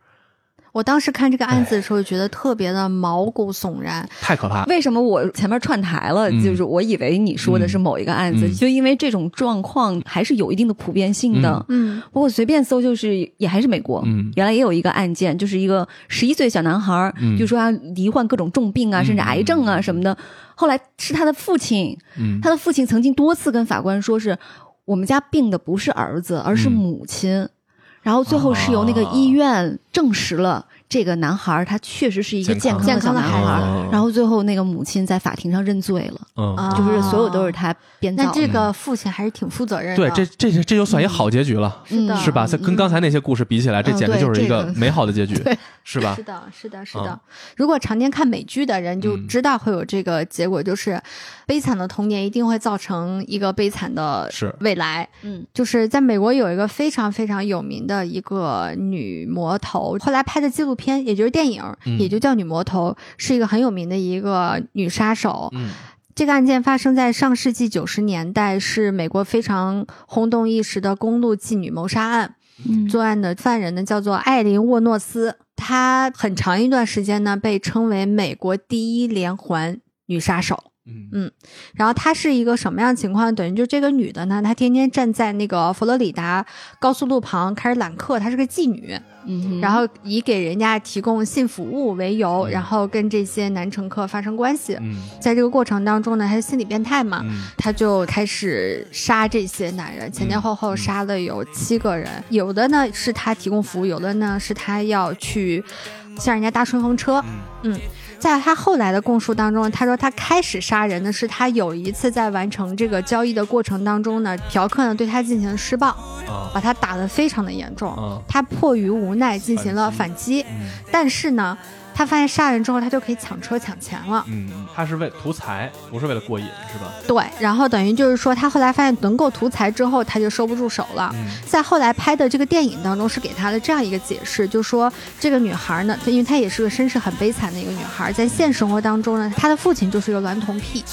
Speaker 1: 我当时看这个案子的时候，觉得特别的毛骨悚然。
Speaker 2: 太可怕。
Speaker 3: 为什么我前面串台了？
Speaker 2: 嗯
Speaker 3: 就是我以为你说的是某一个案子，
Speaker 2: 嗯
Speaker 3: 就因为这种状况还是有一定的普遍性的。
Speaker 1: 嗯
Speaker 3: 不过随便搜，就是也还是美国，
Speaker 2: 嗯
Speaker 3: 原来也有一个案件，就是一个十一岁小男孩，
Speaker 2: 嗯
Speaker 3: 就说他罹患各种重病啊，
Speaker 2: 嗯
Speaker 3: 甚至癌症啊什么的。后来是他的父亲，
Speaker 2: 嗯
Speaker 3: 他的父亲曾经多次跟法官说是，我们家病的不是儿子，而是
Speaker 2: 嗯
Speaker 3: 母亲。然后最后是由那个医院证实了。这个男孩儿他确实是一个
Speaker 2: 健康
Speaker 3: 健康的小男孩然后最后那个母亲在法庭上认罪了，
Speaker 2: 嗯
Speaker 1: 啊
Speaker 3: 就是所有都是他编造的。
Speaker 1: 那这个父亲还是挺负责任的。
Speaker 2: 对，这这这这就算一好结局了，
Speaker 1: 是的，
Speaker 2: 是吧？跟刚才那些故事比起来，这
Speaker 3: 嗯
Speaker 2: 简直就是一个美好的结局，
Speaker 1: 对
Speaker 2: 是吧
Speaker 1: 是？的，是的，是
Speaker 2: 嗯
Speaker 1: 的。如果常年看美剧的人就
Speaker 2: 嗯
Speaker 1: 知道会有这个结果，就是悲惨的童年一定会造成一个悲惨的未来。
Speaker 3: 嗯
Speaker 1: 就是在美国有一个非常非常有名的一个女魔头，后来拍的纪录片，也就是电影，
Speaker 2: 嗯
Speaker 1: 也就叫《女魔头》，是一个很有名的一个女杀手。
Speaker 2: 嗯
Speaker 1: 这个案件发生在上世纪九十年代，是美国非常轰动一时的公路妓女谋杀案。
Speaker 3: 嗯
Speaker 1: 作案的犯人呢叫做艾琳沃诺斯，她很长一段时间呢被称为美国第一连环女杀手。
Speaker 2: 嗯
Speaker 1: 然后她是一个什么样的情况？等于就这个女的呢，她天天站在那个佛罗里达高速路旁开始揽客，她是个妓女，
Speaker 3: 嗯
Speaker 1: 然后以给人家提供性服务为由，
Speaker 2: 嗯
Speaker 1: 然后跟这些男乘客发生关系。
Speaker 2: 嗯
Speaker 1: 在这个过程当中呢，她是心理变态嘛，
Speaker 2: 嗯
Speaker 1: 他就开始杀这些男人，前前后后杀了有七个人，有的呢是她提供服务，有的呢是她要去向人家搭顺风车。
Speaker 2: 嗯
Speaker 1: 在他后来的供述当中，他说他开始杀人呢，是他有一次在完成这个交易的过程当中呢，嫖客呢对他进行了施暴，
Speaker 2: 啊
Speaker 1: 把他打得非常的严重。
Speaker 2: 啊
Speaker 1: 他迫于无奈进行了
Speaker 2: 反
Speaker 1: 反击，
Speaker 2: 嗯
Speaker 1: 但是呢，他发现杀人之后他就可以抢车抢钱了。
Speaker 2: 嗯，他是为图财，不是为了过瘾，是吧？
Speaker 1: 对，然后等于就是说，他后来发现能够图财之后，他就收不住手了。
Speaker 2: 嗯
Speaker 1: 在后来拍的这个电影当中，是给他的这样一个解释，就说这个女孩呢，她因为她也是个身世很悲惨的一个女孩，在现实生活当中呢，她的父亲就是个娈童癖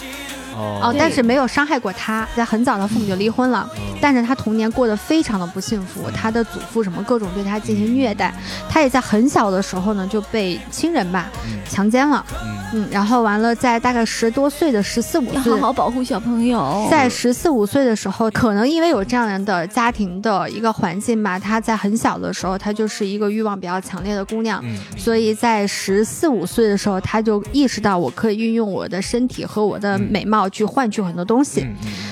Speaker 1: 哦，
Speaker 2: 哦
Speaker 1: 但是没有伤害过他，在很早的父母就离婚了，
Speaker 2: 嗯。
Speaker 1: 但是他童年过得非常的不幸福，他的祖父什么各种对他进行虐待，他也在很小的时候呢就被亲人吧
Speaker 2: 嗯。
Speaker 1: 强奸了，
Speaker 2: 嗯。
Speaker 1: 嗯，然后完了在大概十多岁的十四五岁
Speaker 3: 要好。好保护小朋友。
Speaker 1: 在十四五岁的时候，可能因为有这样的家庭的一个环境吧，他在很小的时候，她就是一个欲望比较强烈的姑娘，
Speaker 2: 嗯
Speaker 1: 所以在十四五岁的时候，她就意识到我可以运用我的身体和我的
Speaker 2: 嗯。
Speaker 1: 美貌去换取很多东西，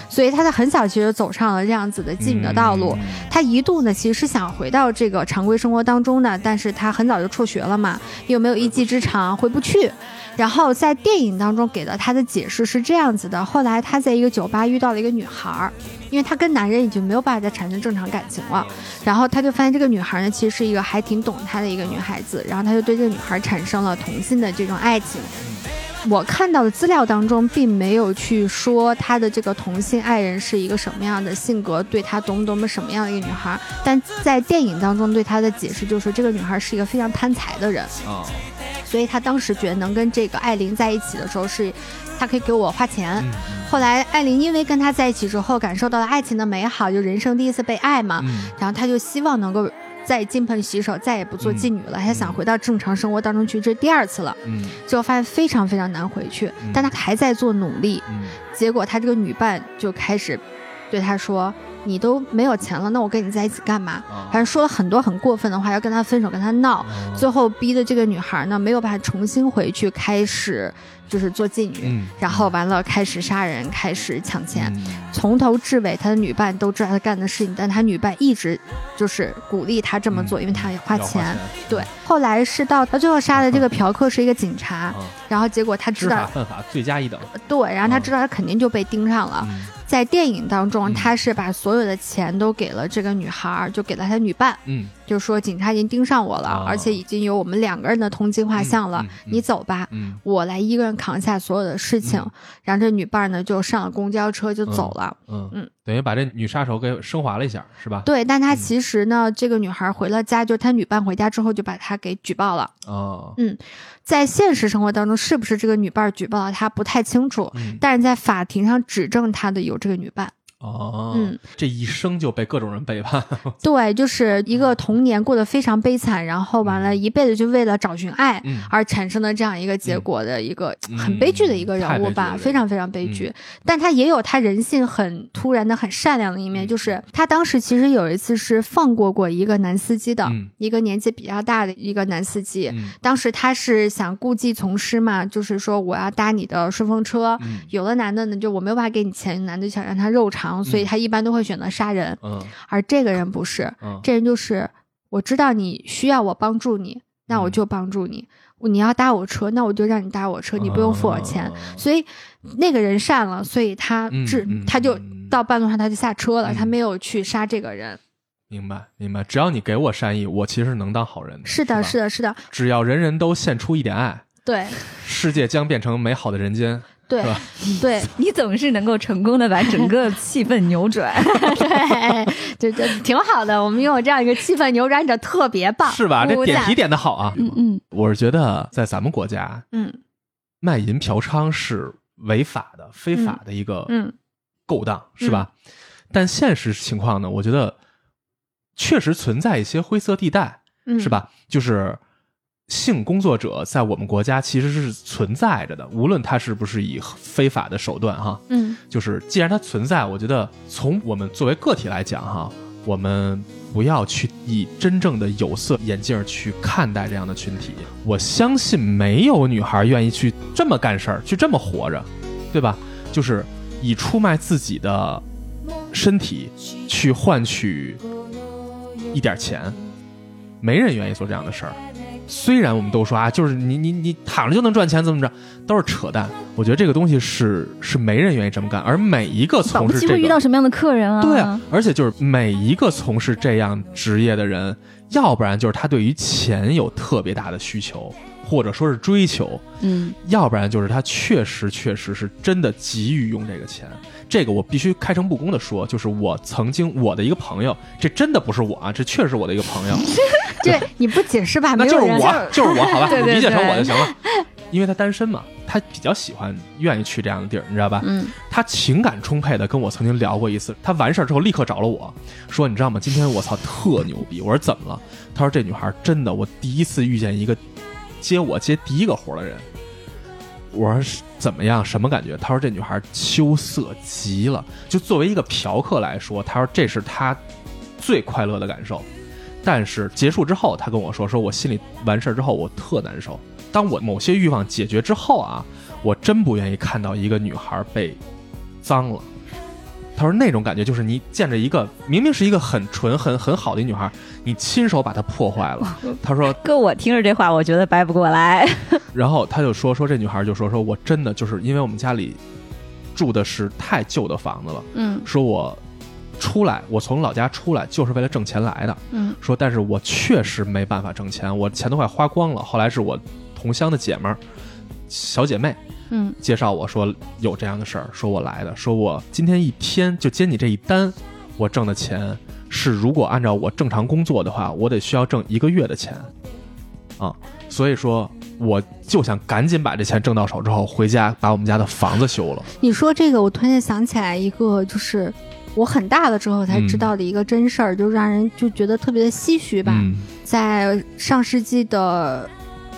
Speaker 1: 所以他在很小其实走上了这样子的妓女的道路。
Speaker 2: 嗯
Speaker 1: 她一度呢，其实是想回到这个常规生活当中的，但是他很早就辍学了嘛，又没有一技之长，回不去。然后在电影当中给到他的解释是这样子的：后来他在一个酒吧遇到了一个女孩儿，因为他跟男人已经没有办法再产生正常感情了，然后他就发现这个女孩呢，其实是一个还挺懂他的一个女孩子，然后他就对这个女孩产生了同性的这种爱情。我看到的资料当中，并没有去说他的这个同性爱人是一个什么样的性格，对他多么多么什么样的一个女孩。但在电影当中对他的解释就是，这个女孩是一个非常贪财的人，
Speaker 2: 啊
Speaker 1: 所以他当时觉得能跟这个艾琳在一起的时候是，他可以给我花钱。
Speaker 2: 嗯
Speaker 1: 后来艾琳因为跟他在一起之后，感受到了爱情的美好，就人生第一次被爱嘛，
Speaker 2: 嗯
Speaker 1: 然后他就希望能够再金盆洗手，再也不做妓女了，她想回到正常生活当中去，这是第二次了。
Speaker 2: 嗯
Speaker 1: 最后发现非常非常难回去
Speaker 2: 嗯，
Speaker 1: 但她还在做努力。
Speaker 2: 嗯
Speaker 1: 结果她这个女伴就开始对她说：“你都没有钱了，那我跟你在一起干嘛？”
Speaker 2: 啊
Speaker 1: 反正说了很多很过分的话，要跟他分手，跟他闹。
Speaker 2: 哦
Speaker 1: 最后逼的这个女孩呢，没有办法重新回去，开始就是做妓女，
Speaker 2: 嗯
Speaker 1: 然后完了开始杀人，开始抢钱。
Speaker 2: 嗯
Speaker 1: 从头至尾，他的女伴都知道他干的事情，但他女伴一直就是鼓励他这么做，
Speaker 2: 嗯
Speaker 1: 因为他也花
Speaker 2: 要
Speaker 1: 钱。对，后来是到他最后杀的这个嫖客是一个警察，
Speaker 2: 啊
Speaker 1: 然后结果他知
Speaker 2: 知法
Speaker 1: 道，
Speaker 2: 犯法，罪加一等。
Speaker 1: 对，然后他
Speaker 2: 嗯
Speaker 1: 知道他肯定就被盯上了。
Speaker 2: 嗯
Speaker 1: 在电影当中，
Speaker 2: 嗯
Speaker 1: 他是把所有的钱都给了这个女孩儿，就给了他女伴，
Speaker 2: 嗯
Speaker 1: 就说警察已经盯上我了，
Speaker 2: 哦
Speaker 1: 而且已经有我们两个人的通缉画像了，
Speaker 2: 嗯嗯嗯
Speaker 1: 你走吧。
Speaker 2: 嗯
Speaker 1: 我来一个人扛下所有的事情，
Speaker 2: 嗯
Speaker 1: 然后这女伴呢就上了公交车就走了。
Speaker 2: 嗯
Speaker 1: 嗯，
Speaker 2: 等于把这女杀手给升华了一下，是吧？
Speaker 1: 对，但他
Speaker 2: 嗯
Speaker 1: 其实呢，这个女孩回了家，就是他女伴回家之后就把她给举报了。
Speaker 2: 哦，嗯
Speaker 1: 在现实生活当中，是不是这个女伴举报了他不太清楚，
Speaker 2: 嗯
Speaker 1: 但是在法庭上指证他的有这个女伴。
Speaker 2: 哦，
Speaker 1: 嗯，
Speaker 2: 这一生就被各种人背叛，
Speaker 1: 对，就是一个童年过得非常悲惨，然后完了一辈子就为了找寻爱
Speaker 2: 嗯
Speaker 1: 而产生的这样一个结果的一个
Speaker 2: 嗯
Speaker 1: 很悲剧的一个人物吧，非常非常悲剧。但他也有他人性很突然的、很善良的一面，
Speaker 2: 嗯。
Speaker 1: 就是他当时其实有一次是放过过一个男司机的，
Speaker 2: 嗯。
Speaker 1: 一个年纪比较大的一个男司机。
Speaker 2: 嗯。
Speaker 1: 当时他是想故技重施嘛，就是说我要搭你的顺风车。
Speaker 2: 嗯。
Speaker 1: 有的男的呢，就我没有办法给你钱，男的想让他肉偿，所以他一般都会选择杀人。
Speaker 2: 嗯
Speaker 1: 而这个人不是，
Speaker 2: 嗯，
Speaker 1: 这人就是我知道你需要我帮助你，那我就帮助你。你要搭我车，那我就让你搭我车，你不用付我钱。
Speaker 2: 哦
Speaker 1: 所以那个人善了，所以他治、
Speaker 2: 嗯嗯
Speaker 1: 他就
Speaker 2: 嗯
Speaker 1: 到半路上他就下车了，
Speaker 2: 嗯
Speaker 1: 他没有去杀这个人。
Speaker 2: 明白明白，只要你给我善意，我其实能当好人的。
Speaker 1: 是的，
Speaker 2: 吧
Speaker 1: 是的，是的，
Speaker 2: 只要人人都献出一点爱，
Speaker 1: 对
Speaker 2: 世界将变成美好的人间。
Speaker 1: 对
Speaker 2: 吧
Speaker 1: 对
Speaker 3: 你总是能够成功的把整个气氛扭转。
Speaker 1: 对，这这挺好的。我们拥有这样一个气氛扭转者，特别棒，
Speaker 2: 是吧？这点题点的好啊！
Speaker 3: 嗯嗯，
Speaker 2: 我是觉得在咱们国家，
Speaker 1: 嗯
Speaker 2: 卖淫嫖娼是违法的、非法的一个
Speaker 1: 嗯
Speaker 2: 勾当，是吧？但现实情况呢，我觉得确实存在一些灰色地带，
Speaker 1: 嗯，
Speaker 2: 是？吧？就是性工作者在我们国家其实是存在着的，无论他是不是以非法的手段哈，
Speaker 1: 嗯
Speaker 2: 就是既然它存在，我觉得从我们作为个体来讲哈，我们不要去以真正的有色眼镜去看待这样的群体。我相信没有女孩愿意去这么干事儿，去这么活着，对吧？就是以出卖自己的身体去换取一点钱，没人愿意做这样的事儿。虽然我们都说啊，就是你你你躺着就能赚钱，怎么着，都是扯淡。我觉得这个东西是是没人愿意这么干，而每一个从事这个
Speaker 3: 到什么样的客人啊？
Speaker 2: 对啊，而且就是每一个从事这样职业的人，要不然就是他对于钱有特别大的需求，或者说是追求，
Speaker 3: 嗯，
Speaker 2: 要不然就是他确实确实是真的急于用这个钱。这个我必须开诚布公的说，就是我曾经我的一个朋友，这真的不是我啊，这确实是我的一个朋友，
Speaker 1: 对你不解释吧？
Speaker 2: 那就是我，就是我，好吧，你理解成我就行了。因为他单身嘛，他比较喜欢、愿意去这样的地儿，你知道吧？
Speaker 1: 嗯
Speaker 2: 他情感充沛的跟我曾经聊过一次，他完事儿之后立刻找了我说：“你知道吗？今天我操特牛逼！”我说：“怎么了？”他说：“这女孩真的，我第一次遇见一个接我接第一个活的人。”我说：“怎么样？什么感觉？”他说：“这女孩羞涩极了。就作为一个嫖客来说，他说这是他最快乐的感受。但是结束之后，他跟我说：“说我心里完事儿之后，我特难受。当我某些欲望解决之后啊，我真不愿意看到一个女孩被脏了。他说那种感觉就是你见着一个明明是一个很纯、很很好的一女孩，你亲手把她破坏了。他说，
Speaker 3: 哥，我听着这话，我觉得掰不过来。
Speaker 2: 然后他就说说这女孩就说说我真的就是因为我们家里住的是太旧的房子了，
Speaker 1: 嗯
Speaker 2: 说我出来，我从老家出来就是为了挣钱来的。
Speaker 1: 嗯
Speaker 2: 说但是我确实没办法挣钱，我钱都快花光了。后来是我同乡的姐们儿。小姐妹
Speaker 1: 嗯
Speaker 2: 介绍我说有这样的事儿，说我来的，说我今天一天就接你这一单，我挣的钱是如果按照我正常工作的话，我得需要挣一个月的钱，啊，所以说我就想赶紧把这钱挣到手之后，回家把我们家的房子修了。
Speaker 1: 你说这个，我突然间想起来一个，就是我很大了之后才
Speaker 2: 嗯
Speaker 1: 知道的一个真事儿，就让人就觉得特别的唏嘘吧。
Speaker 2: 嗯
Speaker 1: 在上世纪的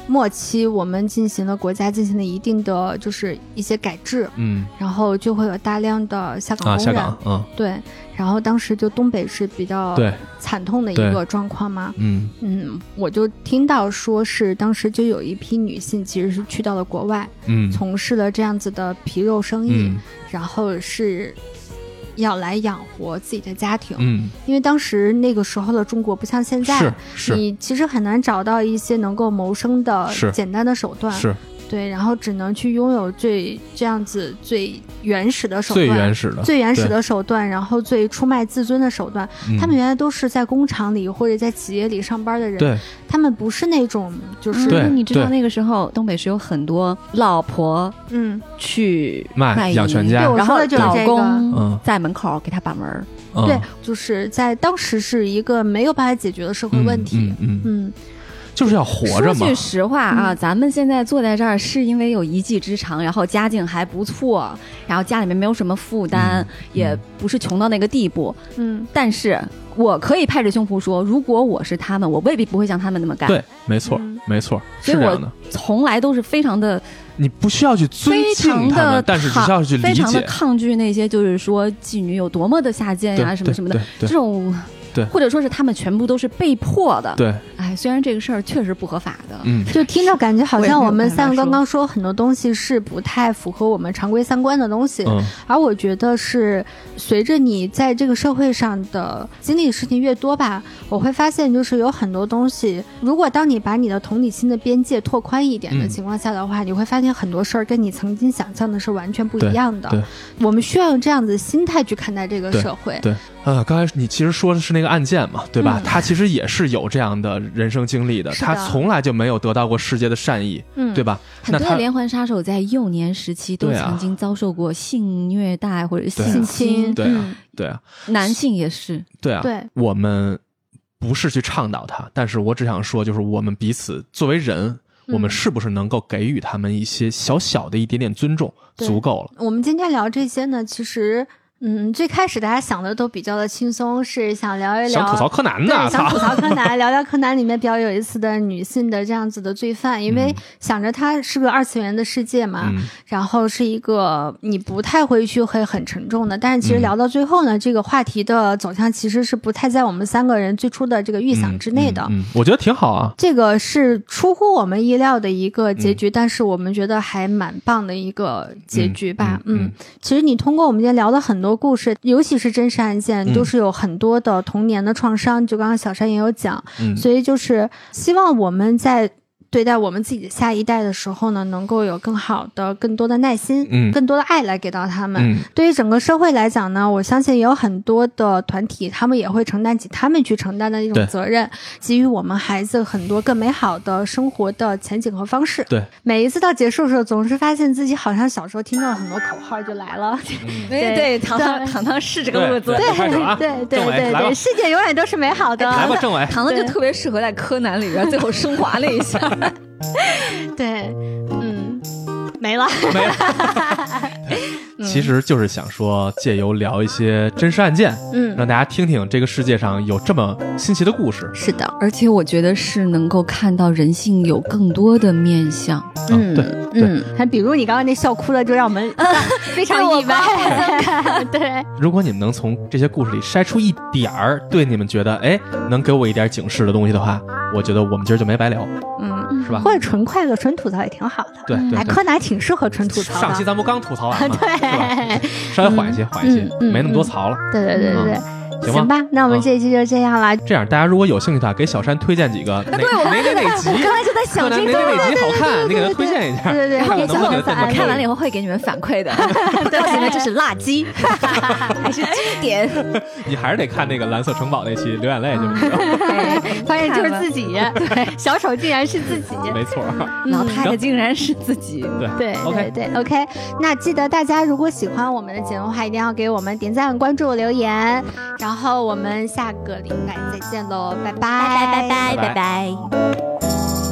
Speaker 1: 末期，我们进行了国家进行了一定的就是一些改制，
Speaker 2: 嗯。
Speaker 1: 然后就会有大量的下岗
Speaker 2: 啊，
Speaker 1: 工人。
Speaker 2: 下岗，嗯，
Speaker 1: 对，然后当时就东北是比较，惨痛的一个状况嘛。
Speaker 2: 嗯。
Speaker 1: 嗯，我就听到说是当时就有一批女性其实是去到了国外，
Speaker 2: 嗯。
Speaker 1: 从事了这样子的皮肉生意，
Speaker 2: 嗯。
Speaker 1: 然后是要来养活自己的家庭。
Speaker 2: 嗯，
Speaker 1: 因为当时那个时候的中国不像现在，你其实很难找到一些能够谋生的简单的手段，
Speaker 2: 是
Speaker 1: 对，然后只能去拥有最这样子最原始的手段，
Speaker 2: 最原始的，
Speaker 1: 最原始的手段，然后最出卖自尊的手段。
Speaker 2: 嗯
Speaker 1: 他们原来都是在工厂里或者在企业里上班的人，他们不是那种就是
Speaker 3: 嗯你知道那个时候东北是有很多老婆
Speaker 1: 嗯，
Speaker 3: 去
Speaker 2: 卖养全家
Speaker 3: 然后老
Speaker 1: 的就是这个
Speaker 3: 公
Speaker 2: 嗯
Speaker 3: 在门口给他把门儿。
Speaker 2: 嗯
Speaker 1: 对，就是在当时是一个没有办法解决的社会问题。
Speaker 2: 嗯嗯嗯
Speaker 1: 嗯
Speaker 2: 就是要活着嘛
Speaker 3: 说句。实话啊，咱们现在坐在这儿是因为有一技之长，然后家境还不错，然后家里面没有什么负担，
Speaker 2: 嗯
Speaker 3: 也不是穷到那个地步。
Speaker 1: 嗯，
Speaker 3: 但是我可以拍着胸脯说，如果我是他们，我未必不会像他们那么干。
Speaker 2: 对，没错
Speaker 1: 嗯，
Speaker 2: 没错，是
Speaker 3: 所以我
Speaker 2: 这样的。
Speaker 3: 从来都是非常的、
Speaker 2: 你不需要去尊
Speaker 3: 非
Speaker 2: 敬他们，但是只需要去理
Speaker 3: 非常的
Speaker 2: 解。
Speaker 3: 抗拒那些就是说妓女有多么的下贱呀、
Speaker 2: 对
Speaker 3: 什么什么的这种。
Speaker 2: 对。
Speaker 3: 或者说是他们全部都是被迫的。
Speaker 2: 对，
Speaker 3: 哎，虽然这个事儿确实不合法的，
Speaker 2: 嗯，
Speaker 1: 就听着感觉好像我们三刚刚说很多东西是不太符合我们常规三观的东西，
Speaker 2: 嗯，
Speaker 1: 而我觉得是随着你在这个社会上的经历的事情越多吧，我会发现就是有很多东西，如果当你把你的同理心的边界拓宽一点的
Speaker 2: 嗯。
Speaker 1: 情况下的话，你会发现很多事儿跟你曾经想象的是完全不一样的。我们需要用这样子的心态去看待这个社会。
Speaker 2: 对，呃，刚才你其实说的是那个案件嘛，对吧？
Speaker 1: 嗯
Speaker 2: 他其实也是有这样的人生经历的，
Speaker 1: 的
Speaker 2: 他从来就没有得到过世界的善意，
Speaker 1: 嗯，
Speaker 2: 对吧？他
Speaker 3: 很多的连环杀手在幼年时期都曾经遭受过性虐待或者性
Speaker 1: 性侵，
Speaker 2: 对啊
Speaker 1: 嗯
Speaker 2: 对啊，
Speaker 3: 男性也是。
Speaker 2: 对啊，
Speaker 1: 对，
Speaker 2: 我们不是去倡导他，但是我只想说，就是我们彼此作为人，我们
Speaker 1: 嗯
Speaker 2: 是不是能够给予他们一些小小的一点点尊重，
Speaker 1: 对
Speaker 2: 足够了。
Speaker 1: 我们今天聊这些呢，其实。嗯，最开始大家想的都比较的轻松，是想聊一聊
Speaker 2: 想吐槽柯南
Speaker 1: 的，想吐！槽柯南，聊聊柯南里面比较有意思的女性的这样子的罪犯，因为
Speaker 2: 嗯
Speaker 1: 想着它是个二次元的世界嘛，
Speaker 2: 嗯，
Speaker 1: 然后是一个你不太会去会很沉重的，但是其实
Speaker 2: 嗯
Speaker 1: 聊到最后呢，这个话题的走向其实是不太在我们三个人最初的这个预想之内的。
Speaker 2: 我觉得挺好啊。
Speaker 1: 这个是出乎我们意料的一个结
Speaker 2: 嗯
Speaker 1: 局，但是我们觉得还蛮棒的一个结局吧。
Speaker 2: 嗯嗯
Speaker 1: 其实你通过我们今天聊了很多故事，尤其是真实案件，
Speaker 2: 嗯
Speaker 1: 都是有很多的童年的创伤。就刚刚小山也有讲，
Speaker 2: 嗯，
Speaker 1: 所以就是希望我们在对待我们自己的下一代的时候呢，能够有更好的、更多的耐心，
Speaker 2: 嗯
Speaker 1: 更多的爱来给到他们。
Speaker 2: 嗯
Speaker 1: 对于整个社会来讲呢，我相信也有很多的团体，他们也会承担起他们去承担的一种责任，给予我们孩子很多更美好的生活的前景和方式。
Speaker 2: 对，
Speaker 1: 每一次到结束的时候，总是发现自己好像小时候听到很多口号就来了。
Speaker 2: 嗯
Speaker 1: 对
Speaker 3: 对，糖糖糖糖是这个路子
Speaker 2: 对，
Speaker 1: 对对 对 对，世界永远都是美好的。
Speaker 2: 来吧，政委。
Speaker 3: 糖糖就特别适合在柯南里边最后升华了一下。
Speaker 1: 对，嗯，没了。
Speaker 2: 没了。其实就是想说，借由聊一些真实案件，
Speaker 1: 嗯，
Speaker 2: 让大家听听这个世界上有这么新奇的故事。
Speaker 1: 是的，
Speaker 3: 而且我觉得是能够看到人性有更多的面相。
Speaker 1: 嗯，
Speaker 2: 对对
Speaker 1: 嗯，还比如你刚刚那笑哭了，就让我们 非常意外。对，
Speaker 2: 如果你们能从这些故事里筛出一点儿对你们觉得哎能给我一点警示的东西的话，我觉得我们今儿就没白聊，
Speaker 1: 嗯，
Speaker 2: 是吧？
Speaker 1: 或者纯快乐、纯吐槽也挺好的。哎，
Speaker 2: 对对对
Speaker 1: 柯南挺适合纯吐槽的。
Speaker 2: 上期咱不刚吐槽完吗？
Speaker 1: 对？
Speaker 2: 稍微缓一些，缓一些没那么多槽了。
Speaker 1: 对对对对对，
Speaker 2: 行
Speaker 1: 行吧，那我们
Speaker 2: 嗯
Speaker 1: 这一期就这样了。
Speaker 2: 这样，大家如果有兴趣的话，给小山推荐几个哪哪哪哪集，
Speaker 1: 我刚才就在想
Speaker 2: 柯南
Speaker 1: 这个，
Speaker 2: 哪哪哪集好看，你给他推荐一下。
Speaker 1: 对对对，
Speaker 2: 看看
Speaker 1: 给小
Speaker 2: 能不能给他
Speaker 1: 粉丝
Speaker 2: 这么
Speaker 3: 看完了以后会给你们反馈的，告诉你们这是辣鸡，还是经典。
Speaker 2: 你还是得看那个蓝色城堡那期流眼泪，就是
Speaker 1: 发现就是自己，对，小丑竟然是自己。
Speaker 2: 没错。
Speaker 3: 老太太竟然是自己。
Speaker 2: 对
Speaker 1: 对
Speaker 2: ，OK，
Speaker 1: 对对，OK。那记得大家如果喜欢我们的节目的话，一定要给我们点赞、关注、留言。然后我们下个礼拜再见喽，拜拜，
Speaker 2: 拜拜
Speaker 3: 拜拜。